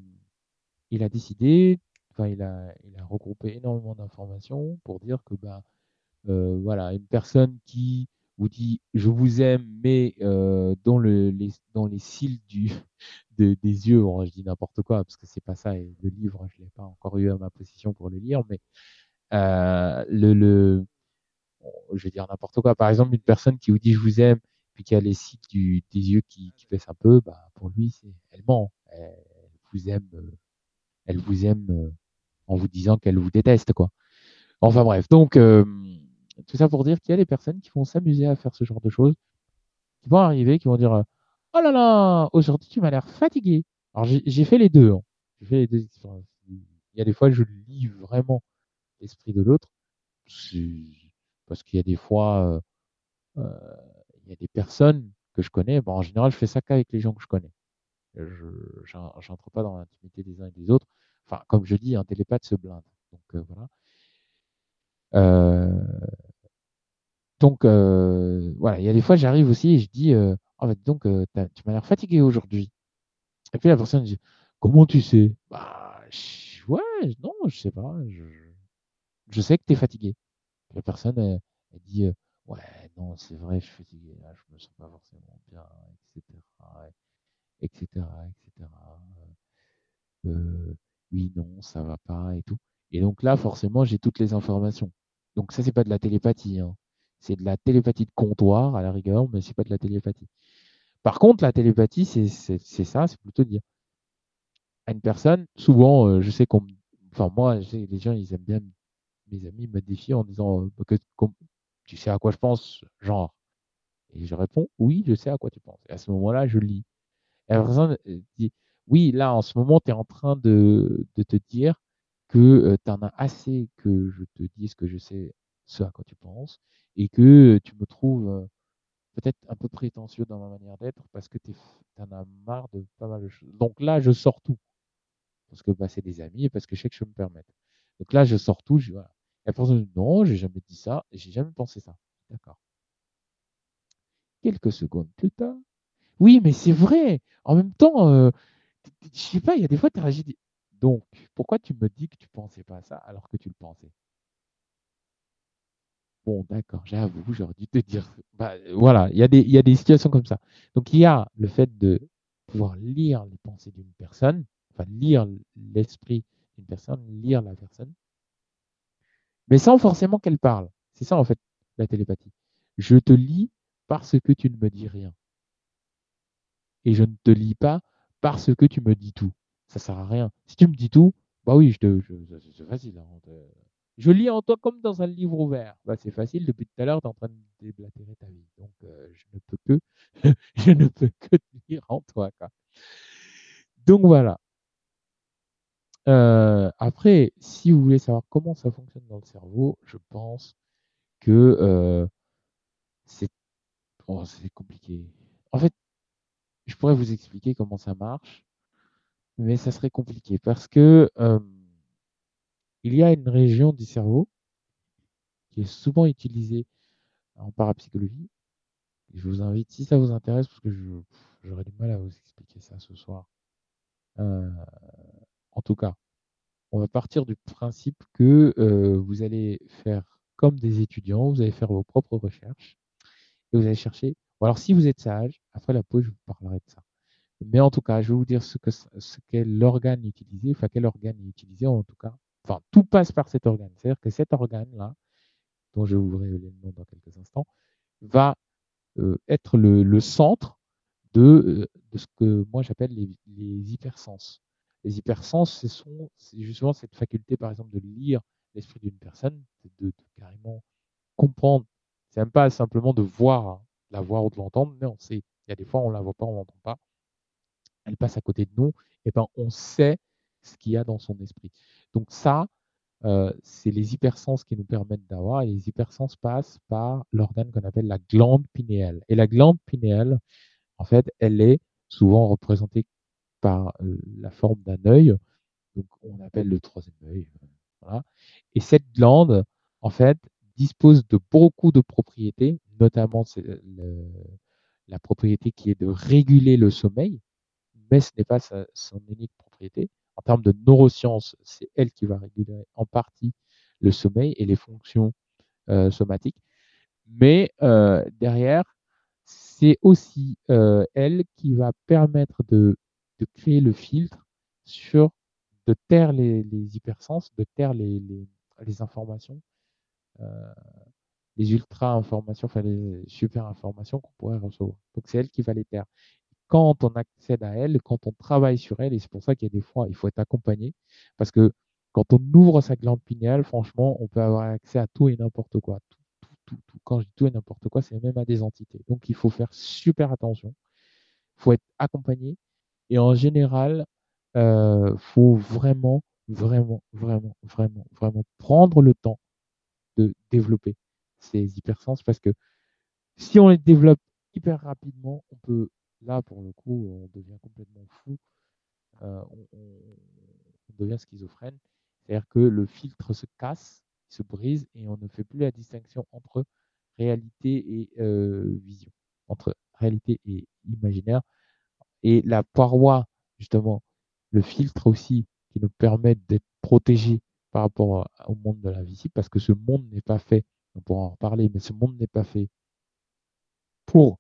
décidé, enfin, il a, regroupé énormément d'informations pour dire que, ben, voilà, une personne qui vous dit je vous aime, mais dans, le, les, dans les cils du, des yeux, je dis n'importe quoi parce que c'est pas ça, et le livre, je l'ai pas encore eu à ma position pour le lire, mais le, le, je vais dire n'importe quoi. Par exemple, une personne qui vous dit je vous aime, puis qui a les cils des yeux qui, qui baissent un peu, bah, pour lui, elle ment. Elle vous aime, elle vous aime en vous disant qu'elle vous déteste, quoi. Enfin bref, donc tout ça pour dire qu'il y a des personnes qui vont s'amuser à faire ce genre de choses, qui vont arriver, qui vont dire Oh là là, aujourd'hui tu m'as l'air fatigué. Alors j'ai fait les deux. Hein. Il y a des fois je lis vraiment l'esprit de l'autre, parce qu'il y a des fois euh, il y a des personnes que je connais. Bon, en général, je fais ça qu'avec les gens que je connais. Je n'entre pas dans l'intimité des uns et des autres. Enfin, comme je dis, un télépathe se blinde. Donc euh, voilà. Euh, donc euh, voilà, il y a des fois j'arrive aussi et je dis euh, oh, bah, donc euh, tu m'as l'air fatigué aujourd'hui. Et puis la personne dit comment tu sais? Bah ouais, non, je sais pas, je, je sais que tu es fatigué. la personne elle, dit ouais, non, c'est vrai, je suis fatigué, là, je me sens pas forcément bien, etc. etc. etc. oui, non, ça va pas et tout. Et donc là, forcément, j'ai toutes les informations. Donc ça, c'est pas de la télépathie. Hein. C'est de la télépathie de comptoir à la rigueur, mais c'est pas de la télépathie. Par contre, la télépathie, c'est ça, c'est plutôt dire à une personne, souvent, euh, je sais qu'on. Enfin, moi, les gens, ils aiment bien, mes amis me défient en disant euh, que, tu sais à quoi je pense, genre. Et je réponds, oui, je sais à quoi tu penses. Et à ce moment-là, je lis. Et la personne euh, dit, oui, là, en ce moment, tu es en train de, de te dire que tu en as assez que je te dise que je sais ce à quoi tu penses et que tu me trouves peut-être un peu prétentieux dans ma manière d'être parce que tu en as marre de pas mal de choses. Donc là, je sors tout. Parce que bah, c'est des amis et parce que je sais que je me permettre. Donc là, je sors tout. Je, voilà. la personne dit non, j'ai jamais dit ça, j'ai jamais pensé ça. D'accord. Quelques secondes plus tard. Oui, mais c'est vrai. En même temps, euh, je sais pas, il y a des fois, tu réagis. Donc, pourquoi tu me dis que tu pensais pas ça alors que tu le pensais? Bon, d'accord, j'avoue, j'aurais dû te dire. Bah, voilà, il y, a des, situations comme ça. Donc, il y a le fait de pouvoir lire les pensées d'une personne, enfin, lire l'esprit d'une personne, lire la personne, mais sans forcément qu'elle parle. C'est ça, en fait, la télépathie. Je te lis parce que tu ne me dis rien. Et je ne te lis pas parce que tu me dis tout. Ça sert à rien. Si tu me dis tout, bah oui, je te, c'est facile. Hein, je lis en toi comme dans un livre ouvert. Bah, c'est facile, depuis tout à l'heure, tu es en train de déblatérer ta vie. Donc, euh, je ne peux que, je ne peux que lire en toi. Donc, voilà. Euh, après, si vous voulez savoir comment ça fonctionne dans le cerveau, je pense que euh, c'est oh, compliqué. En fait, je pourrais vous expliquer comment ça marche, mais ça serait compliqué parce que il y a une région du cerveau qui est souvent utilisée en parapsychologie. je vous invite, si ça vous intéresse, parce que j'aurais du mal à vous expliquer ça ce soir. Euh, en tout cas, on va partir du principe que euh, vous allez faire comme des étudiants, vous allez faire vos propres recherches et vous allez chercher. alors, si vous êtes sage, après la pause, je vous parlerai de ça. Mais en tout cas, je vais vous dire ce ce qu'est l'organe utilisé, enfin quel organe est utilisé en tout cas enfin, tout passe par cet organe. C'est-à-dire que cet organe-là, dont je vous révéler le nom dans quelques instants, va euh, être le, centre de, euh, de, ce que moi j'appelle les, les, hypersens. Les hypersens, c'est justement cette faculté, par exemple, de lire l'esprit d'une personne, de, carrément comprendre. C'est même pas simplement de voir, hein, la voir ou de l'entendre, mais on sait. Il y a des fois, on la voit pas, on l'entend pas. Elle passe à côté de nous, et ben on sait ce qu'il y a dans son esprit. Donc ça, euh, c'est les hypersens qui nous permettent d'avoir. Et les hypersens passent par l'organe qu'on appelle la glande pinéale. Et la glande pinéale, en fait, elle est souvent représentée par euh, la forme d'un œil. Donc, on appelle le troisième œil. Voilà. Et cette glande, en fait, dispose de beaucoup de propriétés, notamment la propriété qui est de réguler le sommeil, mais ce n'est pas son unique propriété. En termes de neurosciences, c'est elle qui va réguler en partie le sommeil et les fonctions euh, somatiques. Mais euh, derrière, c'est aussi euh, elle qui va permettre de, créer le filtre sur, de taire les, les hypersens, de taire les, les, informations, les ultra-informations, enfin les super-informations qu'on pourrait recevoir. Donc c'est elle qui va les taire quand on accède à elle, quand on travaille sur elle, et c'est pour ça qu'il y a des fois, il faut être accompagné, parce que quand on ouvre sa glande pinéale, franchement, on peut avoir accès à tout et n'importe quoi. Tout, tout, tout. Quand je dis tout et n'importe quoi, c'est même à des entités. Donc il faut faire super attention. Il faut être accompagné. Et en général, il euh, faut vraiment, vraiment, vraiment, vraiment, vraiment prendre le temps de développer ces hypersens parce que si on les développe hyper rapidement, on peut Là, pour le coup, on devient complètement fou. Euh, on, devient schizophrène. C'est-à-dire que le filtre se casse, se brise et on ne fait plus la distinction entre réalité et euh, vision, entre réalité et imaginaire. Et la paroi, justement, le filtre aussi, qui nous permet d'être protégés par rapport au monde de l'invisible, parce que ce monde n'est pas fait, on pourra en reparler, mais ce monde n'est pas fait pour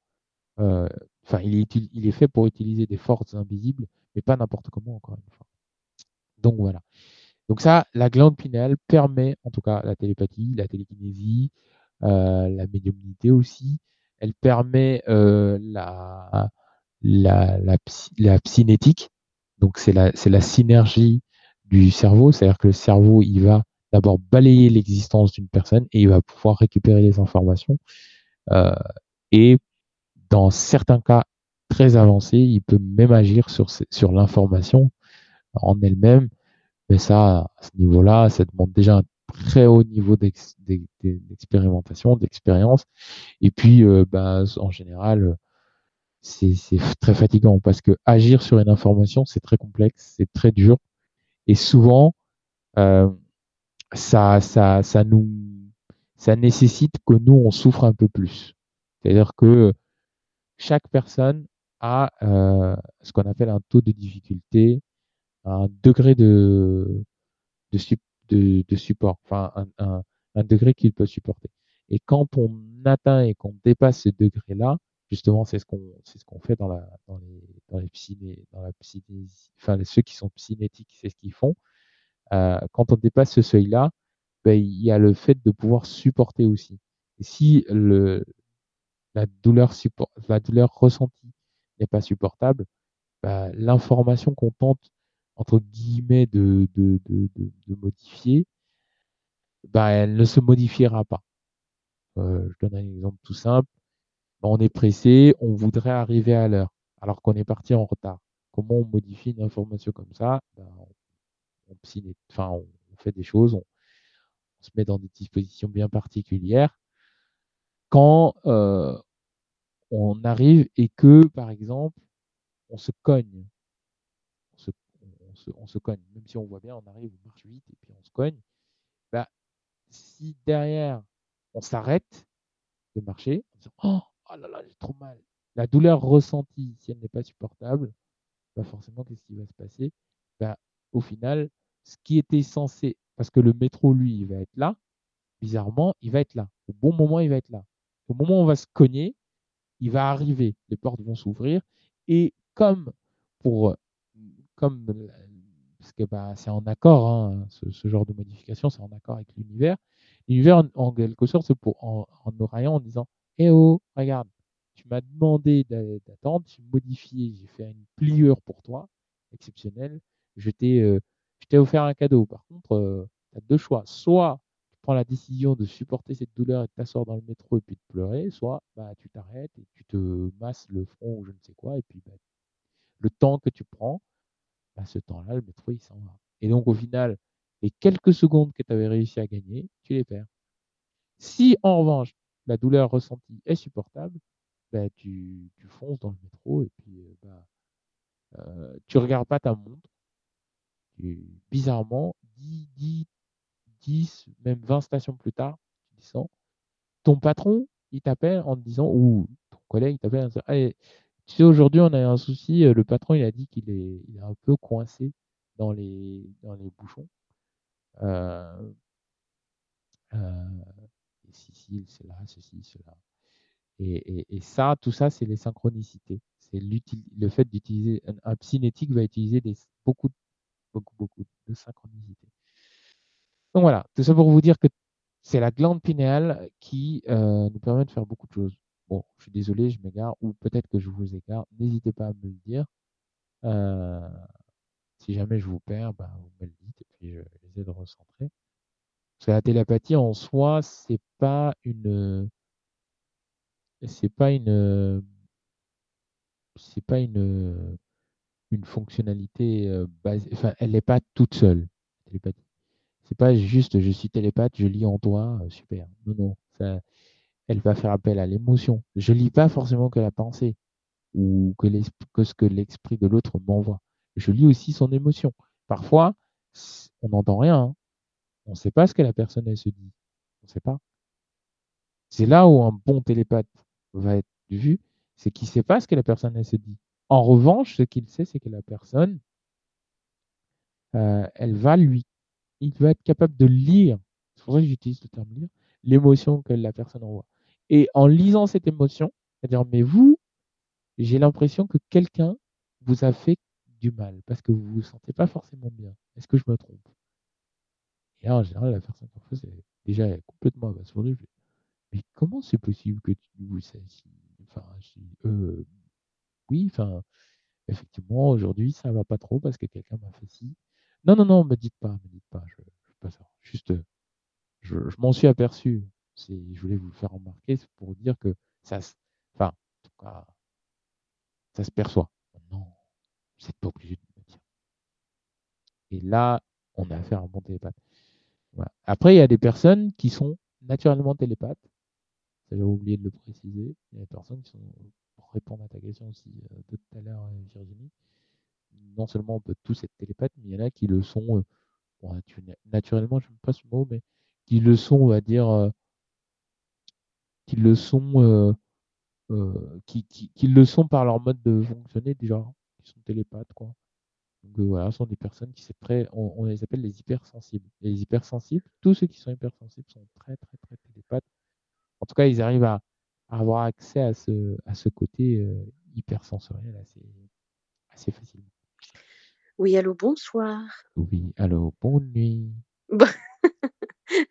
euh, Enfin, il est, fait pour utiliser des forces invisibles, mais pas n'importe comment, encore une fois. Donc voilà. Donc ça, la glande pinéale permet, en tout cas, la télépathie, la télékinésie, euh, la médiumnité aussi. Elle permet euh, la, la, la, la, psynétique. Donc c'est la, c'est la synergie du cerveau, c'est-à-dire que le cerveau, il va d'abord balayer l'existence d'une personne et il va pouvoir récupérer les informations. Euh, et dans certains cas très avancés, il peut même agir sur, sur l'information en elle-même. Mais ça, à ce niveau-là, ça demande déjà un très haut niveau d'expérimentation, d'expérience. Et puis, euh, bah, en général, c'est très fatigant parce que agir sur une information, c'est très complexe, c'est très dur. Et souvent, euh, ça, ça, ça nous, ça nécessite que nous, on souffre un peu plus. C'est-à-dire que chaque personne a euh, ce qu'on appelle un taux de difficulté, un degré de, de, de, support, enfin un, un, un degré qu'il peut supporter. Et quand on atteint et qu'on dépasse ce degré-là, justement, c'est ce qu'on c'est ce qu'on fait dans la dans les dans les psyné, dans la psynésie, enfin ceux qui sont psynétiques, c'est ce qu'ils font. Euh, quand on dépasse ce seuil-là, ben, il y a le fait de pouvoir supporter aussi. Si le la douleur, support, la douleur ressentie n'est pas supportable, bah, l'information qu'on tente, entre guillemets, de, de, de, de, modifier, bah, elle ne se modifiera pas. Euh, je donne un exemple tout simple. On est pressé, on voudrait arriver à l'heure, alors qu'on est parti en retard. Comment on modifie une information comme ça? Bah, on, enfin, on, fait des choses, on, on se met dans des dispositions bien particulières quand euh, on arrive et que, par exemple, on se cogne. On se, on, se, on se, cogne. Même si on voit bien, on arrive, on marche vite et puis on se cogne. Bah, si derrière, on s'arrête de marcher, en disant Oh, oh là là, j'ai trop mal. La douleur ressentie, si elle n'est pas supportable, bah forcément, qu'est-ce qui va se passer? Bah, Au final, ce qui était censé, parce que le métro, lui, il va être là, bizarrement, il va être là. Au bon moment, il va être là. Au moment où on va se cogner, il va arriver, les portes vont s'ouvrir et comme pour comme parce que bah, c'est en accord, hein, ce, genre de modification, c'est en accord avec l'univers. L'univers, en, quelque sorte, c'est pour en, en oraillant en disant Eh oh, regarde, tu m'as demandé d'attendre, j'ai modifié, j'ai fait une pliure pour toi, exceptionnelle. Je t'ai euh, offert un cadeau. Par contre, euh, tu as deux choix. Soit prends la décision de supporter cette douleur et de t'asseoir dans le métro et puis de pleurer, soit bah, tu t'arrêtes et tu te masses le front ou je ne sais quoi, et puis bah, le temps que tu prends, bah, ce temps-là, le métro, il s'en va. Et donc, au final, les quelques secondes que tu avais réussi à gagner, tu les perds. Si en revanche, la douleur ressentie est supportable, ben, tu, tu fonces dans le métro et puis euh, bah, euh, tu regardes pas ta montre. bizarrement, 10, 10, 10, même 20 stations plus tard, tu ton patron, il t'appelle en disant, ou ton collègue t'appelle en disant, tu sais, aujourd'hui, on a un souci, euh, le patron, il a dit qu'il est, un peu coincé dans les, dans les bouchons. Euh, euh, ceci, cela. Et, ça, tout ça, c'est les synchronicités. C'est le fait d'utiliser un, un, va utiliser des, beaucoup, beaucoup, beaucoup de synchronicité. Donc voilà, tout ça pour vous dire que c'est la glande pinéale qui euh, nous permet de faire beaucoup de choses. Bon, je suis désolé, je m'égare, ou peut-être que je vous égare. N'hésitez pas à me le dire. Euh, si jamais je vous perds, ben, vous me le dites et puis je vais essayer de recentrer. Parce que la télépathie en soi, c'est pas une, c'est pas une, c'est pas une, une fonctionnalité euh, basée, enfin, elle n'est pas toute seule, la télépathie. C'est pas juste je suis télépathe, je lis en toi, euh, super. Non, non, elle va faire appel à l'émotion. Je lis pas forcément que la pensée ou que, que ce que l'esprit de l'autre m'envoie. Je lis aussi son émotion. Parfois, on n'entend rien. Hein. On ne sait pas ce que la personne elle se dit. On ne sait pas. C'est là où un bon télépathe va être vu, c'est qu'il ne sait pas ce que la personne elle se dit. En revanche, ce qu'il sait, c'est que la personne, euh, elle va lui il va être capable de lire, c'est pour ça que j'utilise le terme lire, l'émotion que la personne envoie. Et en lisant cette émotion, c'est-à-dire, mais vous, j'ai l'impression que quelqu'un vous a fait du mal parce que vous ne vous sentez pas forcément bien. Est-ce que je me trompe? Et là, en général, la personne en face est déjà complètement abasourdie. Mais comment c'est possible que tu vous enfin, euh, oui, effectivement, aujourd'hui, ça va pas trop parce que quelqu'un m'a fait ci. Non, non, non, me dites pas, me dites pas, je, je pas ça. Juste, je, je m'en suis aperçu. Je voulais vous le faire remarquer, c'est pour dire que ça se, enfin, en tout cas, ça se perçoit. Non, vous n'êtes pas obligé de me dire. Et là, on a affaire à un bon télépathe. Voilà. Après, il y a des personnes qui sont naturellement télépathes. J'avais oublié de le préciser. Il y a des personnes qui sont, pour répondre à ta question aussi euh, tout à l'heure, Virginie, non seulement on peut tous être télépathes, mais il y en a qui le sont, euh, naturellement, je n'aime pas ce mot, mais qui le sont, on va dire, euh, qui le sont, euh, qui, le sont par leur mode de fonctionner déjà, qui sont télépathes, quoi. Donc ce sont des personnes qui très, on, on, les appelle les hypersensibles. Les hypersensibles, tous ceux qui sont hypersensibles sont très très très télépathes. En tout cas, ils arrivent à, avoir accès à ce, côté hypersensoriel assez facilement. Oui, allô, bonsoir. Oui, allô, bonne nuit.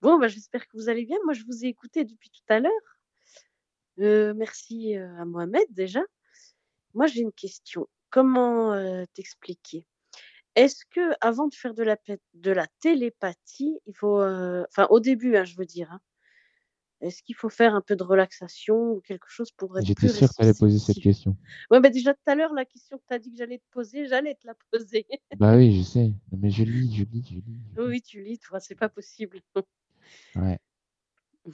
bon, bah, j'espère que vous allez bien. Moi, je vous ai écouté depuis tout à l'heure. Euh, merci euh, à Mohamed déjà. Moi, j'ai une question. Comment euh, t'expliquer? Est-ce que avant de faire de la, de la télépathie, il faut, enfin au début, hein, je veux dire, hein, est-ce qu'il faut faire un peu de relaxation ou quelque chose pour être J'étais sûr que tu allais poser cette question. Ouais, bah déjà tout à l'heure, la question que tu as dit que j'allais te poser, j'allais te la poser. bah oui, je sais. Mais je lis, je lis, je lis. Je lis. Oui, tu lis, toi, c'est pas possible. ouais.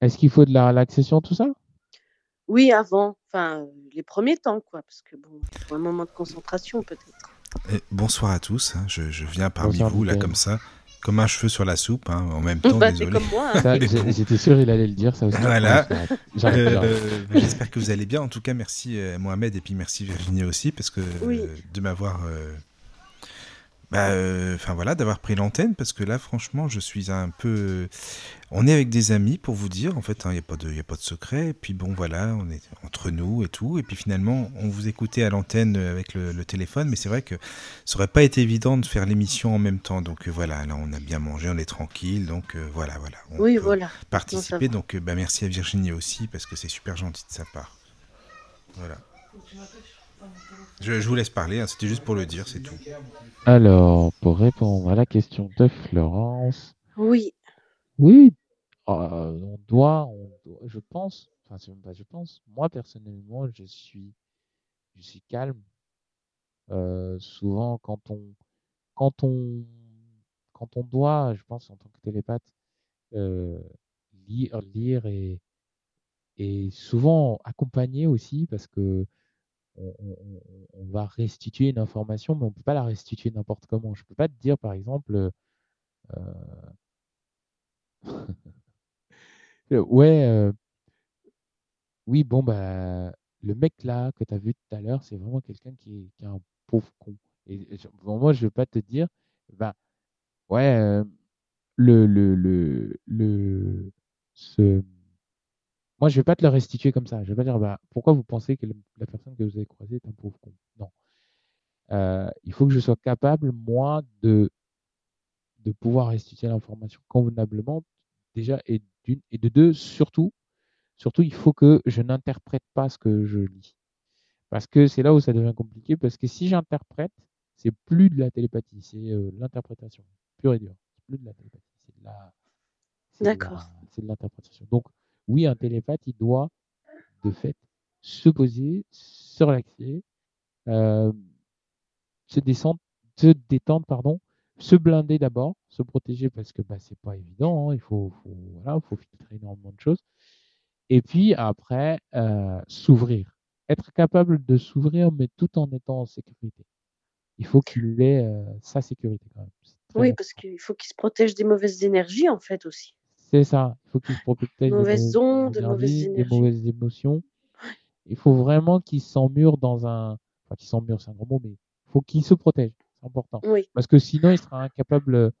Est-ce qu'il faut de la relaxation, tout ça? Oui, avant. Enfin, les premiers temps, quoi. Parce que bon, faut un moment de concentration, peut-être. Et bonsoir à tous. Hein. Je, je, viens parmi bonsoir, vous, là, comme ça comme un cheveu sur la soupe, hein, en même temps, bah, désolé. Comme moi, hein. J'étais sûr il allait le dire, ça aussi. Voilà. Euh, J'espère que vous allez bien. En tout cas, merci euh, Mohamed et puis merci Virginie aussi, parce que oui. euh, de m'avoir euh, bah, enfin voilà, d'avoir pris l'antenne parce que là, franchement, je suis un peu. On est avec des amis pour vous dire, en fait, il hein, n'y a pas de, y a pas de secret. Et puis bon, voilà, on est entre nous et tout. Et puis finalement, on vous écoutait à l'antenne avec le, le, téléphone, mais c'est vrai que ça aurait pas été évident de faire l'émission en même temps. Donc voilà, là, on a bien mangé, on est tranquille. Donc euh, voilà, voilà. On oui, voilà. Participer. Donc bah, merci à Virginie aussi parce que c'est super gentil de sa part. Voilà. Je, je vous laisse parler, hein, c'était juste pour le dire, c'est tout. Alors, pour répondre à la question de Florence. Oui. Oui, euh, on, doit, on doit, je pense, enfin, c'est même pas je pense, moi personnellement, je suis, je suis calme. Euh, souvent, quand on, quand on quand on doit, je pense, en tant que télépathe, lire, lire et, et souvent accompagner aussi parce que on, va restituer une information, mais on ne peut pas la restituer n'importe comment. Je ne peux pas te dire, par exemple, ouais, oui, bon, bah, le mec là que tu as vu tout à l'heure, c'est vraiment quelqu'un qui, est, un pauvre con. Et, moi, je ne vais pas te dire, bah, ouais, le, le, le, le, moi, je vais pas te le restituer comme ça. Je vais pas dire, bah, pourquoi vous pensez que la personne que vous avez croisée est un pauvre con? Non. Euh, il faut que je sois capable, moi, de, de pouvoir restituer l'information convenablement, déjà, et, d'une, et de deux, surtout, surtout, il faut que je n'interprète pas ce que je lis. Parce que c'est là où ça devient compliqué, parce que si j'interprète, c'est plus de la télépathie, c'est euh, l'interprétation, pure et dure. C'est plus de la télépathie, c'est de la. D'accord. C'est de l'interprétation. Donc, oui, un télépathe, il doit, de fait, se poser, se relaxer, euh, se descendre, se détendre, pardon, se blinder d'abord, se protéger parce que bah, c'est pas évident, hein, il faut, faut filtrer énormément de choses. Et puis après, euh, s'ouvrir. Être capable de s'ouvrir, mais tout en étant en sécurité. Il faut qu'il ait euh, sa sécurité quand même. Oui, parce qu'il faut qu'il se protège des mauvaises énergies en fait aussi. C'est ça. Il faut qu'il se protège des mauvaises ondes, des mauvaises énergies. Des mauvaises émotions. Il faut vraiment qu'il s'emmure dans un. Enfin, qu'il s'emmure, c'est un gros mot, mais il faut qu'il se protège. C'est important. Oui. Parce que sinon, il sera incapable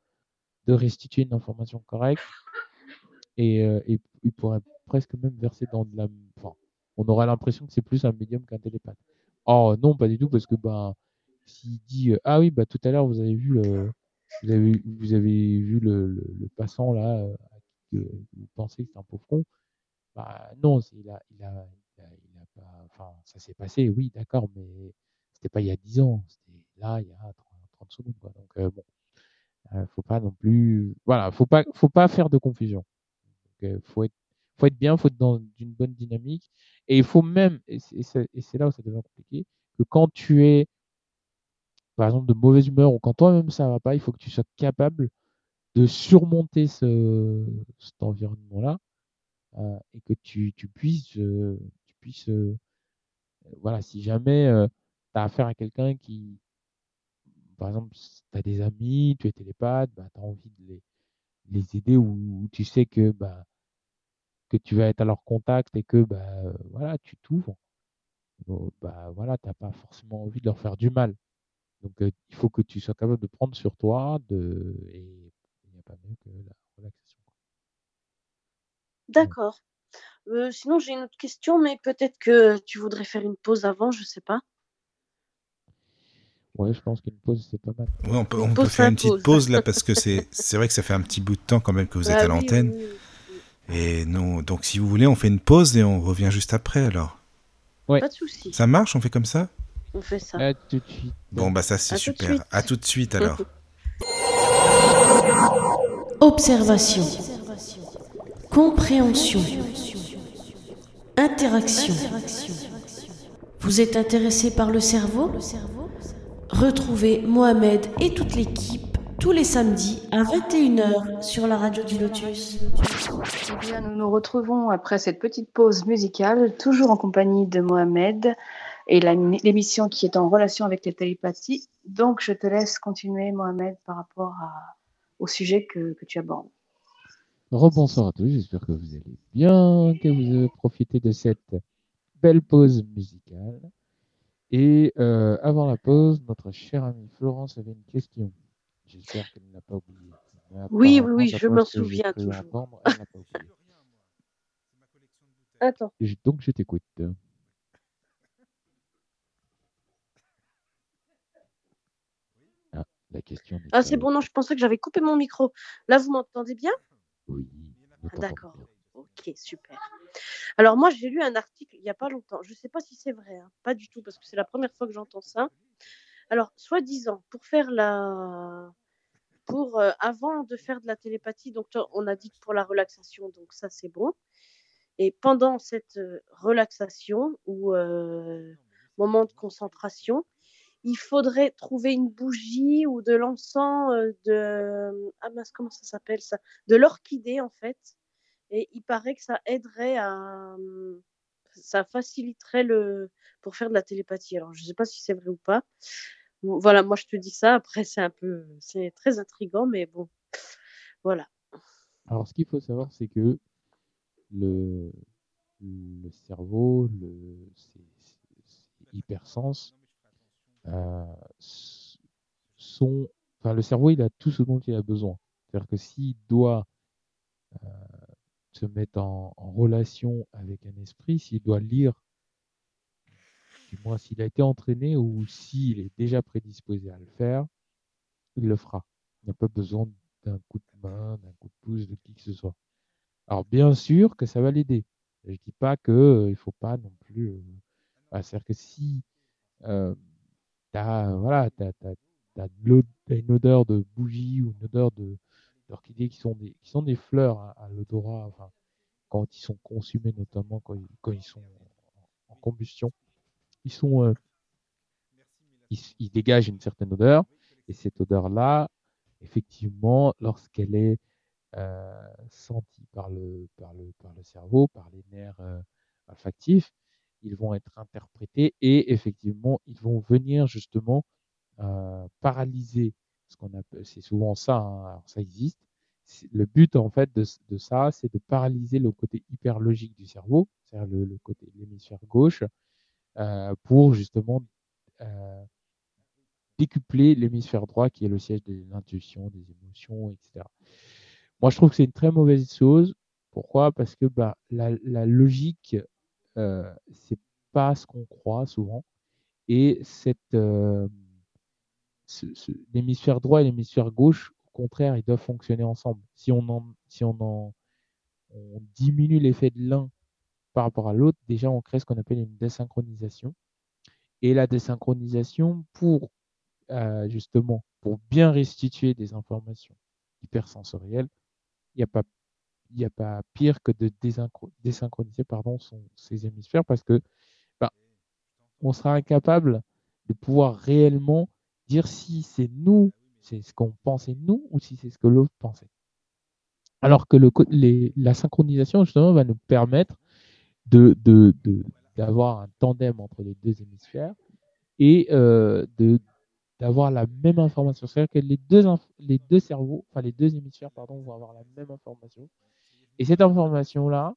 de restituer une information correcte. Et, euh, et il pourrait presque même verser dans de la. Enfin, on aura l'impression que c'est plus un médium qu'un télépathe. Oh non, pas du tout, parce que ben, s'il dit euh, Ah oui, bah tout à l'heure, vous avez vu le. Vous avez, vous avez vu le, le, passant là euh, que vous pensez que c'est un pauvre con. Bah, non, ça s'est passé, oui, d'accord, mais c'était pas il y a 10 ans, c'était là, il y a 30, secondes, quoi. Donc, euh, bon, euh, faut pas non plus, voilà, faut pas, faut pas faire de confusion. Donc, euh, faut être, faut être bien, faut être dans une bonne dynamique, et il faut même, et c'est là où ça devient compliqué, que quand tu es, par exemple, de mauvaise humeur ou quand toi-même ça va pas, il faut que tu sois capable de surmonter ce, cet environnement-là euh, et que tu, tu puisses, euh, tu puisses euh, voilà, si jamais tu as affaire à quelqu'un qui, par exemple, tu as des amis, tu es télépathe, bah, tu as envie de les, les aider ou, tu sais que, bah, que tu vas être à leur contact et que bah, voilà, tu t'ouvres, bah, voilà, tu n'as pas forcément envie de leur faire du mal. Donc, il faut que tu sois capable de prendre sur toi de, et pas mieux que la relaxation. D'accord. Euh, sinon, j'ai une autre question, mais peut-être que tu voudrais faire une pause avant, je sais pas. Ouais, je pense qu'une pause, c'est pas mal. Ouais, on peut, on peut faire une petite pause là parce que c'est vrai que ça fait un petit bout de temps quand même que vous êtes Bah à l'antenne. oui, oui. Et non, donc si vous voulez, on fait une pause et on revient juste après alors. Ouais. Pas de souci. Ça marche On fait comme ça? On fait ça. À tout de suite. Bon, bah ça c'est super. À tout de suite alors. Observation. Compréhension. Interaction. Vous êtes intéressé par le cerveau? Retrouvez Mohamed et toute l'équipe tous les samedis à 21h sur la radio du Lotus. Eh nous nous retrouvons après cette petite pause musicale, toujours en compagnie de Mohamed et l'émission qui est en relation avec les télépathies. Donc, je te laisse continuer, Mohamed, par rapport à- au sujet que, que tu abordes. Rebonsoir à tous, j'espère que vous allez bien, que vous avez profité de cette belle pause musicale. Et euh, avant la pause, notre chère amie Florence avait une question. J'espère qu'elle ne l'a pas oubliée. Mais Oui, oui, oui, je m'en souviens toujours. Attends. Donc je t'écoute. Ah, la question. n'est Ah, c'est bon, non, je pensais que j'avais coupé mon micro. Là, vous m'entendez bien? Oui. Ah, D'accord. Ok, super. Alors moi, j'ai lu un article il n'y a pas longtemps. Je ne sais pas si c'est vrai, hein, pas du tout, parce que c'est la première fois que j'entends ça. Alors, soi-disant, pour faire la... Pour, euh, avant de faire de la télépathie, donc on a dit que pour la relaxation, donc ça c'est bon. Et pendant cette euh, relaxation ou euh, moment de concentration, il faudrait trouver une bougie ou de l'encens euh, de ah comment ça s'appelle ça? De l'orchidée en fait. Et il paraît que ça aiderait à ça faciliterait le pour faire de la télépathie. Alors je sais pas si c'est vrai ou pas. Voilà moi je te dis ça. Après c'est un peu c'est très intrigant mais bon voilà. Alors, ce qu'il faut savoir, c'est que le, le cerveau, le, hypersens, euh, s- sont, enfin, le cerveau, il a tout ce dont il a besoin. C'est-à-dire que s'il doit euh, se mettre en, en relation avec un esprit, s'il doit lire, du moins s'il a été entraîné ou s'il est déjà prédisposé à le faire, il le fera. Il n'a pas besoin d'un coup de main, d'un coup de pouce, de qui que ce soit. Alors bien sûr que ça va l'aider. Je dis pas que euh, il faut pas non plus. euh, bah, C'est-à-dire que si euh, voilà, de l'o- t'as une odeur de bougie ou une odeur de d'orchidée qui sont des qui sont des fleurs à, l'odorat, quand ils sont consumés notamment quand ils, quand ils sont en, combustion, ils sont euh, ils, dégagent une certaine odeur et cette odeur là, effectivement, lorsqu'elle est euh, sentis par le, par, le, par le cerveau, par les nerfs euh, olfactifs, ils vont être interprétés et effectivement, ils vont venir justement euh, paralyser ce qu'on appelle, c'est souvent ça, hein, ça existe. Le but en fait de, ça, c'est de paralyser le côté hyper logique du cerveau, c'est-à-dire le, le côté l'hémisphère gauche, euh, pour justement euh, décupler l'hémisphère droit qui est le siège de l'intuition, des émotions, etc. Moi, je trouve que c'est une très mauvaise chose. Pourquoi? Parce que bah, la logique, euh, c'est pas ce qu'on croit souvent. Et cette, euh, l'hémisphère droit et l'hémisphère gauche, au contraire, ils doivent fonctionner ensemble. Si on en, si on en diminue l'effet de l'un par rapport à l'autre, déjà on crée ce qu'on appelle une désynchronisation. Et la désynchronisation, pour euh, justement, pour bien restituer des informations hypersensorielles, il n'y a pas il n'y a pas pire que de désynchro- désynchroniser pardon, son, ses hémisphères parce que bah, on sera incapable de pouvoir réellement dire si c'est nous, c'est ce qu'on pensait nous ou si c'est ce que l'autre pensait. Alors que le, les- la synchronisation justement va nous permettre de, de, de- d'avoir un tandem entre les deux hémisphères et euh, de d'avoir la même information. C'est-à-dire que les deux, les deux cerveaux, enfin les deux hémisphères, pardon, vont avoir la même information. Et cette information-là,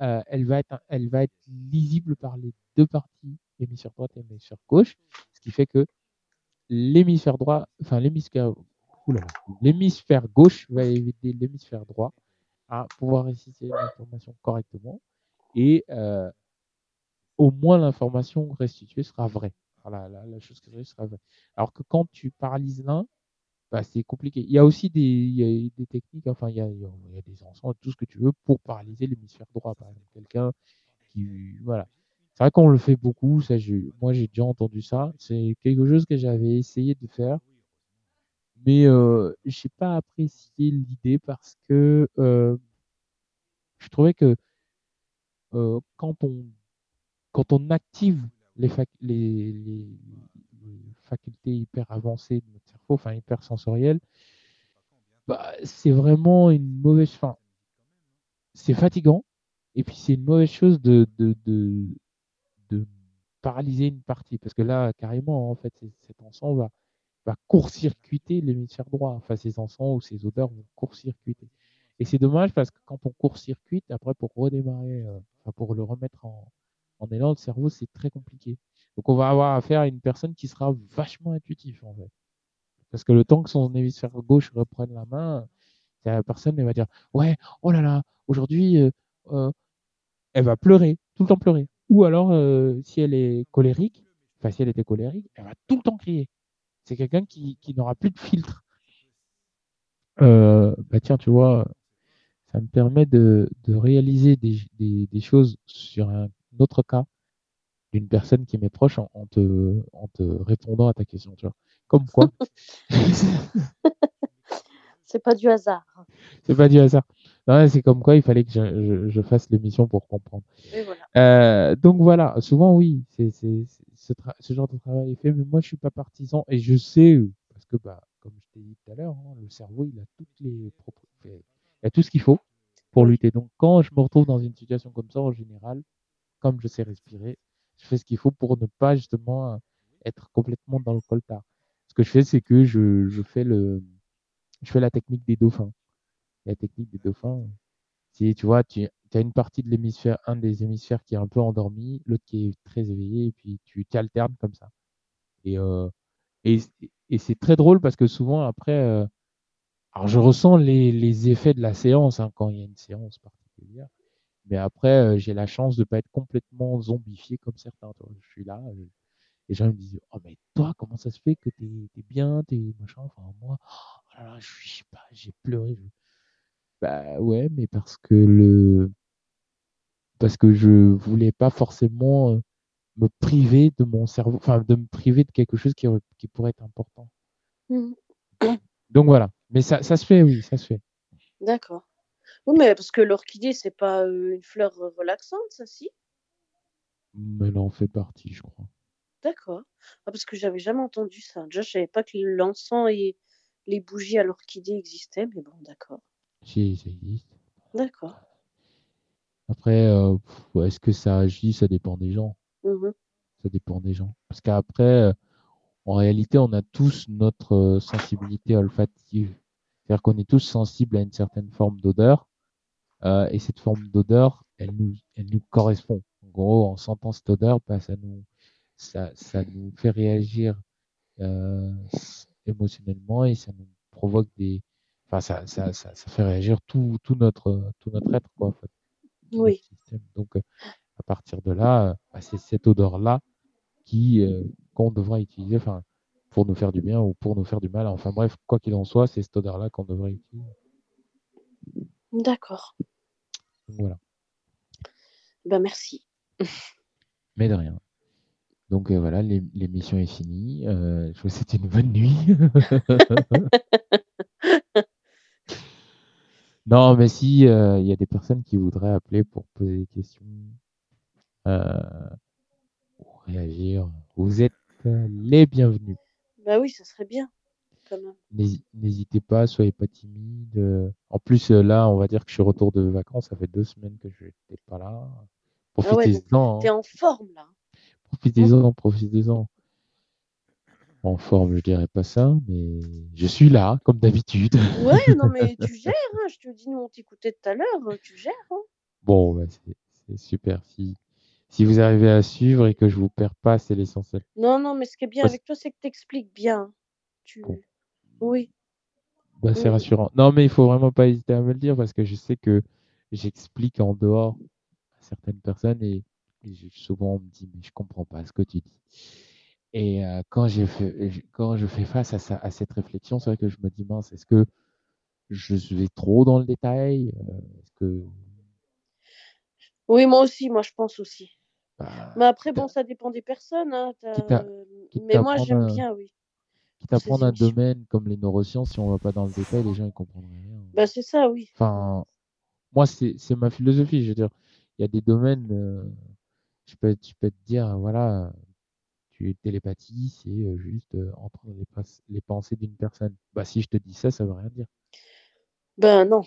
euh, elle, va être, elle va être lisible par les deux parties, l'hémisphère droite et l'hémisphère gauche, ce qui fait que l'hémisphère droit, enfin l'hémisphère, gauche va aider l'hémisphère droit à pouvoir réciter l'information correctement et euh, au moins l'information restituée sera vraie. Vraie. Alors que quand tu paralyses l'un, bah, c'est compliqué. Il y a aussi des, techniques, enfin, il y a, des encens, tout ce que tu veux pour paralyser l'hémisphère droit. Quelqu'un qui, voilà. C'est vrai qu'on le fait beaucoup, je, moi j'ai déjà entendu ça. C'est quelque chose que j'avais essayé de faire, mais euh, j'ai pas apprécié l'idée parce que euh, je trouvais que euh, quand on quand on active les, fac- les, les, les facultés hyper avancées de notre cerveau, enfin hyper sensorielles, bah, c'est vraiment une mauvaise fin. C'est fatigant, et puis c'est une mauvaise chose de, de, de, paralyser une partie, parce que là, carrément, en fait, cet encens va, va court-circuiter l'hémisphère droit. Enfin, ces encens ou ces odeurs vont court-circuiter. Et c'est dommage parce que quand on court-circuite, après, pour redémarrer, euh, pour le remettre en, en élan, le cerveau, c'est très compliqué. Donc, on va avoir affaire à une personne qui sera vachement intuitive, en fait. Parce que le temps que son hémisphère gauche reprenne la main, la personne elle va dire Ouais, oh là là, aujourd'hui, euh, euh, elle va pleurer, tout le temps pleurer. Ou alors, euh, si elle est colérique, enfin, si elle était colérique, elle va tout le temps crier. C'est quelqu'un qui, qui n'aura plus de filtre. Euh, bah tiens, tu vois, ça me permet de, de réaliser des, des, des choses sur un autre cas d'une personne qui m'est proche en, en te, en te répondant à ta question. Tu vois. Comme quoi, C'est pas du hasard. c'est pas du hasard. Non, c'est comme quoi il fallait que je, je, je fasse l'émission pour comprendre. Voilà. Euh, donc voilà, souvent oui, c'est ce, ce genre de travail est fait, mais moi je suis pas partisan et je sais parce que bah comme je t'ai dit tout à l'heure, hein, le cerveau il a toutes les propriétés, il a tout ce qu'il faut pour lutter. Donc quand je me retrouve dans une situation comme ça en général, comme je sais respirer, je fais ce qu'il faut pour ne pas justement être complètement dans le coltard. Ce que je fais, c'est que je, fais le, je fais la technique des dauphins. La technique des dauphins, c'est, tu vois, tu as une partie de l'hémisphère, un des hémisphères qui est un peu endormi, l'autre qui est très éveillé, et puis tu t'alternes comme ça. Et, euh, et, et c'est très drôle parce que souvent après, euh, alors je ressens les, les effets de la séance hein, quand il y a une séance particulière, mais après euh, j'ai la chance de pas être complètement zombifié comme certains. Je suis là, euh, les gens me disent, oh mais toi comment ça se fait que t'es es bien, t'es machin, enfin moi, oh là là, je je sais pas, j'ai pleuré. je- Bah ouais, mais parce que le, parce que je voulais pas forcément euh, me priver de mon cerveau, enfin de me priver de quelque chose qui, qui pourrait être important. Mhm. Donc voilà. Mais ça, ça se fait, oui, ça se fait. D'accord. Oui, mais parce que l'orchidée, c'est pas euh, une fleur euh, relaxante, ça, si? Mais elle en fait partie, je crois. D'accord. Ah, parce que j'avais jamais entendu ça. Déjà, je savais pas que l'encens et les bougies à l'orchidée existaient, mais bon, d'accord. Si, ça existe. D'accord. Après, euh, est-ce que ça agit? Ça dépend des gens. Mhm. Ça dépend des gens. Parce qu'après, en réalité, on a tous notre sensibilité olfactive. C'est-à-dire qu'on est tous sensibles à une certaine forme d'odeur. Euh, et cette forme d'odeur, elle nous, elle nous correspond. En gros, en sentant cette odeur, bah, ça, nous, ça, ça nous fait réagir euh, émotionnellement et ça nous provoque des. Enfin, ça, ça, ça, ça fait réagir tout, tout, notre, tout notre être, quoi, en fait, tout Oui. Donc, euh, à partir de là, bah, c'est cette odeur-là qui euh, qu'on devra utiliser enfin, pour nous faire du bien ou pour nous faire du mal. Enfin bref, quoi qu'il en soit, c'est cette odeur-là qu'on devrait utiliser. D'accord. Voilà, Ben, merci. mais de rien. Donc euh, voilà, l'é- l'émission est finie. Euh, je vous souhaite une bonne nuit. non, mais si euh, il y a des personnes qui voudraient appeler pour poser des questions ou réagir, vous êtes les bienvenus. Ben oui, ça serait bien, N'hésitez pas, soyez pas timide. euh. En plus, euh, là, on va dire que je suis retour de vacances. Ça fait deux semaines que je n'étais pas là. Ah ouais, Profitez-en. t'es hein. en forme, là. Profitez-en, profitez-en. En forme, je dirais pas ça, mais je suis là, comme d'habitude. Ouais, non, mais tu gères, hein. Je te dis, nous, on t'écoutait tout à l'heure, euh, tu gères, hein. Bon, bah, c'est super. Si, si vous arrivez à suivre et que je vous perds pas, c'est l'essentiel. Non, non, mais ce qui est bien Parce- avec toi, c'est que t'expliques bien. Tu... Bon. Oui. Bah, c'est rassurant. Non, mais il faut vraiment pas hésiter à me le dire parce que je sais que j'explique en dehors à certaines personnes et, souvent on me dit mais je comprends pas ce que tu dis. Et euh, quand j'ai fait, je- quand je fais face à, ça, à cette réflexion, c'est vrai que je me dis mince, est-ce que je vais trop dans le détail Euh, Est-ce que Oui, moi aussi, moi, je pense aussi. bah, Mais après, bon, ça dépend des personnes, hein. quitte Mais moi, j'aime bien, oui. Quitte à ces prendre un domaine comme les neurosciences, si on va pas dans le détail, les gens ils comprendraient rien. Bah, c'est ça, oui. Enfin, moi, c'est ma philosophie. Je veux dire, il y a des domaines, euh, je peux, je peux te dire, voilà, tu es télépathie, c'est euh, juste euh, entendre les, les pensées d'une personne. Bah, si je te dis ça, ça veut rien dire. Ben non.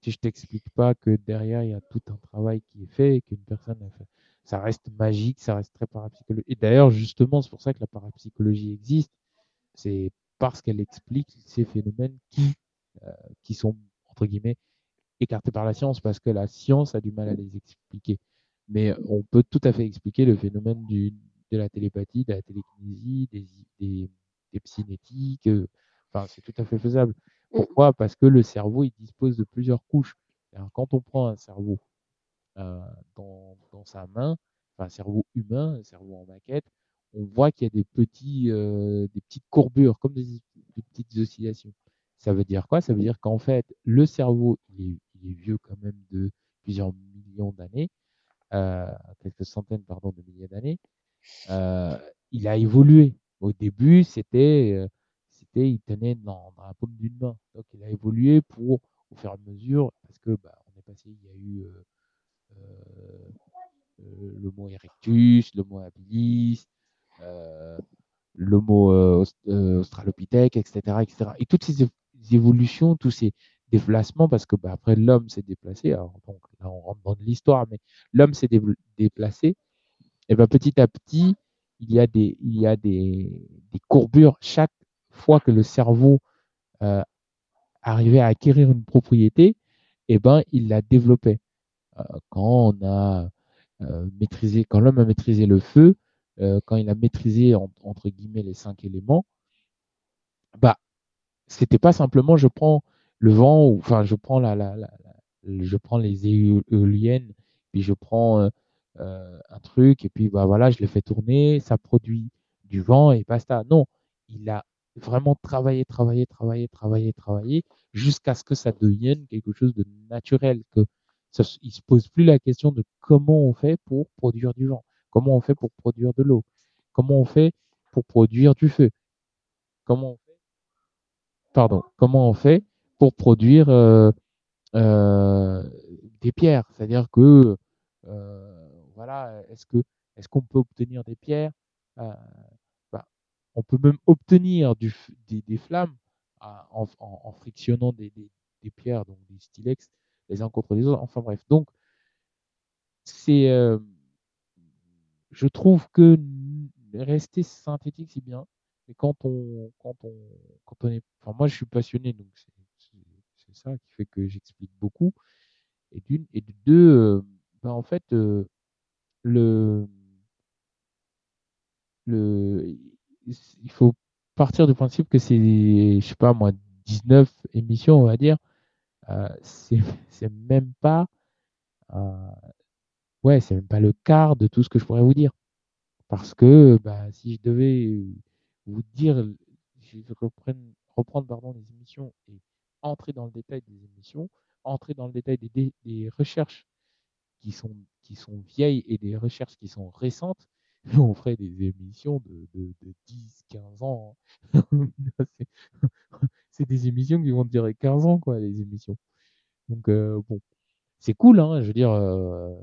Si je t'explique pas que derrière, il y a tout un travail qui est fait et qu'une personne a fait, ça reste magique, ça reste très parapsychologique. Et d'ailleurs, justement, c'est pour ça que la parapsychologie existe. C'est parce qu'elle explique ces phénomènes qui, euh, qui sont, entre guillemets, écartés par la science parce que la science a du mal à les expliquer. Mais on peut tout à fait expliquer le phénomène du, de la télépathie, de la télékinésie, des, des, des psynétiques. euh, Enfin, c'est tout à fait faisable. Mm. Pourquoi? Parce que le cerveau, il dispose de plusieurs couches. Alors, quand on prend un cerveau euh, dans, dans sa main, enfin, un cerveau humain, un cerveau en maquette, on voit qu'il y a des, petits, euh, des petites courbures, comme des, petites oscillations. Ça veut dire quoi? Ça veut dire qu'en fait, le cerveau, il est, est vieux quand même de plusieurs millions d'années, euh, quelques centaines pardon, de milliers d'années. Euh, il a évolué. Au début, c'était, c'était, il tenait dans, dans la paume d'une main. Donc, il a évolué pour, au fur et à mesure, parce que bah, on passé, il y a eu le mot erectus, le mot habilis, le mot australopithèque, etc., etc. Et toutes ces évolutions, tous ces déplacements, parce que bah, après l'homme s'est déplacé, donc là on rentre dans l'histoire, mais l'homme s'est déplacé, et ben petit à petit, il y a des, il y a des, courbures chaque fois que le cerveau euh, arrivait à acquérir une propriété, et ben il la développait. Euh, quand on a euh, maîtrisé, quand l'homme a maîtrisé le feu, euh, quand il a maîtrisé entre guillemets les cinq éléments, bah c'était pas simplement je prends le vent ou enfin je prends la, je prends les éoliennes puis je prends euh, euh, un truc et puis bah voilà je le fais tourner ça produit du vent et basta. Non il a vraiment travaillé travaillé travaillé travaillé travaillé jusqu'à ce que ça devienne quelque chose de naturel que ça, il se pose plus la question de comment on fait pour produire du vent comment on fait pour produire de l'eau? Comment on fait pour produire du feu? Comment on fait? Pardon. Comment on fait pour produire euh, euh, des pierres? C'est-à-dire que euh, voilà, est-ce que est-ce qu'on peut obtenir des pierres? Bah, On peut même obtenir des, flammes en, frictionnant des, des, pierres, donc des stylex, les uns contre les autres. Enfin bref, donc c'est, je trouve que rester synthétique c'est bien, mais quand on, quand on, quand on est, enfin moi je suis passionné, donc c'est ça qui fait que j'explique beaucoup. Et d'une et de deux, euh, ben en fait, euh, le, le, il faut partir du principe que c'est, je sais pas moi, 19 émissions, on va dire. Euh, c'est, c'est même pas, euh, ouais, c'est même pas le quart de tout ce que je pourrais vous dire. Parce que, bah, si je devais vous dire, je reprenne, reprendre pardon les émissions et entrer dans le détail des émissions, entrer dans le détail des, des, recherches qui sont, qui sont vieilles et des recherches qui sont récentes, on ferait des émissions de, de, de 10, 15 ans. c'est des émissions qui vont durer 15 ans, quoi, les émissions. Donc, euh, bon, c'est cool, hein, je veux dire, euh,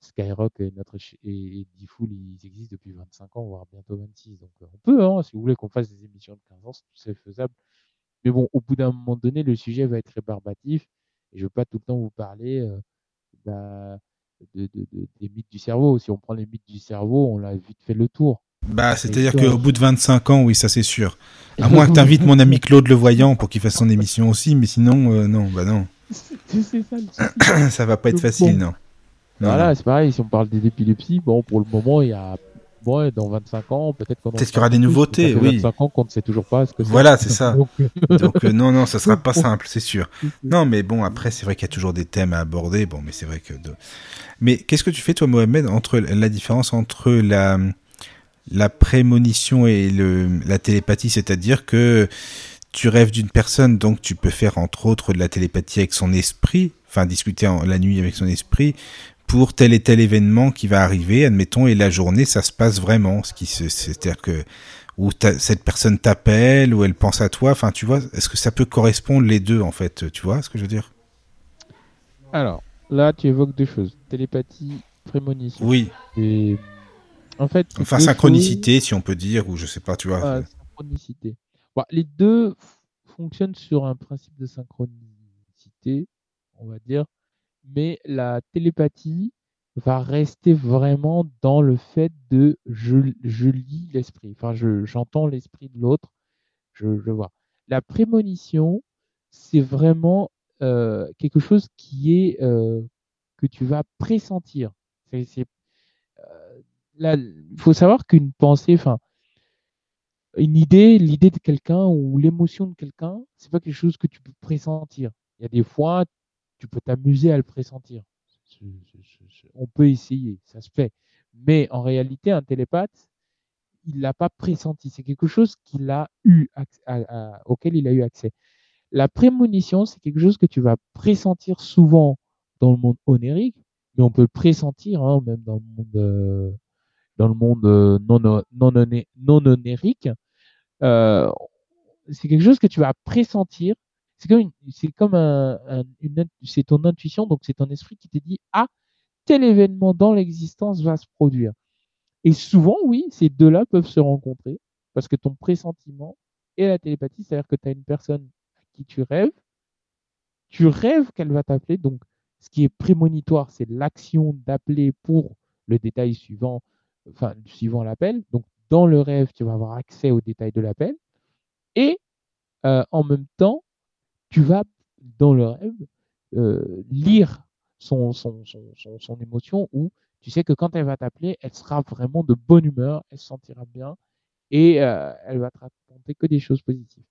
Skyrock et notre et, et D-Fool, ils existent depuis 25 ans, voire bientôt 26. Donc, on peut, hein, si vous voulez qu'on fasse des émissions de 15 ans, c'est faisable. Mais bon, au bout d'un moment donné, le sujet va être rébarbatif. Et je ne veux pas tout le temps vous parler euh, bah, de, de, de, des mythes du cerveau. Si on prend les mythes du cerveau, on l'a vite fait le tour. Bah, c'est-à-dire qu'au bout de 25 ans, oui, ça c'est sûr. À moins que tu invites mon ami Claude Le Voyant pour qu'il fasse son émission aussi, mais sinon, euh, non, bah non. Ça, ça va pas être facile, non. Voilà, c'est pareil, si on parle des épilepsies, bon, pour le moment, il y a Ouais, dans 25 ans, peut-être qu'on peut qu'il y aura des nouveautés, oui. 25 ans qu'on ne sait toujours pas ce que c'est. Voilà, c'est ça. Donc, Donc euh, non, non, ça sera pas simple, c'est sûr. Non, mais bon, après, c'est vrai qu'il y a toujours des thèmes à aborder. Bon, mais c'est vrai que. De... Mais qu'est-ce que tu fais, toi, Mohamed, entre la différence entre la la prémonition et le la télépathie, c'est-à-dire que tu rêves d'une personne, donc tu peux faire entre autres de la télépathie avec son esprit, enfin discuter en, la nuit avec son esprit, pour tel et tel événement qui va arriver, admettons, et la journée, ça se passe vraiment. Ce qui c'est-à-dire que où cette personne t'appelle, ou elle pense à toi. Enfin, tu vois, est-ce que ça peut correspondre les deux, en fait Tu vois ce que je veux dire? Alors, là, tu évoques deux choses télépathie, prémonition. Oui. Et en fait, enfin, synchronicité, choses... si on peut dire, ou je sais pas, tu vois. Ah, synchronicité. Bon, les deux fonctionnent sur un principe de synchronicité, on va dire mais la télépathie va rester vraiment dans le fait de je, je lis l'esprit, enfin je, j'entends l'esprit de l'autre, je, je vois. La prémonition, c'est vraiment euh, quelque chose qui est euh, que tu vas pressentir. Euh, il faut savoir qu'une pensée, enfin, une idée, l'idée de quelqu'un ou l'émotion de quelqu'un, c'est pas quelque chose que tu peux pressentir. Il y a des fois, tu peux t'amuser à le pressentir. On peut essayer, ça se fait. Mais en réalité, un télépathe, il l'a pas pressenti. C'est quelque chose a eu auquel il a eu accès. La prémonition, c'est quelque chose que tu vas pressentir souvent dans le monde onérique, mais on peut pressentir hein, même dans le monde, euh, euh, non onérique. Euh, c'est quelque chose que tu vas pressentir c'est comme, c'est comme un, c'est ton intuition, donc c'est ton esprit qui te dit, ah, tel événement dans l'existence va se produire. Et souvent, oui, ces deux-là peuvent se rencontrer parce que ton pressentiment et la télépathie, c'est-à-dire que tu as une personne à qui tu rêves, tu rêves qu'elle va t'appeler, donc ce qui est prémonitoire, c'est l'action d'appeler pour le détail suivant, enfin, suivant l'appel. Donc, dans le rêve, tu vas avoir accès aux détails de l'appel. Et euh, en même temps, tu vas, dans le rêve, euh, lire son, son, son, son, émotion ou tu sais que quand elle va t'appeler, elle sera vraiment de bonne humeur, elle se sentira bien et euh, elle va te raconter que des choses positives.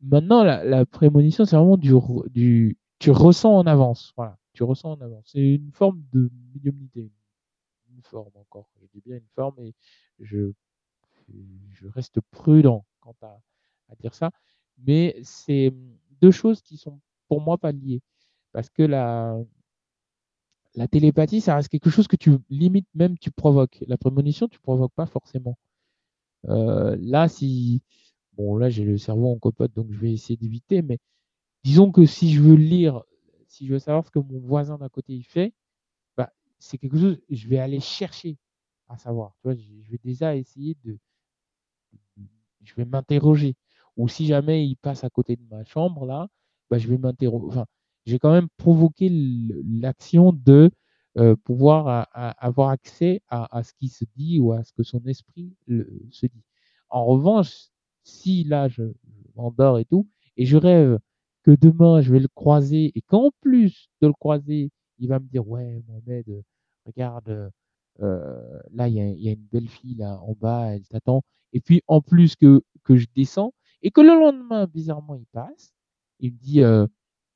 Maintenant, la, la prémonition, c'est vraiment du, du, tu ressens en avance. Voilà, tu ressens en avance. C'est une forme de médiumnité, une forme encore. Je dis bien une forme et je, je reste prudent quant à, à dire ça. Mais c'est deux choses qui sont pour moi pas liées. Parce que la, la télépathie, ça reste quelque chose que tu limites même tu provoques. La prémonition, tu provoques pas forcément. Euh, là, si bon, là j'ai le cerveau en copote, donc je vais essayer d'éviter. Mais disons que si je veux lire, si je veux savoir ce que mon voisin d'à côté il fait, bah, c'est quelque chose. Je vais aller chercher à savoir. Tu vois, je vais déjà essayer de, je vais m'interroger. Ou si jamais il passe à côté de ma chambre là, bah, je vais m'interroger. Enfin, j'ai quand même provoqué l'action de euh, pouvoir avoir accès à, ce qui se dit ou à ce que son esprit se dit. En revanche, si là je, m'endors et tout, et je rêve que demain je vais le croiser et qu'en plus de le croiser, il va me dire ouais Mohamed, regarde, euh, là il y, a, une belle fille là en bas, elle t'attend. Et puis en plus que que je descends et que le lendemain bizarrement il passe, il me dit euh,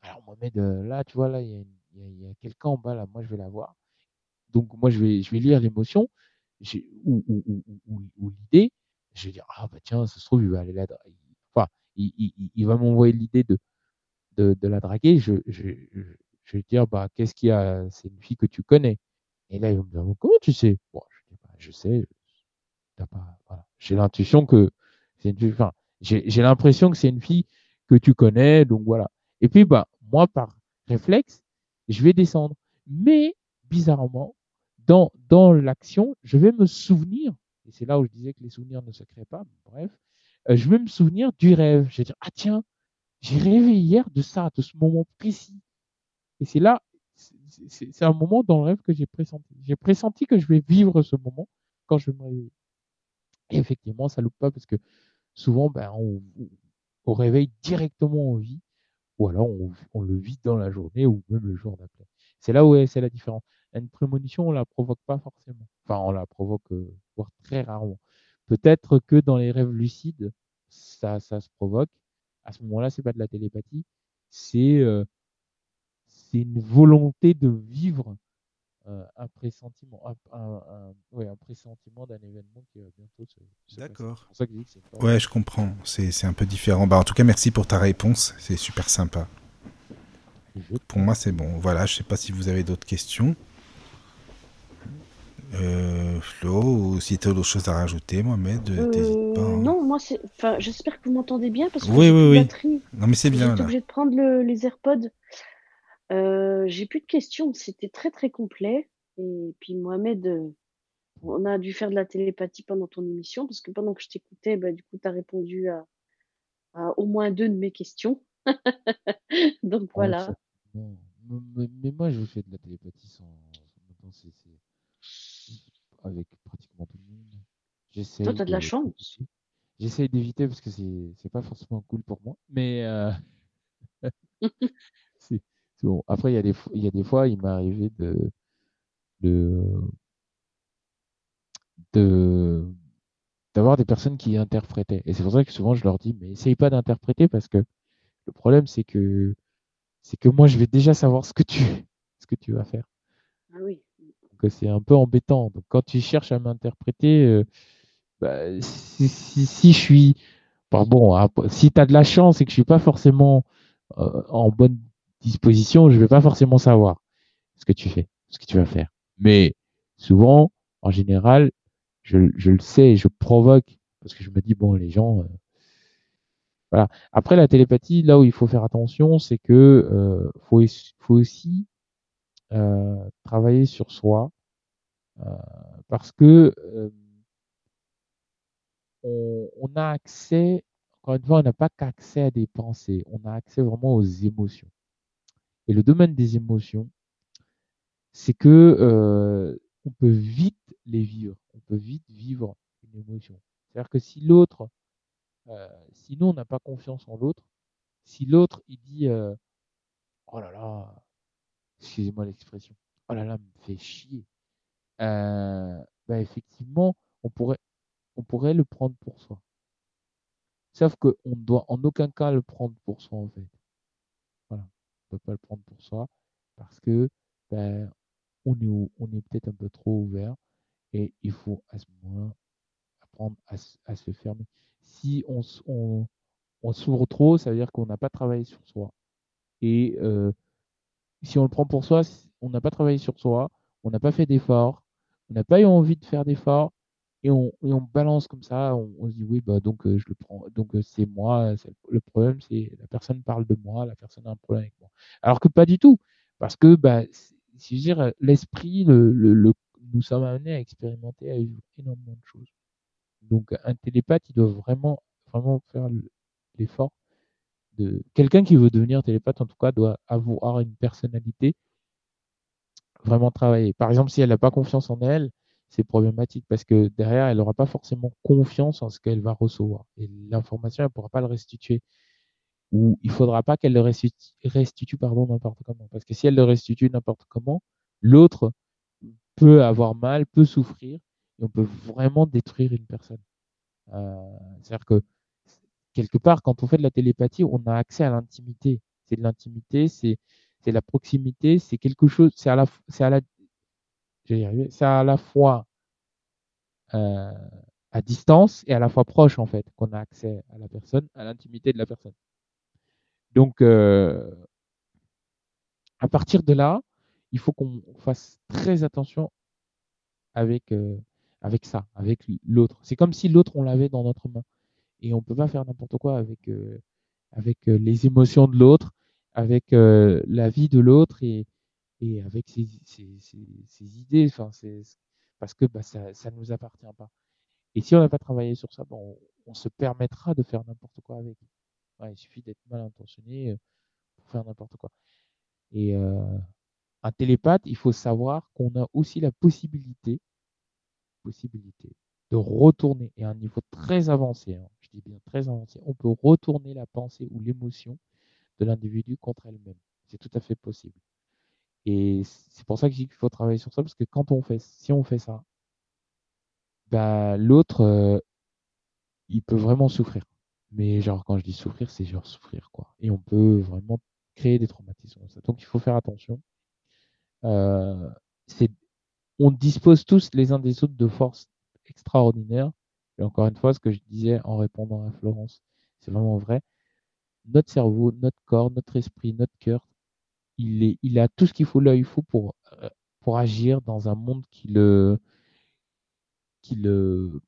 alors Mohamed, euh, là, tu vois, là, il y a, quelqu'un en bas, là, moi, je vais la voir. Donc, moi, je vais, je vais lire l'émotion ou, ou, l'idée. Je vais dire, ah, bah tiens, ça se trouve, il va aller là. Enfin, il, va m'envoyer l'idée de, de, la draguer. Je, je, je, vais dire, bah, qu'est-ce qu'il y a? C'est une fille que tu connais. Et là, il va me dire, comment tu sais? Bon, je, bah, je sais. Voilà. J'ai l'intuition que c'est une fille. Enfin, j'ai l'impression que c'est une fille que tu connais. Donc, voilà. Et puis, bah, moi, par réflexe, je vais descendre. Mais, bizarrement, dans, dans l'action, je vais me souvenir, et c'est là où je disais que les souvenirs ne se créent pas, bref, euh, je vais me souvenir du rêve. Je vais dire, ah tiens, j'ai rêvé hier de ça, de ce moment précis. Et c'est là, c'est un moment dans le rêve que j'ai pressenti. J'ai pressenti que je vais vivre ce moment quand je vais me réveiller. Et effectivement, ça loupe pas parce que souvent, ben, on, on réveille directement en vie ou alors on, le vit dans la journée ou même le jour d'après. C'est là où c'est la différence. Une prémonition, on la provoque pas forcément. Enfin, on la provoque, euh, voire très rarement. Peut-être que dans les rêves lucides, ça, ça se provoque. À ce moment-là, c'est pas de la télépathie, c'est euh, c'est une volonté de vivre un pressentiment, un, ouais, un pressentiment d'un événement qui va bientôt se, D'accord. Ouais, je comprends. C'est un peu différent. Bah, en tout cas, merci pour ta réponse. C'est super sympa. Pour moi, c'est bon. Voilà, je sais pas si vous avez d'autres questions. Euh, Flo, ou si tu as d'autres choses à rajouter, Mohamed, euh, t'hésites pas. Hein. Non, moi, enfin, j'espère que vous m'entendez bien parce que oui, oui, oui. Non, mais c'est bien. J'ai obligé de prendre les AirPods. Euh, j'ai plus de questions, c'était très très complet. Et puis Mohamed, euh, on a dû faire de la télépathie pendant ton émission parce que pendant que je t'écoutais, bah, du coup, tu as répondu à, au moins deux de mes questions. Donc voilà. mais, moi, je fais de la télépathie sans, avec pratiquement tout le monde. Toi, tu as de la chance. J'essaie d'éviter parce que c'est pas forcément cool pour moi. Mais euh, bon. Après, il y, a des, il y a des fois, il m'est arrivé de, de, d'avoir des personnes qui interprétaient. Et c'est pour ça que souvent je leur dis, mais essaye pas d'interpréter parce que le problème c'est que c'est que moi je vais déjà savoir ce que tu ce que tu vas faire. Ah oui. Donc c'est un peu embêtant. Donc quand tu cherches à m'interpréter, euh, bah, si, si, je suis bon, si tu as de la chance et que je suis pas forcément euh, en bonne disposition, je vais pas forcément savoir ce que tu fais, ce que tu vas faire. Mais souvent, en général, je, le sais, je provoque parce que je me dis bon, les gens, euh, Voilà. Après, la télépathie, là où il faut faire attention, c'est que euh, faut, aussi euh, travailler sur soi parce que on, on a accès, encore une fois, on n'a pas qu'accès à des pensées, on a accès vraiment aux émotions. Et le domaine des émotions, c'est que euh, on peut vite les vivre, on peut vite vivre une émotion. C'est-à-dire que si l'autre, euh, si on n'a pas confiance en l'autre, si l'autre il dit euh, oh là là, excusez-moi l'expression, oh là là, me fait chier, euh, bah effectivement, on pourrait, on pourrait le prendre pour soi. Sauf qu'on ne doit en aucun cas le prendre pour soi en fait. On ne peut pas le prendre pour soi parce que ben, on est, peut-être un peu trop ouvert et il faut à ce moment-là apprendre à, se- fermer. Si on, s'ouvre trop, ça veut dire qu'on n'a pas travaillé sur soi. Et euh, si on le prend pour soi, on n'a pas travaillé sur soi, on n'a pas fait d'efforts, on n'a pas eu envie de faire d'efforts, et on, balance comme ça, on, se dit oui, bah donc euh, je le prends, donc euh, c'est moi, le problème c'est la personne parle de moi, la personne a un problème avec moi. Alors que pas du tout, parce que bah, c'est- je dire, l'esprit, le, le, nous sommes amenés à expérimenter, à vivre énormément de choses. Donc un télépathe, il doit vraiment, vraiment faire le- l'effort de quelqu'un qui veut devenir télépathe en tout cas doit avoir une personnalité vraiment travaillée. Par exemple, si elle n'a pas confiance en elle, c'est problématique parce que derrière, elle n'aura pas forcément confiance en ce qu'elle va recevoir. Et l'information, elle ne pourra pas le restituer. Ou il ne faudra pas qu'elle le restitue, n'importe comment. Parce que si elle le restitue n'importe comment, l'autre peut avoir mal, peut souffrir, et on peut vraiment détruire une personne. Euh, C'est-à-dire que quelque part, quand on fait de la télépathie, on a accès à l'intimité. C'est de l'intimité, c'est la proximité, c'est quelque chose, c'est à la, à la, y arriver, c'est à la fois euh, à distance et à la fois proche en fait qu'on a accès à la personne, à l'intimité de la personne. Donc euh, à partir de là, il faut qu'on fasse très attention avec euh, avec ça, avec l'autre. C'est comme si l'autre on l'avait dans notre main et on peut pas faire n'importe quoi avec euh, avec euh, les émotions de l'autre, avec euh, la vie de l'autre et, et avec ses, idées, enfin, parce que bah, ça ça nous appartient pas. Et si on n'a pas travaillé sur ça, on, se permettra de faire n'importe quoi avec. Il suffit d'être mal intentionné euh, pour faire n'importe quoi. Et euh, un télépathe, il faut savoir qu'on a aussi la possibilité, possibilité de retourner, et à un niveau très avancé, hein, je dis bien très avancé, on peut retourner la pensée ou l'émotion de l'individu contre elle-même. C'est tout à fait possible. Et c'est pour ça que je dis qu'il faut travailler sur ça, parce que quand on fait, si on fait ça, bah, l'autre, euh, il peut vraiment souffrir. Mais genre, quand je dis souffrir, c'est genre souffrir, quoi. Et on peut vraiment créer des traumatismes. Donc, il faut faire attention. Euh, on dispose tous les uns des autres de forces extraordinaires. Et encore une fois, ce que je disais en répondant à Florence, c'est vraiment vrai. Notre cerveau, notre corps, notre esprit, notre cœur, il, a tout ce qu'il faut pour, euh, pour agir dans un monde qui le, qui le,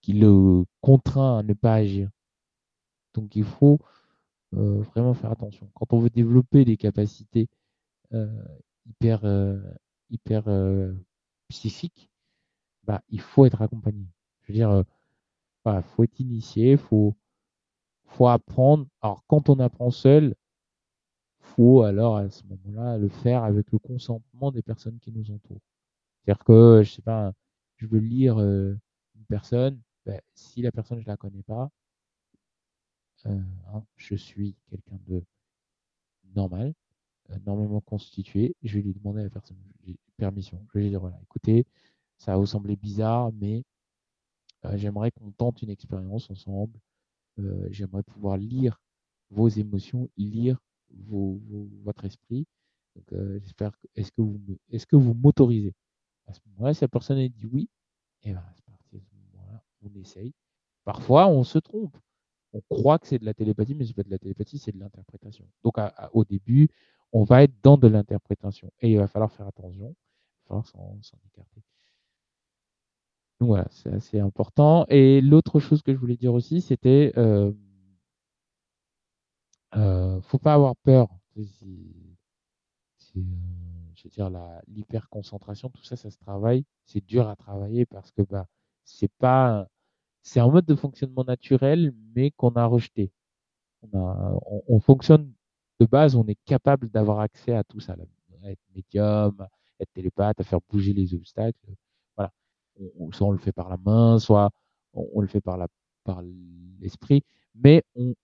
qui le contraint à ne pas agir. Donc il faut euh, vraiment faire attention. Quand on veut développer des capacités euh, hyper, hyper psychiques, bah, il faut être accompagné. Je veux dire, faut être initié, faut, faut apprendre. Alors quand on apprend seul, faut alors à ce moment-là le faire avec le consentement des personnes qui nous entourent. C'est-à-dire que, je sais pas, je veux lire euh, une personne, ben, si la personne je la connais pas, euh, hein, je suis quelqu'un de normal, normalement constitué, je vais lui demander la personne permission. Je vais lui dire voilà, écoutez, ça va vous sembler bizarre, mais euh, j'aimerais qu'on tente une expérience ensemble. J'aimerais pouvoir lire vos émotions, lire votre esprit. Euh, j'espère est-ce que vous est-ce que vous m'autorisez? À ce moment-là, si la personne dit oui, et eh ben. À on essaye. Parfois, on se trompe. On croit que c'est de la télépathie, mais c'est pas de la télépathie, c'est de l'interprétation. Donc, au début, on va être dans de l'interprétation et il va falloir faire attention, il va falloir s'en écarter. Donc voilà, c'est assez important. Et l'autre chose que je voulais dire aussi, c'était euh, euh, faut pas avoir peur. C'est, je veux dire, l'hyperconcentration, tout ça, ça se travaille. C'est dur à travailler parce que bah, c'est pas, c'est un mode de fonctionnement naturel, mais qu'on a rejeté. On, a, on, fonctionne de base, on est capable d'avoir accès à tout ça, à être médium, être télépathe, à faire bouger les obstacles. Voilà. soit on le fait par la main, soit on, le fait par la, par l'esprit, mais on,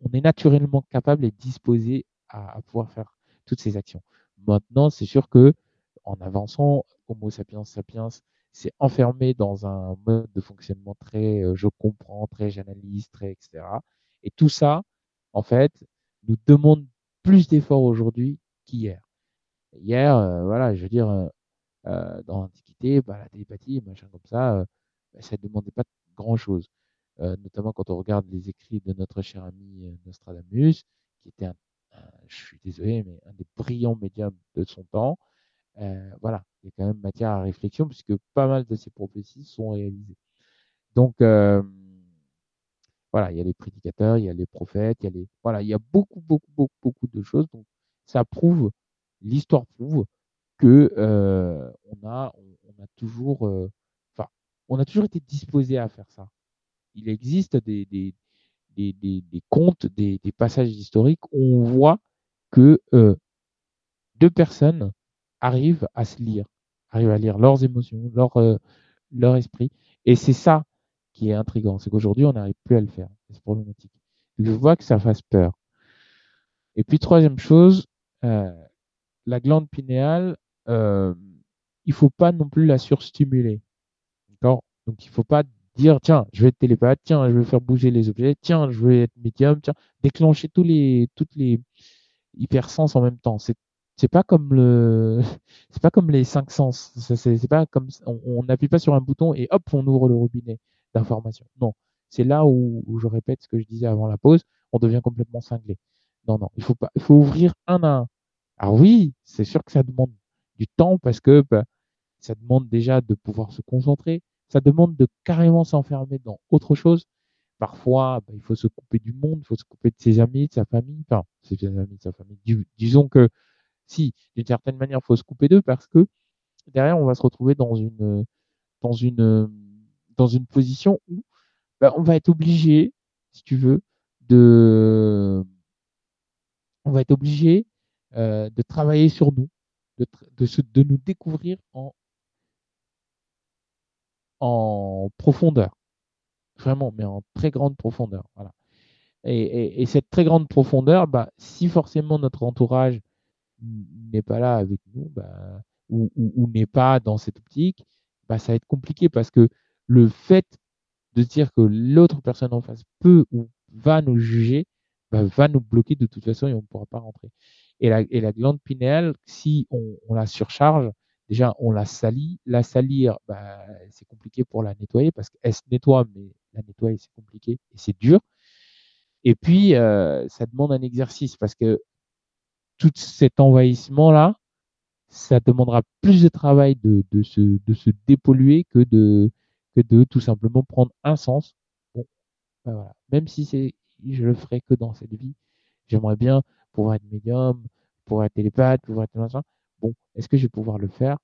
on, est naturellement capable et disposé à, pouvoir faire toutes ces actions. Maintenant, c'est sûr que en avançant, Homo sapiens sapiens s'est enfermé dans un mode de fonctionnement très euh, je comprends, très j'analyse, très etc. Et tout ça, en fait, nous demande plus d'efforts aujourd'hui qu'hier. Hier, euh, voilà, je veux dire, euh, dans l'Antiquité, bah, la télépathie, machin comme ça, bah, ça ne demandait pas grand-chose. Notamment quand on regarde les écrits de notre cher ami Nostradamus, qui était un je suis désolé, mais un des brillants médiums de son temps. Euh, voilà, il y a quand même matière à réflexion puisque pas mal de ces prophéties sont réalisées. Donc, euh, voilà, il y a les prédicateurs, il y a les prophètes, il y a les, voilà, il y a beaucoup, beaucoup, beaucoup, beaucoup de choses. Donc, ça prouve, l'histoire prouve que euh, on a, on, a toujours, enfin, on a toujours été disposé à faire ça. Il existe des, des, des, des, des contes, des, passages historiques où on voit que euh, deux personnes arrivent à se lire, arrivent à lire leurs émotions, leur, euh, leur esprit. Et c'est ça qui est intriguant, c'est qu'aujourd'hui, on n'arrive plus à le faire. C'est problématique. Je vois que ça fasse peur. Et puis, troisième chose, euh, la glande pinéale, il faut pas non plus la surstimuler. Donc, il faut pas dire tiens, je vais être télépathe, tiens, je vais faire bouger les objets, tiens, je vais être médium, tiens, déclencher tous les toutes les hypersens en même temps. C'est c'est pas comme le c'est pas comme les cinq sens. C'est pas comme on n'appuie pas sur un bouton et hop, on ouvre le robinet d'information. Non, c'est là où, je répète ce que je disais avant la pause, on devient complètement cinglé. Non, non, il faut pas, il faut ouvrir un à un. Alors oui, c'est sûr que ça demande du temps parce que bah, ça demande déjà de pouvoir se concentrer, ça demande de carrément s'enfermer dans autre chose. Parfois, bah, il faut se couper du monde, il faut se couper de ses amis, de sa famille, enfin, ses amis, de sa famille. disons que si, d'une certaine manière, il faut se couper d'eux parce que derrière, on va se retrouver dans une, dans une, dans une position où bah, on va être obligé, si tu veux, de, on va être obligé euh, de travailler sur nous, de, de, de nous découvrir en en profondeur. Vraiment, mais en très grande profondeur. Voilà. Et, cette très grande profondeur, bah, si forcément notre entourage n'est pas là avec nous, bah, ou, n'est pas dans cette optique, bah, ça va être compliqué parce que le fait de dire que l'autre personne en face peut ou va nous juger, bah, va nous bloquer de toute façon et on ne pourra pas rentrer. Et la, glande pinéale, si on la surcharge, déjà, on la salit. La salir, bah, c'est compliqué pour la nettoyer parce qu'elle se nettoie, mais la nettoyer, c'est compliqué et c'est dur. Et puis, euh, ça demande un exercice parce que tout cet envahissement-là, ça demandera plus de travail de, se, dépolluer que de, tout simplement prendre un sens. Bon, bah. Même si c'est, je le ferai que dans cette vie, j'aimerais bien pouvoir être médium, pouvoir être télépathe, pouvoir être machin. Bon, est-ce que je vais pouvoir le faire?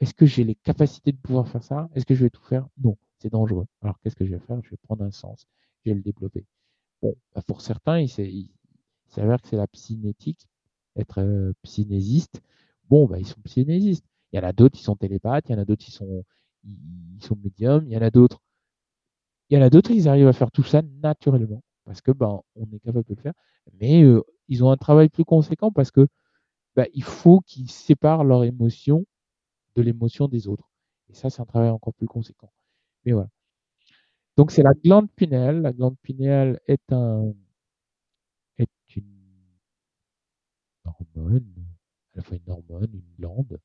Est-ce que j'ai les capacités de pouvoir faire ça? Est-ce que je vais tout faire? Non, c'est dangereux. Alors qu'est-ce que je vais faire? Je vais prendre un sens, je vais le développer. Bon, bah, pour certains, il, s'avère que c'est la psynétique, être euh, psynésiste. Bon, bah, ils sont psynésistes. Il y en a d'autres qui sont télépathes, il y en a d'autres qui sont, ils sont médiums, il y en a d'autres. Il y en a d'autres, ils arrivent à faire tout ça naturellement parce que ben on est capable de le faire, mais euh, ils ont un travail plus conséquent parce que bah, il faut qu'ils séparent leur émotion de l'émotion des autres. Et ça, c'est un travail encore plus conséquent. Mais voilà. Donc, c'est la glande pinéale. La glande pinéale est un, est une hormone, à la fois une hormone, une glande,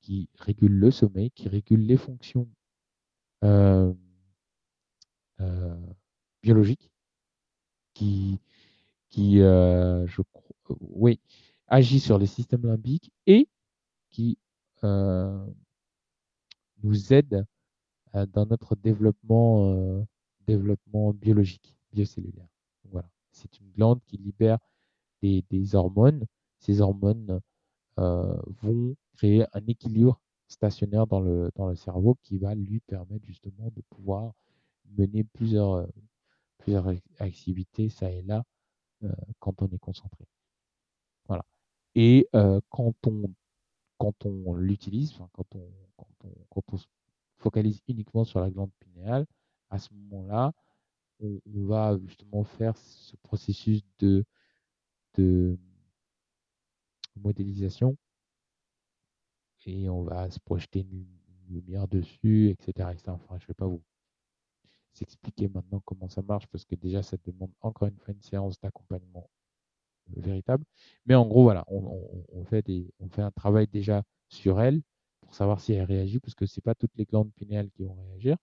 qui régule le sommeil, qui régule les fonctions euh, euh, biologiques, qui, qui euh, je oui, agit sur les systèmes limbiques et qui euh, nous aide euh, dans notre développement, euh, développement biologique, biocellulaire. Voilà, c'est une glande qui libère des, des hormones. Ces hormones vont créer un équilibre stationnaire dans le, dans le cerveau qui va lui permettre justement de pouvoir mener plusieurs, plusieurs activités, ça et là, quand on est concentré. Et euh, quand on, quand on l'utilise, quand on, quand, on, se focalise uniquement sur la glande pinéale, à ce moment-là, on, va justement faire ce processus de, de modélisation et on va se projeter une, lumière dessus, etc., etc. Enfin, je ne vais pas vous s'expliquer maintenant comment ça marche parce que déjà ça demande encore une fois une séance d'accompagnement véritable. Mais en gros, voilà, on, fait des, on fait un travail déjà sur elle pour savoir si elle réagit parce que c'est pas toutes les glandes pinéales qui vont réagir.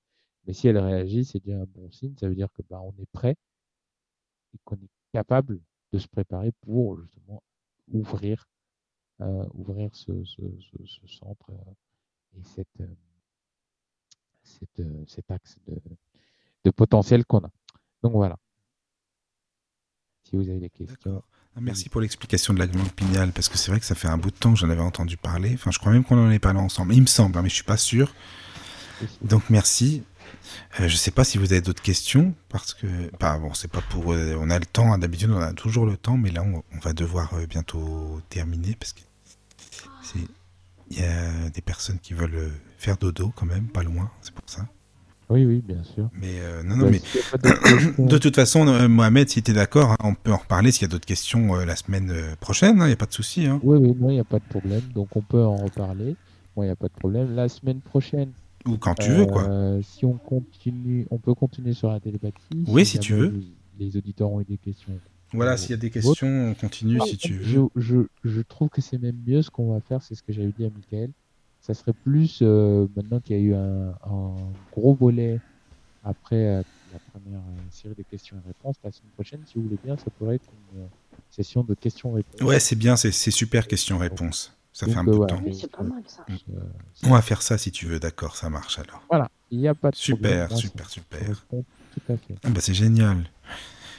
Mais si elle réagit, c'est déjà un bon signe. Ça veut dire que bah, on est prêt et qu'on est capable de se préparer pour justement ouvrir, euh, ouvrir ce, ce, ce, ce centre euh, et cette, euh, cette, cet axe de, de potentiel qu'on a. Donc voilà. Si vous avez des questions. Ah, merci pour l'explication de la glande pinéale, parce que c'est vrai que ça fait un bout de temps que j'en avais entendu parler. Enfin, je crois même qu'on en avait parlé ensemble. Il me semble, hein, mais je suis pas sûr. Donc merci. Euh, je sais pas si vous avez d'autres questions, parce que, bah, bon, c'est pas pour, euh, on a le temps. Hein, D'habitude, on a toujours le temps, mais là, on, on va devoir euh, bientôt terminer, parce que il y a des personnes qui veulent euh, faire dodo quand même, pas loin. C'est pour ça. Oui, oui, bien sûr. Mais euh, non, non, bah, mais de toute façon, euh, Mohamed, si tu es d'accord, hein, on peut en reparler s'il y a d'autres questions euh, la semaine prochaine, il hein, n'y a pas de souci. Hein. Oui, oui, non, il n'y a pas de problème. Donc on peut en reparler. Il n'y a pas de problème. La semaine prochaine. Ou quand tu veux, quoi. Si on continue, on peut continuer sur la télépathie. Oui, si, si tu veux. Les auditeurs ont eu des questions. Voilà, s'il y a des questions, on continue si tu veux. Je, je, je trouve que c'est même mieux ce qu'on va faire, c'est ce que j'avais dit à Michael. Ça serait plus, euh, maintenant qu'il y a eu un, un, gros volet après euh, la première euh, série de questions et réponses, la semaine prochaine, si vous voulez bien, ça pourrait être une session de questions-réponses. Ouais, c'est bien, c'est super questions-réponses. Ça Donc, fait un bout de temps. Oui, c'est pas mal ça. on va faire ça si tu veux, d'accord, ça marche alors. Voilà, il n'y a pas de super, problème. Super, super. Ah bah, c'est génial.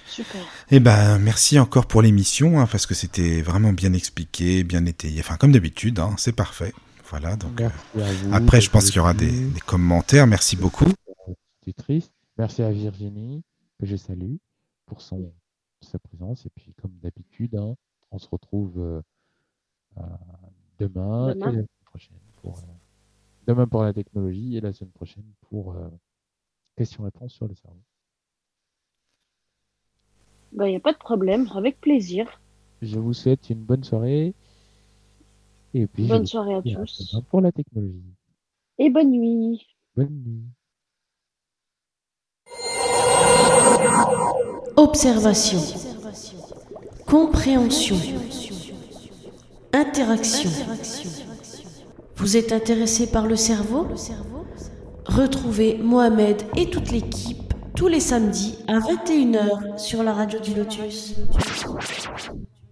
Super. Eh ben, merci encore pour l'émission, hein, parce que c'était vraiment bien expliqué, bien étayé. Enfin, comme d'habitude, hein, c'est parfait. Voilà, donc. Euh, vous, après, je pense qu'il y aura des, des, commentaires. Merci beaucoup. C'est triste. Merci à Virginie, que je salue, pour son, sa présence. Et puis, comme d'habitude, hein, on se retrouve euh, euh, demain, demain, et la semaine prochaine. Pour, demain pour la technologie et la semaine prochaine pour questions-réponses sur le cerveau. Il bah, n'y a pas de problème, avec plaisir. Je vous souhaite une bonne soirée. Et puis, bonne soirée à tous. À pour la technologie. Et bonne nuit. Bonne nuit. Observation. Compréhension. Interaction. Vous êtes intéressé par le cerveau? Retrouvez Mohamed et toute l'équipe tous les samedis à 21h sur la radio du Lotus.